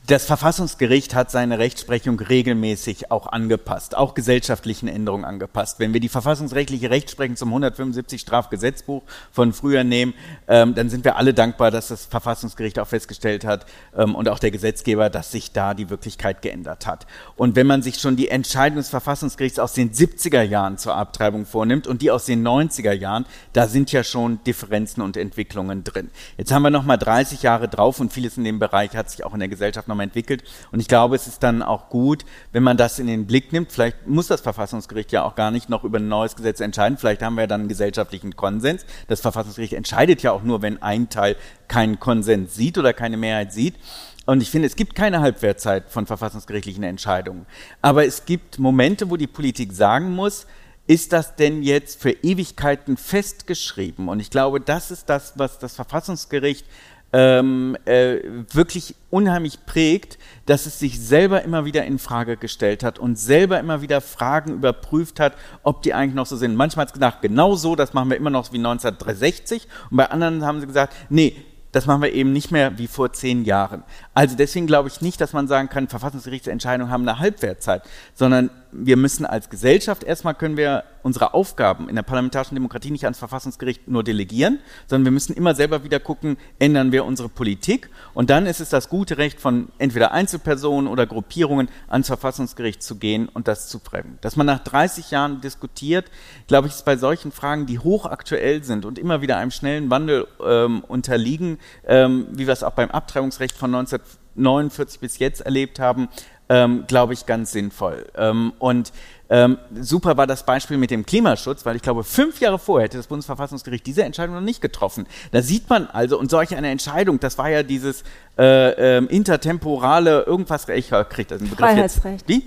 das Verfassungsgericht hat seine Rechtsprechung regelmäßig auch angepasst, auch gesellschaftlichen Änderungen angepasst. Wenn wir die verfassungsrechtliche Rechtsprechung zum 175 Strafgesetzbuch von früher nehmen, ähm, dann sind wir alle dankbar, dass das Verfassungsgericht auch festgestellt hat ähm, und auch der Gesetzgeber, dass sich da die Wirklichkeit geändert hat. Und wenn man sich schon die Entscheidung des Verfassungsgerichts aus den 70er Jahren zur Abtreibung vornimmt und die aus den 90er Jahren, da sind ja schon Differenzen und Entwicklungen drin. Jetzt haben wir noch mal 30 Jahre drauf und vieles in dem Bereich hat sich auch in der Gesellschaft nochmal entwickelt. Und ich glaube, es ist dann auch gut, wenn man das in den Blick nimmt. Vielleicht muss das Verfassungsgericht ja auch gar nicht noch über ein neues Gesetz entscheiden. Vielleicht haben wir dann einen gesellschaftlichen Konsens. Das Verfassungsgericht entscheidet ja auch nur, wenn ein Teil keinen Konsens sieht oder keine Mehrheit sieht. Und ich finde, es gibt keine Halbwertzeit von verfassungsgerichtlichen Entscheidungen. Aber es gibt Momente, wo die Politik sagen muss, ist das denn jetzt für Ewigkeiten festgeschrieben? Und ich glaube, das ist das, was das Verfassungsgericht ähm, äh, wirklich unheimlich prägt, dass es sich selber immer wieder in Frage gestellt hat und selber immer wieder Fragen überprüft hat, ob die eigentlich noch so sind. Manchmal hat es gedacht, genau so, das machen wir immer noch wie 1960 und bei anderen haben sie gesagt, nee, das machen wir eben nicht mehr wie vor zehn Jahren. Also deswegen glaube ich nicht, dass man sagen kann, Verfassungsgerichtsentscheidungen haben eine Halbwertzeit, sondern wir müssen als Gesellschaft erstmal können wir unsere Aufgaben in der parlamentarischen Demokratie nicht ans Verfassungsgericht nur delegieren, sondern wir müssen immer selber wieder gucken, ändern wir unsere Politik und dann ist es das gute Recht von entweder Einzelpersonen oder Gruppierungen ans Verfassungsgericht zu gehen und das zu prägen. Dass man nach 30 Jahren diskutiert, glaube ich, ist bei solchen Fragen, die hochaktuell sind und immer wieder einem schnellen Wandel ähm, unterliegen, ähm, wie wir es auch beim Abtreibungsrecht von 1949 bis jetzt erlebt haben, ähm, glaube ich, ganz sinnvoll. Ähm, und ähm, super war das Beispiel mit dem Klimaschutz, weil ich glaube, fünf Jahre vorher hätte das Bundesverfassungsgericht diese Entscheidung noch nicht getroffen. Da sieht man also, und solch eine Entscheidung, das war ja dieses äh, äh, intertemporale irgendwas, ich kriege das Begriff Freiheitsrecht. Jetzt. Wie?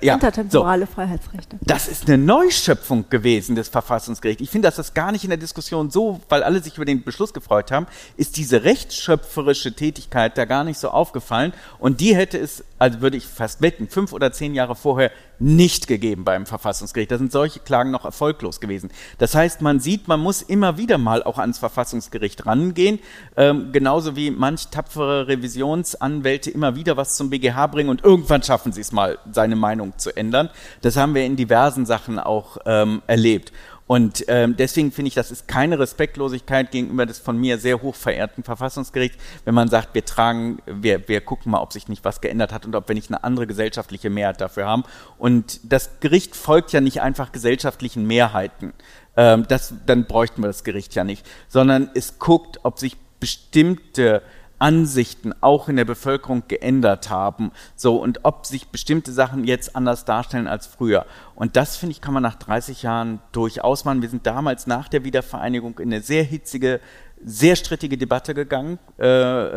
Ja. Intertemporale so. Freiheitsrechte. Das ist eine Neuschöpfung gewesen des Verfassungsgerichts. Ich finde, dass das gar nicht in der Diskussion so, weil alle sich über den Beschluss gefreut haben, ist diese rechtsschöpferische Tätigkeit da gar nicht so aufgefallen. Und die hätte es, also würde ich fast wetten, fünf oder zehn Jahre vorher nicht gegeben beim Verfassungsgericht. Da sind solche Klagen noch erfolglos gewesen. Das heißt, man sieht, man muss immer wieder mal auch ans Verfassungsgericht rangehen, ähm, genauso wie manch tapfere Revisionsanwälte immer wieder was zum BGH bringen und irgendwann schaffen sie es mal, seine Meinung zu ändern. Das haben wir in diversen Sachen auch ähm, erlebt. Und ähm, deswegen finde ich, das ist keine Respektlosigkeit gegenüber des von mir sehr hoch verehrten Verfassungsgerichts, wenn man sagt, wir tragen, wir, wir gucken mal, ob sich nicht was geändert hat und ob wir nicht eine andere gesellschaftliche Mehrheit dafür haben. Und das Gericht folgt ja nicht einfach gesellschaftlichen Mehrheiten. Ähm, das, dann bräuchten wir das Gericht ja nicht, sondern es guckt, ob sich bestimmte Ansichten auch in der Bevölkerung geändert haben. So, und ob sich bestimmte Sachen jetzt anders darstellen als früher. Und das, finde ich, kann man nach 30 Jahren durchaus machen. Wir sind damals nach der Wiedervereinigung in eine sehr hitzige, sehr strittige Debatte gegangen äh,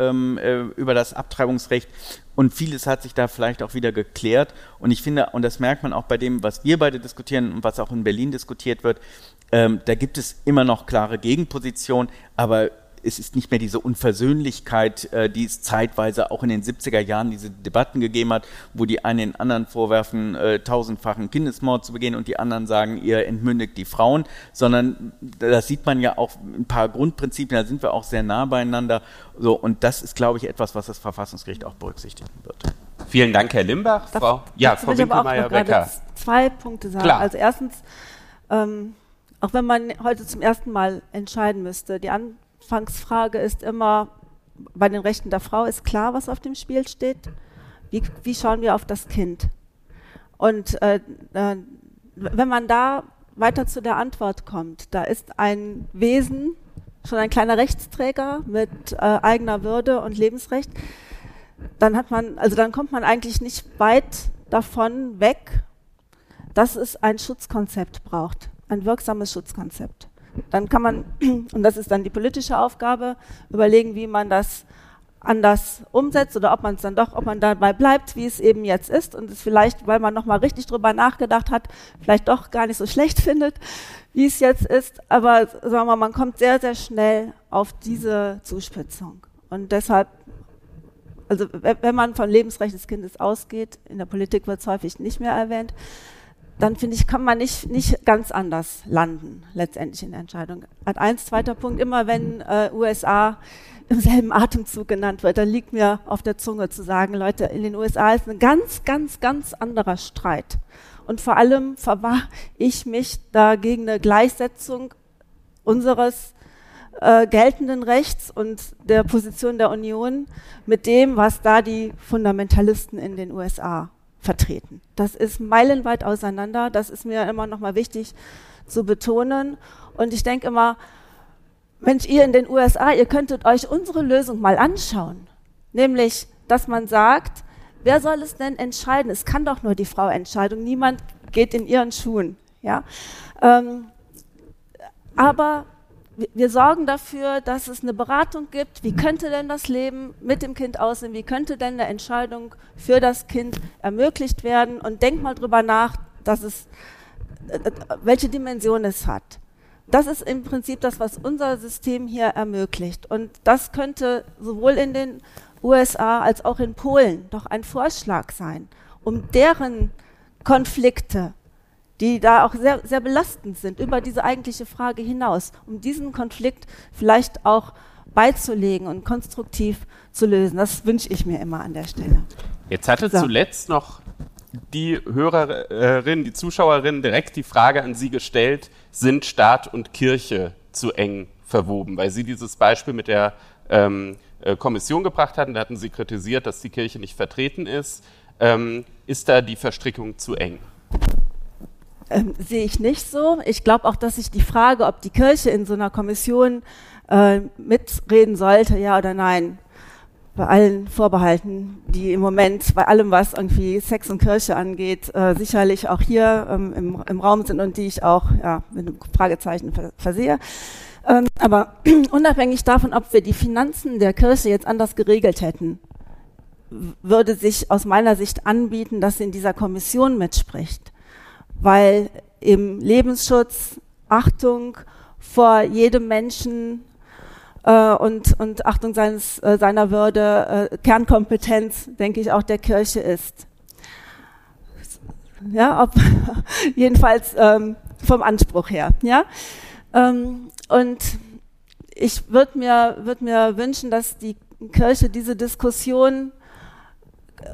ähm, äh, über das Abtreibungsrecht. Und vieles hat sich da vielleicht auch wieder geklärt. Und ich finde, und das merkt man auch bei dem, was wir beide diskutieren und was auch in Berlin diskutiert wird, ähm, da gibt es immer noch klare Gegenpositionen, aber es ist nicht mehr diese Unversöhnlichkeit, äh, die es zeitweise auch in den 70er Jahren diese Debatten gegeben hat, wo die einen den anderen vorwerfen, äh, tausendfachen Kindesmord zu begehen und die anderen sagen, ihr entmündigt die Frauen, sondern da sieht man ja auch ein paar Grundprinzipien, da sind wir auch sehr nah beieinander. So, und das ist, glaube ich, etwas, was das Verfassungsgericht auch berücksichtigen wird. Vielen Dank, Herr Limbach. Darf, Frau, ja, Frau Winkelmeier-Becker. Zwei Punkte sagen. Klar. Also erstens, ähm, auch wenn man heute zum ersten Mal entscheiden müsste, die An Anfangsfrage ist immer, bei den Rechten der Frau ist klar, was auf dem Spiel steht. Wie, wie schauen wir auf das Kind? Und äh, äh, wenn man da weiter zu der Antwort kommt, da ist ein Wesen, schon ein kleiner Rechtsträger mit äh, eigener Würde und Lebensrecht, dann hat man, also dann kommt man eigentlich nicht weit davon weg, dass es ein Schutzkonzept braucht, ein wirksames Schutzkonzept. Dann kann man, und das ist dann die politische Aufgabe, überlegen, wie man das anders umsetzt oder ob man es dann doch, ob man dabei bleibt, wie es eben jetzt ist und es vielleicht, weil man nochmal richtig drüber nachgedacht hat, vielleicht doch gar nicht so schlecht findet, wie es jetzt ist. Aber sagen wir man kommt sehr, sehr schnell auf diese Zuspitzung. Und deshalb, also wenn man von Lebensrecht des Kindes ausgeht, in der Politik wird es häufig nicht mehr erwähnt, dann finde ich, kann man nicht, nicht ganz anders landen, letztendlich in der Entscheidung. Hat eins, zweiter Punkt, immer wenn äh, USA im selben Atemzug genannt wird, dann liegt mir auf der Zunge zu sagen, Leute, in den USA ist ein ganz, ganz, ganz anderer Streit. Und vor allem verwahre ich mich da gegen eine Gleichsetzung unseres äh, geltenden Rechts und der Position der Union mit dem, was da die Fundamentalisten in den USA vertreten. Das ist meilenweit auseinander. Das ist mir immer noch mal wichtig zu betonen. Und ich denke immer, Mensch, ihr in den USA, ihr könntet euch unsere Lösung mal anschauen. Nämlich, dass man sagt, wer soll es denn entscheiden? Es kann doch nur die Frau entscheiden. Niemand geht in ihren Schuhen. Ja? Ähm, aber wir sorgen dafür, dass es eine Beratung gibt. Wie könnte denn das Leben mit dem Kind aussehen? Wie könnte denn eine Entscheidung für das Kind ermöglicht werden? Und denk mal drüber nach, dass es, äh, welche Dimension es hat. Das ist im Prinzip das, was unser System hier ermöglicht. Und das könnte sowohl in den USA als auch in Polen doch ein Vorschlag sein, um deren Konflikte die da auch sehr, sehr belastend sind über diese eigentliche Frage hinaus, um diesen Konflikt vielleicht auch beizulegen und konstruktiv zu lösen. Das wünsche ich mir immer an der Stelle. Jetzt hatte so. zuletzt noch die Hörerin, die Zuschauerin direkt die Frage an Sie gestellt, sind Staat und Kirche zu eng verwoben? Weil Sie dieses Beispiel mit der ähm, äh, Kommission gebracht hatten, da hatten Sie kritisiert, dass die Kirche nicht vertreten ist. Ähm, ist da die Verstrickung zu eng? Ähm, sehe ich nicht so. Ich glaube auch, dass sich die Frage, ob die Kirche in so einer Kommission äh, mitreden sollte, ja oder nein, bei allen Vorbehalten, die im Moment bei allem, was irgendwie Sex und Kirche angeht, äh, sicherlich auch hier ähm, im, im, Raum sind und die ich auch ja, mit einem Fragezeichen versehe. Ähm, aber unabhängig davon, ob wir die Finanzen der Kirche jetzt anders geregelt hätten, würde sich aus meiner Sicht anbieten, dass sie in dieser Kommission mitspricht weil im Lebensschutz Achtung vor jedem Menschen äh, und, und Achtung seines, äh, seiner Würde äh, Kernkompetenz, denke ich, auch der Kirche ist. Ja, ob, jedenfalls ähm, vom Anspruch her. Ja, ähm, und ich würde mir, würd mir wünschen, dass die Kirche diese Diskussion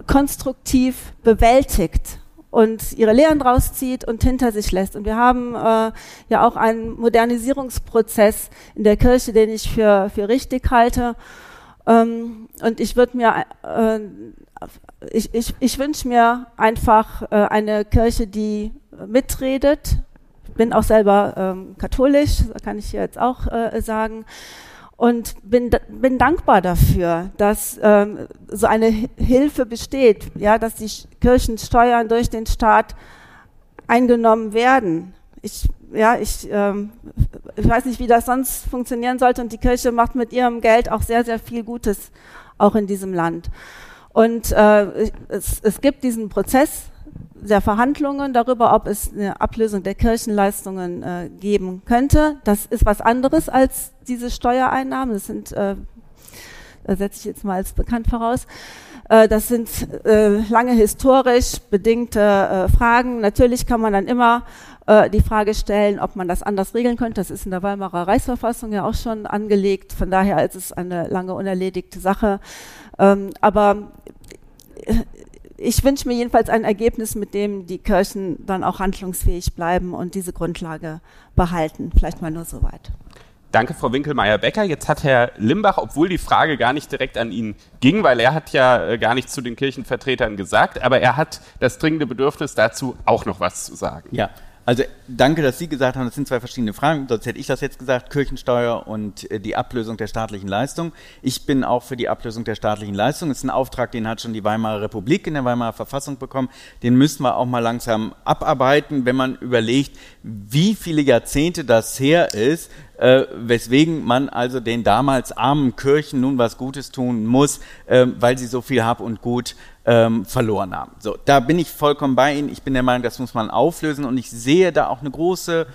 konstruktiv bewältigt und ihre Lehren draus zieht und hinter sich lässt. Und wir haben äh, ja auch einen Modernisierungsprozess in der Kirche, den ich für, für richtig halte. Ähm, und ich würde mir, äh, ich, ich, ich wünsche mir einfach äh, eine Kirche, die mitredet. Ich bin auch selber ähm, katholisch, kann ich hier jetzt auch äh, sagen und bin, bin dankbar dafür, dass ähm, so eine Hilfe besteht, ja, dass die Kirchensteuern durch den Staat eingenommen werden. Ich, ja, ich, ähm, ich weiß nicht, wie das sonst funktionieren sollte und die Kirche macht mit ihrem Geld auch sehr, sehr viel Gutes, auch in diesem Land. Und äh, es, es gibt diesen Prozess der Verhandlungen darüber, ob es eine Ablösung der Kirchenleistungen äh, geben könnte. Das ist was anderes als diese Steuereinnahmen. Das sind, äh, setze ich jetzt mal als bekannt voraus. Äh, das sind äh, lange historisch bedingte äh, Fragen. Natürlich kann man dann immer äh, die Frage stellen, ob man das anders regeln könnte. Das ist in der Weimarer Reichsverfassung ja auch schon angelegt. Von daher ist es eine lange unerledigte Sache. Ähm, aber ich wünsche mir jedenfalls ein Ergebnis, mit dem die Kirchen dann auch handlungsfähig bleiben und diese Grundlage behalten. Vielleicht mal nur so weit. Danke, Frau Winkelmeier-Becker. Jetzt hat Herr Limbach, obwohl die Frage gar nicht direkt an ihn ging, weil er hat ja äh, gar nichts zu den Kirchenvertretern gesagt, aber er hat das dringende Bedürfnis dazu, auch noch was zu sagen. Ja, also danke, dass Sie gesagt haben, das sind zwei verschiedene Fragen. Sonst hätte ich das jetzt gesagt, Kirchensteuer und äh, die Ablösung der staatlichen Leistung. Ich bin auch für die Ablösung der staatlichen Leistung. Das ist ein Auftrag, den hat schon die Weimarer Republik in der Weimarer Verfassung bekommen. Den müssen wir auch mal langsam abarbeiten, wenn man überlegt, wie viele Jahrzehnte das her ist, äh, weswegen man also den damals armen Kirchen nun was Gutes tun muss, äh, weil sie so viel Hab und Gut ähm, verloren haben. So, da bin ich vollkommen bei Ihnen. Ich bin der Meinung, das muss man auflösen und ich sehe da auch eine große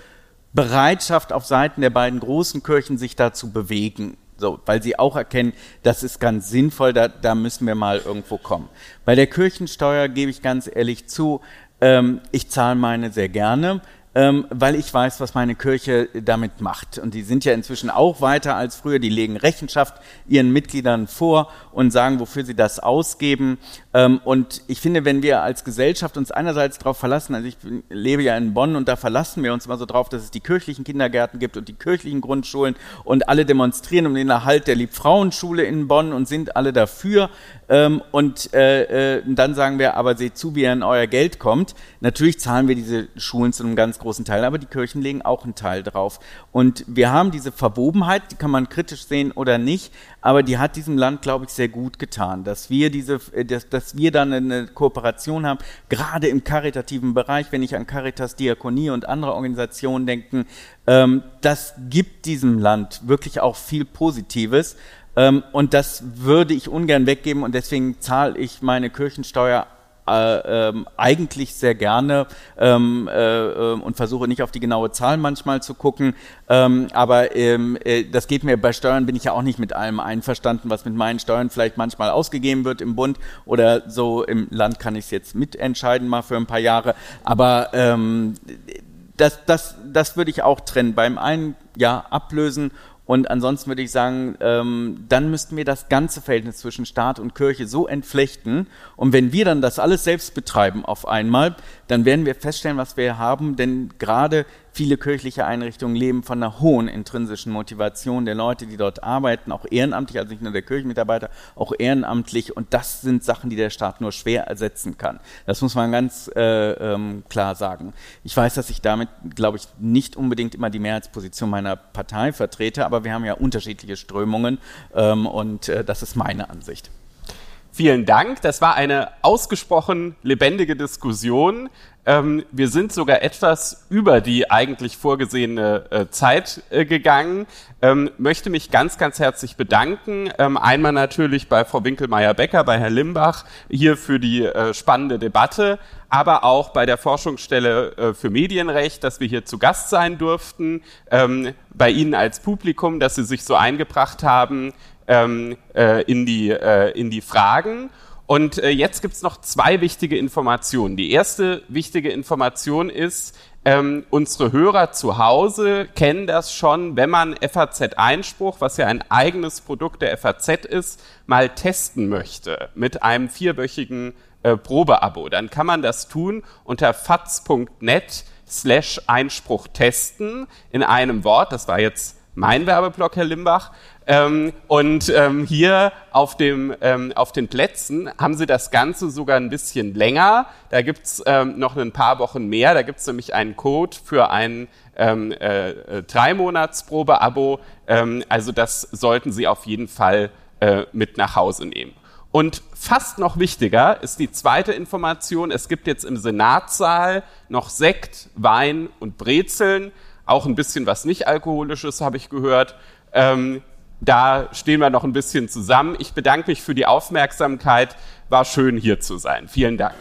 Bereitschaft auf Seiten der beiden großen Kirchen, sich da zu bewegen. So, weil sie auch erkennen, das ist ganz sinnvoll, da, da müssen wir mal irgendwo kommen. Bei der Kirchensteuer gebe ich ganz ehrlich zu, ähm, ich zahle meine sehr gerne ähm, weil ich weiß, was meine Kirche damit macht. Und die sind ja inzwischen auch weiter als früher. Die legen Rechenschaft ihren Mitgliedern vor und sagen, wofür sie das ausgeben. Ähm, und ich finde, wenn wir als Gesellschaft uns einerseits darauf verlassen, also ich lebe ja in Bonn und da verlassen wir uns immer so drauf, dass es die kirchlichen Kindergärten gibt und die kirchlichen Grundschulen und alle demonstrieren um den Erhalt der Liebfrauenschule in Bonn und sind alle dafür. Ähm, und äh, äh, dann sagen wir, aber seht zu, wie ihr an euer Geld kommt. Natürlich zahlen wir diese Schulen zu einem ganz großen Teil, aber die Kirchen legen auch einen Teil drauf. Und wir haben diese Verwobenheit, die kann man kritisch sehen oder nicht, aber die hat diesem Land, glaube ich, sehr gut getan, dass wir diese, äh, dass, dass wir dann eine Kooperation haben, gerade im karitativen Bereich, wenn ich an Caritas, Diakonie und andere Organisationen denke, ähm, das gibt diesem Land wirklich auch viel Positives. Ähm, und das würde ich ungern weggeben und deswegen zahle ich meine Kirchensteuer äh, ähm, eigentlich sehr gerne ähm, äh, ähm, und versuche nicht auf die genaue Zahl manchmal zu gucken. Ähm, aber ähm, äh, das geht mir bei Steuern bin ich ja auch nicht mit allem einverstanden, was mit meinen Steuern vielleicht manchmal ausgegeben wird im Bund oder so im Land kann ich es jetzt mitentscheiden mal für ein paar Jahre. Aber ähm, das, das, das würde ich auch trennen. Beim einen ja ablösen und ansonsten würde ich sagen, ähm, dann müssten wir das ganze Verhältnis zwischen Staat und Kirche so entflechten. Und wenn wir dann das alles selbst betreiben auf einmal, dann werden wir feststellen, was wir haben. Denn gerade Viele kirchliche Einrichtungen leben von einer hohen intrinsischen Motivation der Leute, die dort arbeiten, auch ehrenamtlich, also nicht nur der Kirchenmitarbeiter, auch ehrenamtlich. Und das sind Sachen, die der Staat nur schwer ersetzen kann. Das muss man ganz äh, ähm, klar sagen. Ich weiß, dass ich damit, glaube ich, nicht unbedingt immer die Mehrheitsposition meiner Partei vertrete, aber wir haben ja unterschiedliche Strömungen ähm, und äh, das ist meine Ansicht. Vielen Dank. Das war eine ausgesprochen lebendige Diskussion. Ähm, wir sind sogar etwas über die eigentlich vorgesehene äh, Zeit äh, gegangen. Ähm, möchte mich ganz, ganz herzlich bedanken. Ähm, einmal natürlich bei Frau Winkelmeier-Becker, bei Herrn Limbach hier für die äh, spannende Debatte, aber auch bei der Forschungsstelle äh, für Medienrecht, dass wir hier zu Gast sein durften, ähm, bei Ihnen als Publikum, dass Sie sich so eingebracht haben ähm, äh, in, die, äh, in die Fragen. Und äh, jetzt gibt's noch zwei wichtige Informationen. Die erste wichtige Information ist, ähm, unsere Hörer zu Hause kennen das schon, wenn man FAZ-Einspruch, was ja ein eigenes Produkt der FAZ ist, mal testen möchte mit einem vierwöchigen äh, Probeabo. Dann kann man das tun unter faz.net slash Einspruch testen in einem Wort. Das war jetzt mein Werbeblock, Herr Limbach. Ähm, und ähm, hier auf, dem, ähm, auf den Plätzen haben sie das Ganze sogar ein bisschen länger. Da gibt's ähm, noch ein paar Wochen mehr. Da gibt's nämlich einen Code für ein ähm, äh, äh, Drei-Monats-Probe-Abo. Ähm, also das sollten Sie auf jeden Fall äh, mit nach Hause nehmen. Und fast noch wichtiger ist die zweite Information. Es gibt jetzt im Senatssaal noch Sekt, Wein und Brezeln. Auch ein bisschen was nicht alkoholisches, habe ich gehört. Ähm, da stehen wir noch ein bisschen zusammen. Ich bedanke mich für die Aufmerksamkeit. War schön hier zu sein. Vielen Dank.